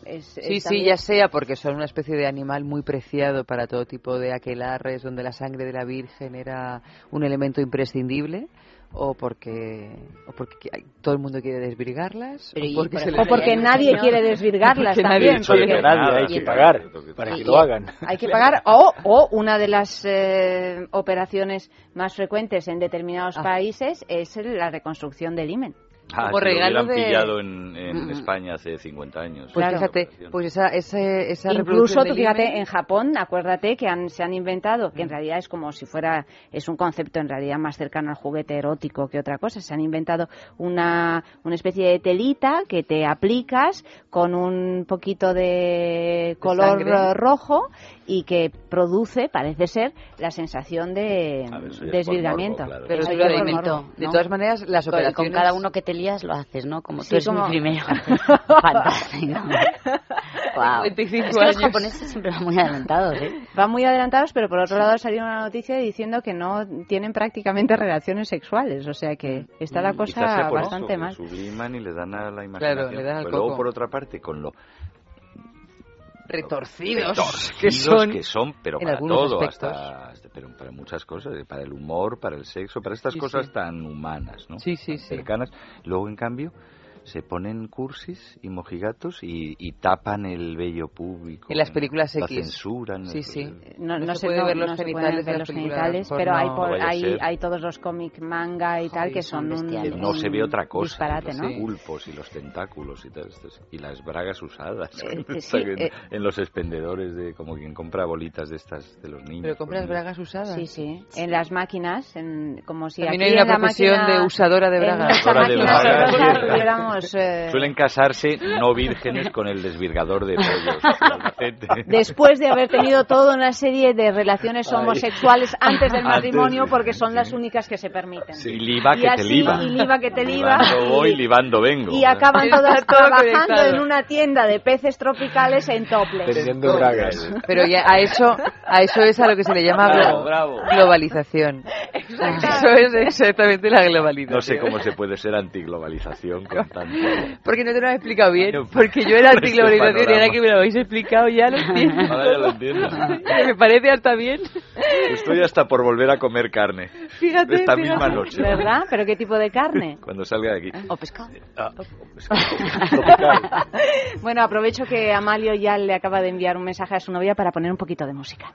es- Sí, es sí, también- ya sea porque son una especie de animal muy preciado para todo tipo de aquelarres, donde la sangre de la Virgen era un elemento imprescindible, o porque, o porque todo el mundo quiere desvirgarlas, Pero o y, porque, por se ejemplo, les- o porque nadie quiere desvirgarlas nadie también, porque- Nadie, hay que pagar para que lo hagan. Hay que pagar. O, o una de las eh, operaciones más frecuentes en determinados países es el- la reconstrucción del himen. Ah, Como si lo hubieran de- pillado en, en Mm. España hace 50 años. Pues Claro. fíjate, pues esa, ese- esa Incluso, tú fíjate, en Japón, acuérdate que han- se han inventado, Mm. que en realidad es como si fuera, es un concepto en realidad más cercano al juguete erótico que otra cosa. Se han inventado una, una especie de telita que te aplicas con un poquito de color rojo y que produce, parece ser, la sensación de por desvirgamiento. claro. Pero es inventó, morbo. de ¿no? todas maneras, las Con- Con operaciones... cada uno que te lías lo haces, ¿no? Como Sí, tú eres como- mi primero. Fantástico. wow. 25 Es que los japoneses siempre van muy adelantados, ¿eh? Van muy adelantados, pero por otro lado salió una noticia diciendo que no tienen prácticamente relaciones sexuales, o sea que está la Mm, cosa bastante eso, mal. subliman y le dan a la imaginación. le dan al Pero luego, por otra parte, con lo retorcidos, retorcidos que son, que son, pero para todo, hasta, hasta- pero para muchas cosas, para el humor, para el sexo, para estas Sí, cosas sí. tan humanas, ¿no? Sí, sí, sí. Cercanas. Luego, en cambio, se ponen cursis y mojigatos y, y tapan el vello público. En las películas La X. censuran. Sí, sí. No, No no se se, puede no- ver los no se genitales ver los genitales, pero hay, por- hay, hay todos los cómic manga y tal que son un, Que no se ve un otra cosa. disparate, los ¿no? pulpos y los tentáculos y tal. Y las bragas usadas. Eh, eh, sí, en, eh. en los expendedores de como quien compra bolitas de estas de los niños. Pero compras pues, bragas usadas. Sí, sí. En las máquinas, en, como si También aquí hay una en la profesión máquina- de usadora de en bragas. De tuviéramos, eh, Suelen casarse no vírgenes con el desvirgador de pollos. Después de haber tenido toda una serie de relaciones Ay. homosexuales antes del Antes, matrimonio, sí, porque son las únicas que se permiten. Sí, liba Y que te así, liba. y liba que te liba, Libando voy, libando vengo. Y acaban todas trabajando en una tienda de peces tropicales en toples. Vendiendo bragas. Pero ya a eso, a eso es a lo que se le llama Bravo, bravo. globalización. Eso es exactamente la globalización. No sé cómo se puede ser antiglobalización con. Porque no te lo has explicado bien. Porque yo este antiglobalización y ahora que me lo habéis explicado ya lo entiendo. Ahora ya lo entiendo. me parece hasta bien. Estoy hasta por volver a comer carne. Fíjate, Esta fíjate. misma noche. ¿Verdad? ¿Pero qué tipo de carne? Cuando salga de aquí. O pescado. Ah. Bueno, aprovecho que Amalio ya le acaba de enviar un mensaje a su novia para poner un poquito de música.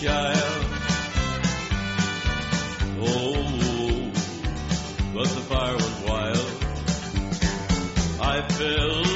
child. Oh, but the fire was wild. I fell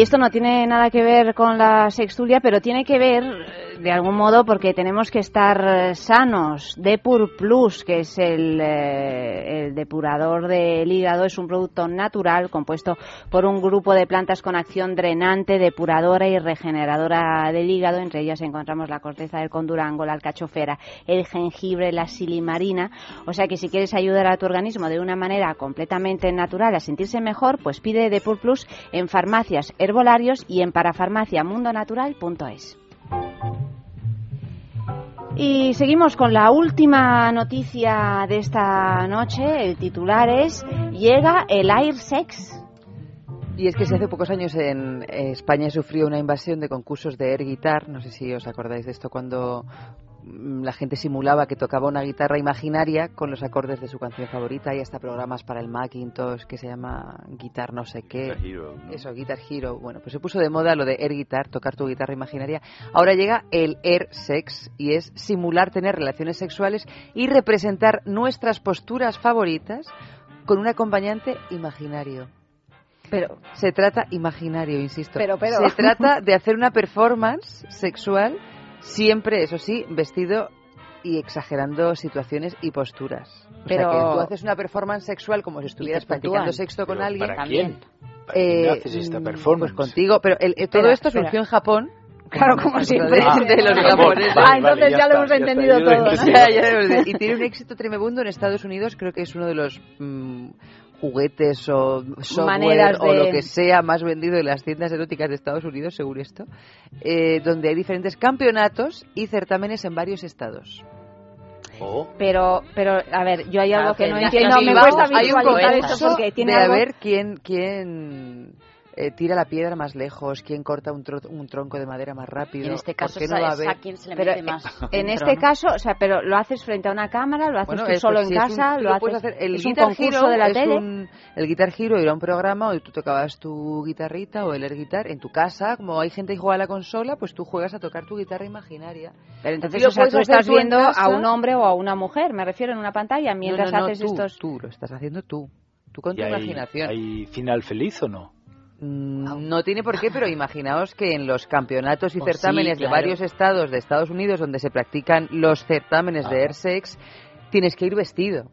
Y esto no tiene nada que ver con la sextulia, pero tiene que ver de algún modo porque tenemos que estar eh, sanos. Depur Plus, que es el, eh, el depurador del hígado, es un producto natural compuesto por un grupo de plantas con acción drenante, depuradora y regeneradora del hígado. Entre ellas encontramos la corteza del condurango, la alcachofera, el jengibre, la silimarina. O sea que si quieres ayudar a tu organismo de una manera completamente natural a sentirse mejor, pues pide Depur Plus en farmacias, herbolarios y en parafarmaciamundonatural.es. Y seguimos con la última noticia de esta noche. El titular es Llega el Air Sex. Y es que hace pocos años en España sufrió una invasión de concursos de air guitar, no sé si os acordáis de esto, cuando la gente simulaba que tocaba una guitarra imaginaria con los acordes de su canción favorita y hasta programas para el Macintosh que se llama Guitar no sé qué. Guitar Hero, ¿no? Eso, Guitar Hero. Bueno, pues se puso de moda lo de air guitar, tocar tu guitarra imaginaria. Ahora llega el air sex y es simular tener relaciones sexuales y representar nuestras posturas favoritas con un acompañante imaginario. Pero se trata imaginario, insisto. Pero, pero. Se trata de hacer una performance sexual siempre, eso sí, vestido y exagerando situaciones y posturas. O Pero- sea que tú haces una performance sexual como si estuvieras practicando sexto con alguien. ¿para quién? ¿Para quién Eh, haces esta mm, performance? Pues contigo, pero el- el- todo Espera, esto espera. surgió en Japón. Claro, como siempre. De, Ah, de los Japón. japoneses. Vale, ah, entonces ya, ya lo está, hemos ya entendido todo. ¿no? Ya, y tiene un éxito tremebundo en Estados Unidos, creo que es uno de los mm, juguetes o software o lo que sea más vendido en las tiendas eróticas de Estados Unidos, según esto, eh, donde hay diferentes campeonatos y certámenes en varios estados. Oh, Pero, pero, a ver, yo hay algo que que no entiendo. Me cuesta visualizar esto porque tiene de algo... a ver quién, quién eh, tira la piedra más lejos, quién corta un, tro- un tronco de madera más rápido. Y en este ¿Por caso no a, va a es a se le Pero mete eh, más. en dentro, este ¿no? caso, o sea, pero lo haces frente a una cámara, lo haces Bueno, tú es, solo en casa, un- tú lo haces. puedes hacer. El es un Guitar concurso de la es tele. un- el Guitar Hero era un programa donde tú tocabas tu guitarrita o el air guitar en tu casa. Como hay gente que juega a la consola, pues tú juegas a tocar tu guitarra imaginaria. Pero entonces, Y lo o sea, tú estás tú en viendo a un hombre o a una mujer, me refiero, en una pantalla, mientras no, no, no, haces tú, estos... Tú lo estás haciendo tú. Tú con ¿y tu hay, imaginación. ¿Hay final feliz o no? Mm, No tiene por qué, pero imaginaos que en los campeonatos y Pues sí, certámenes de varios estados de Estados Unidos donde se practican los certámenes de Ajá. air sex, tienes que ir vestido.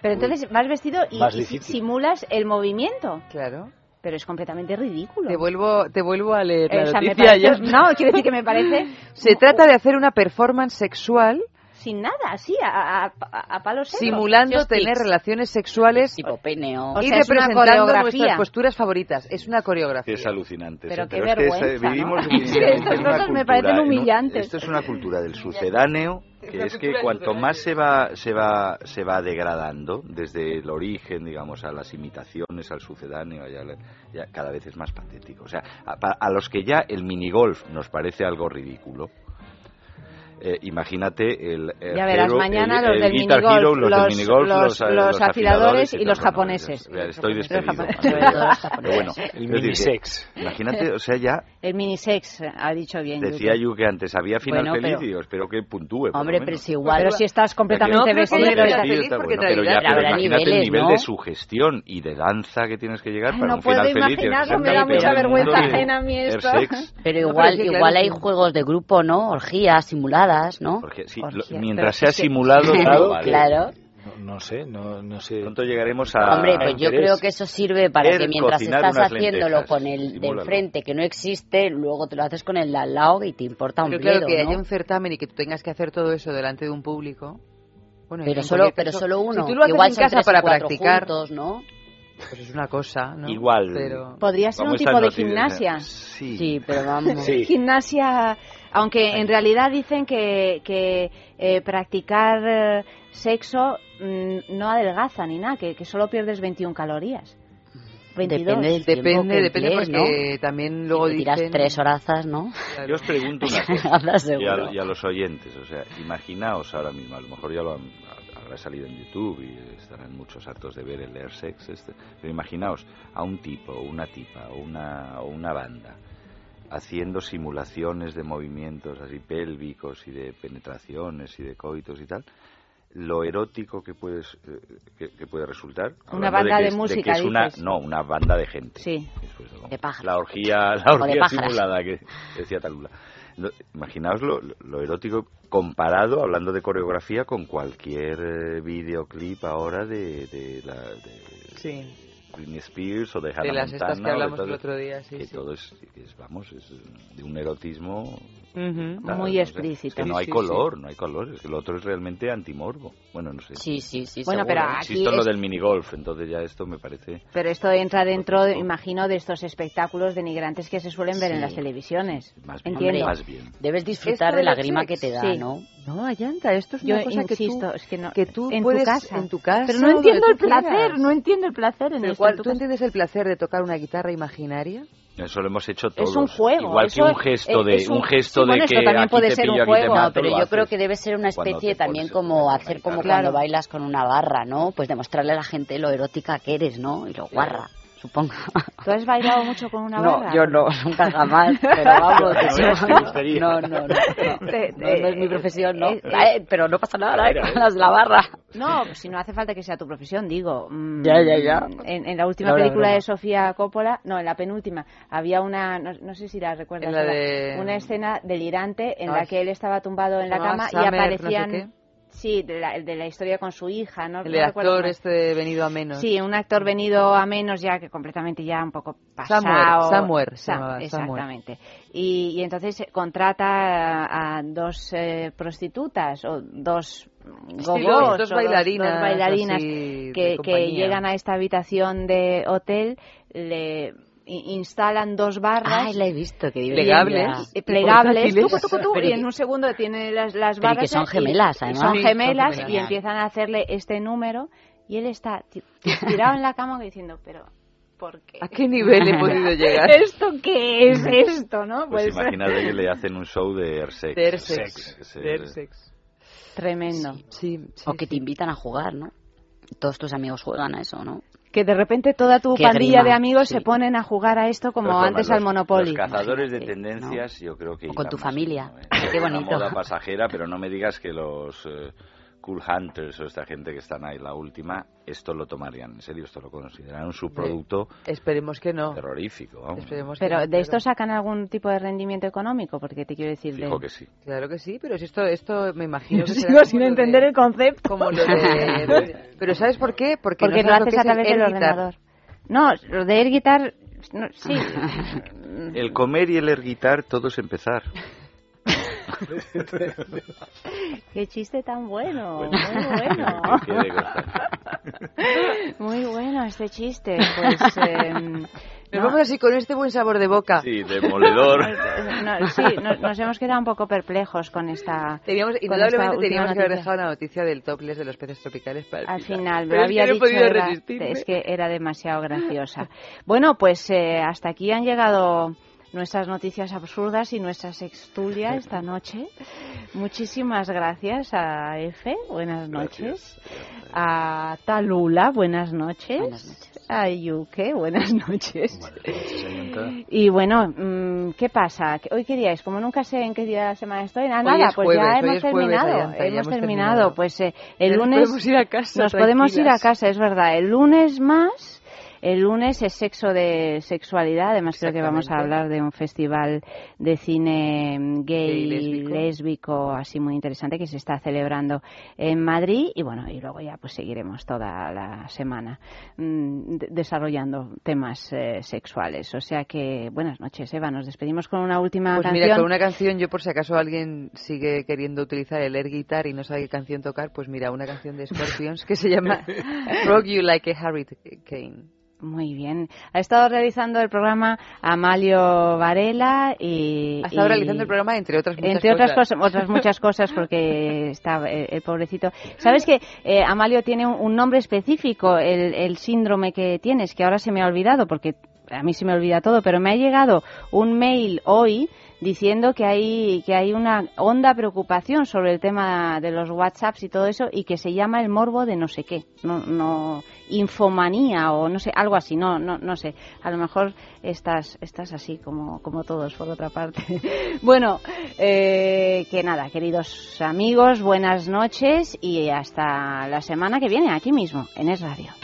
Pero entonces vas vestido y, Más y difícil. simulas el movimiento. Claro. Pero es completamente ridículo. Te vuelvo, te vuelvo a leer la O sea, me noticia. parece- ya. No, quiero decir que me parece Se trata de hacer una performance sexual sin nada, así, a, a, a- a palos secos. simulando Just tener tics. relaciones sexuales Tipo peneo. O y sea, representando coreografía. nuestras posturas favoritas. Es una coreografía. Es alucinante. Pero qué es- vergüenza, vivimos Es que en estas una cosas me cultura, parecen ¿no? humillantes. Esto es una cultura del sucedáneo, que es que cuanto más se va, se va, se va degradando, desde el origen, digamos, a las imitaciones, al sucedáneo, ya, ya cada vez es más patético. O sea, a, pa- a los que ya el minigolf nos parece algo ridículo, eh, imagínate el, el Ya verás, Hero, mañana el- los el del Guitar minigolf, Hero, los, los- del minigolf, los- los, eh, los afiladores y los japoneses. ya estoy Los despedido. japoneses. Pero bueno, El minisex. Imagínate, o sea, ya El minisex, ha dicho bien. decía yo que antes había final Bueno, feliz pero- y espero que puntúe. Hombre, pero si igual- Pero si estás completamente No, vestido, pero imagínate el nivel ¿no? de sugestión y de danza que tienes que llegar para no un puedo final feliz. imaginarlo, me da mucha vergüenza ajena a mí esto. Pero No, igual, hay juegos de grupo, ¿no? Orgías simuladas, ¿no? Porque sí, Orgías. lo- mientras sea simulado, todo vale. claro. No, no sé, no, no sé. Pronto llegaremos a. Hombre, pues yo ¿querés creo que eso sirve para que mientras estás haciéndolo lentejas? con el de enfrente que no existe, luego te lo haces con el de al lado y te importa un Pero claro, que ¿no? haya un certamen y que tú tengas que hacer todo eso delante de un público. Bueno, Pero solo- pero solo uno, Si tú lo haces igual en casa para practicar, juntos, ¿no? pues es una cosa, ¿no? Igual. Pero... Podría ser un tipo de noticias, gimnasia. Sí. pero vamos. Sí. Gimnasia, aunque en realidad dicen que, que eh, practicar eh, sexo mm, no adelgaza ni nada, que, que solo pierdes 21 calorías. 22. Depende del tiempo Depende, que depende emplees, porque también luego Si te tiras dicen... tres horazas, ¿no? Yo os pregunto una cosa. Hablas y, a, y a los oyentes, o sea, imaginaos ahora mismo, a lo mejor ya lo han, habrá salido en YouTube y estarán muchos hartos de ver el Air Sex, este, pero imaginaos a un tipo, o una tipa, o una, o una banda haciendo simulaciones de movimientos así pélvicos y de penetraciones y de coitos y tal, lo erótico que puede, que, que puede resultar. Una banda que de música, que es una, dices. no, una banda de gente. Sí. De pájaros. La orgía, la de orgía pájaras. simulada que decía Talula. Imaginaos lo, lo erótico comparado, hablando de coreografía, con cualquier eh, videoclip ahora de, de la de Sí. Britney Spears o de Hannah De las estas Montana, que o de hablamos todo- el otro día, sí, que sí. todo es, es, vamos, es de un erotismo Ujú. Claro, Muy o sea, explícito. es que no Sí, hay sí, color, no hay color. Es que lo otro es realmente antimorbo. Bueno, no sé. Sí, sí, sí. Bueno, seguro. pero aquí Insisto en lo es- del minigolf, entonces ya esto me parece... Pero esto entra dentro, imagino, de estos espectáculos denigrantes que se suelen ver en Sí. las televisiones. Más bien, Entiendo. más bien. Debes disfrutar de la grima que te da, sí. ¿no? No, Ayanta, esto es Yo una cosa insisto, que tú, es que no- que tú en tu puedes casa. en tu casa. Pero no entiendo el placer, no entiendo el placer en en tu ¿Tú entiendes el placer de tocar una guitarra imaginaria? Eso lo hemos hecho todos. Es un juego. Igual eso que un gesto es- de, un gesto sí, de que también aquí puede te ser un pillo, juego. Mato, pero yo creo que debe ser una especie también como hacer como guitarra. cuando bailas con una barra, ¿no? Pues demostrarle a la gente lo erótica que eres, ¿no? Y lo guarra, supongo. ¿Tú has bailado mucho con una No, barra? yo no, nunca jamás, pero vamos, No, no, no, no, no, no, Te- no, no es mi profesión, ¿no? eh, eh, Eh, pero no pasa nada, ¿eh? Las de la barra. No, si no hace falta que sea tu profesión, digo. mm, Ya, ya, ya. En, en la última No, no, película de Sofía Coppola, no, en la penúltima, había una, no, no sé si la recuerdas, una escena delirante en Ay. la que él estaba tumbado en la cama y Summer, no sé aparecían... sí, de la, de la historia con su hija, ¿no? El no actor este venido a menos. Sí, un actor venido a menos ya que completamente ya un poco pasado. Samuel, Samuel se Sam- llamaba, Samuel. exactamente. Y, y entonces contrata a, a dos eh, prostitutas o dos gogos, dos bailarinas, dos bailarinas así, que, que llegan a esta habitación de hotel, le instalan dos barras Ay, la he visto, que Plegables. y- plegables, y en un segundo tiene las, las pero y que barras son y- gemelas, y además. son Sí, son gemelas y gemelas. empiezan a hacerle este número y él está ti- ti- tirado en la cama diciendo, pero ¿por qué? ¿A qué nivel he podido llegar? ¿Esto qué es esto, no? Pues Pues, imagínate que le hacen un show de Airsex. De Airsex. Airsex. tremendo. Sí, sí, O que te invitan a jugar, ¿no? Todos tus amigos juegan a eso, ¿no? Que de repente toda tu Qué pandilla grima, de amigos sí. se ponen a jugar a esto como antes los- al Monopoly. Los cazadores de tendencias, yo creo que. O con tu familia. ¿eh? Qué Es una bonito. moda pasajera, pero no me digas que los eh, Cool Hunters o esta gente que están ahí, la última, esto lo tomarían en serio, esto lo consideran un subproducto Esperemos que no. terrorífico. vamos. Esperemos que Pero no, de esto sacan algún tipo de rendimiento económico, porque te quiero decir Fijo de... que sí. Claro que sí, pero si esto, esto me imagino que Sigo sin lo de- entender el concepto. Como lo de... Pero ¿sabes por qué? Porque, Porque no lo haces que a través del ordenador. No, lo de Air Guitar, no, sí. El comer y el air guitar, todo es empezar. Qué chiste tan bueno, Bueno. muy bueno. Muy bueno este chiste. Pues, em, Nos no, vamos así con este buen sabor de boca. Sí, demoledor. no, sí, no- nos hemos quedado un poco perplejos con esta. Teníamos, con indudablemente esta teníamos que haber noticia. dejado la noticia del topless de los peces tropicales para el Al final, Pero lo es que había dicho, era- es que era demasiado graciosa. Bueno, pues eh, hasta aquí han llegado nuestras noticias absurdas y nuestra sextulia esta noche. Muchísimas gracias a Efe, buenas noches. A Talula, buenas noches. A Yuke, buenas noches. Y bueno, mm, ¿qué pasa? Que Hoy qué día es, como nunca sé en qué día de la semana estoy, ah, Hoy nada, es pues jueves, ya hemos jueves, terminado, Ayanta, ya hemos hemos terminado. Pues eh, el Ya nos lunes podemos ir a casa, nos podemos ir a casa, es verdad. El lunes más. El lunes es sexo de sexualidad, además creo que vamos a hablar de un festival de cine mm, gay, lésbico. lésbico, así muy interesante que se está celebrando en Madrid y bueno, y luego ya pues seguiremos toda la semana mm, de- desarrollando temas eh, sexuales. O sea que buenas noches, Eva, nos despedimos con una última Pues canción. mira, con una canción, yo por si acaso alguien sigue queriendo utilizar el air guitar y no sabe qué canción tocar, pues mira, una canción de Scorpions que se llama Rock You Like a Hurricane. Muy bien. Ha estado realizando el programa Amalio Varela y... Ha estado y- realizando el programa entre otras muchas entre otras cosas. cosas, otras muchas cosas porque está eh, el pobrecito. ¿Sabes que eh, Amalio tiene un, un nombre específico, el, el síndrome que tienes, que ahora se me ha olvidado porque a mí se me olvida todo, pero me ha llegado un mail hoy diciendo que hay que hay una honda preocupación sobre el tema de los WhatsApps y todo eso y que se llama el morbo de no sé qué, no no infomanía o no sé, algo así, no no no sé. A lo mejor estás estás así como como todos por otra parte. bueno, eh, que nada, queridos amigos, buenas noches y hasta la semana que viene aquí mismo en Es Radio.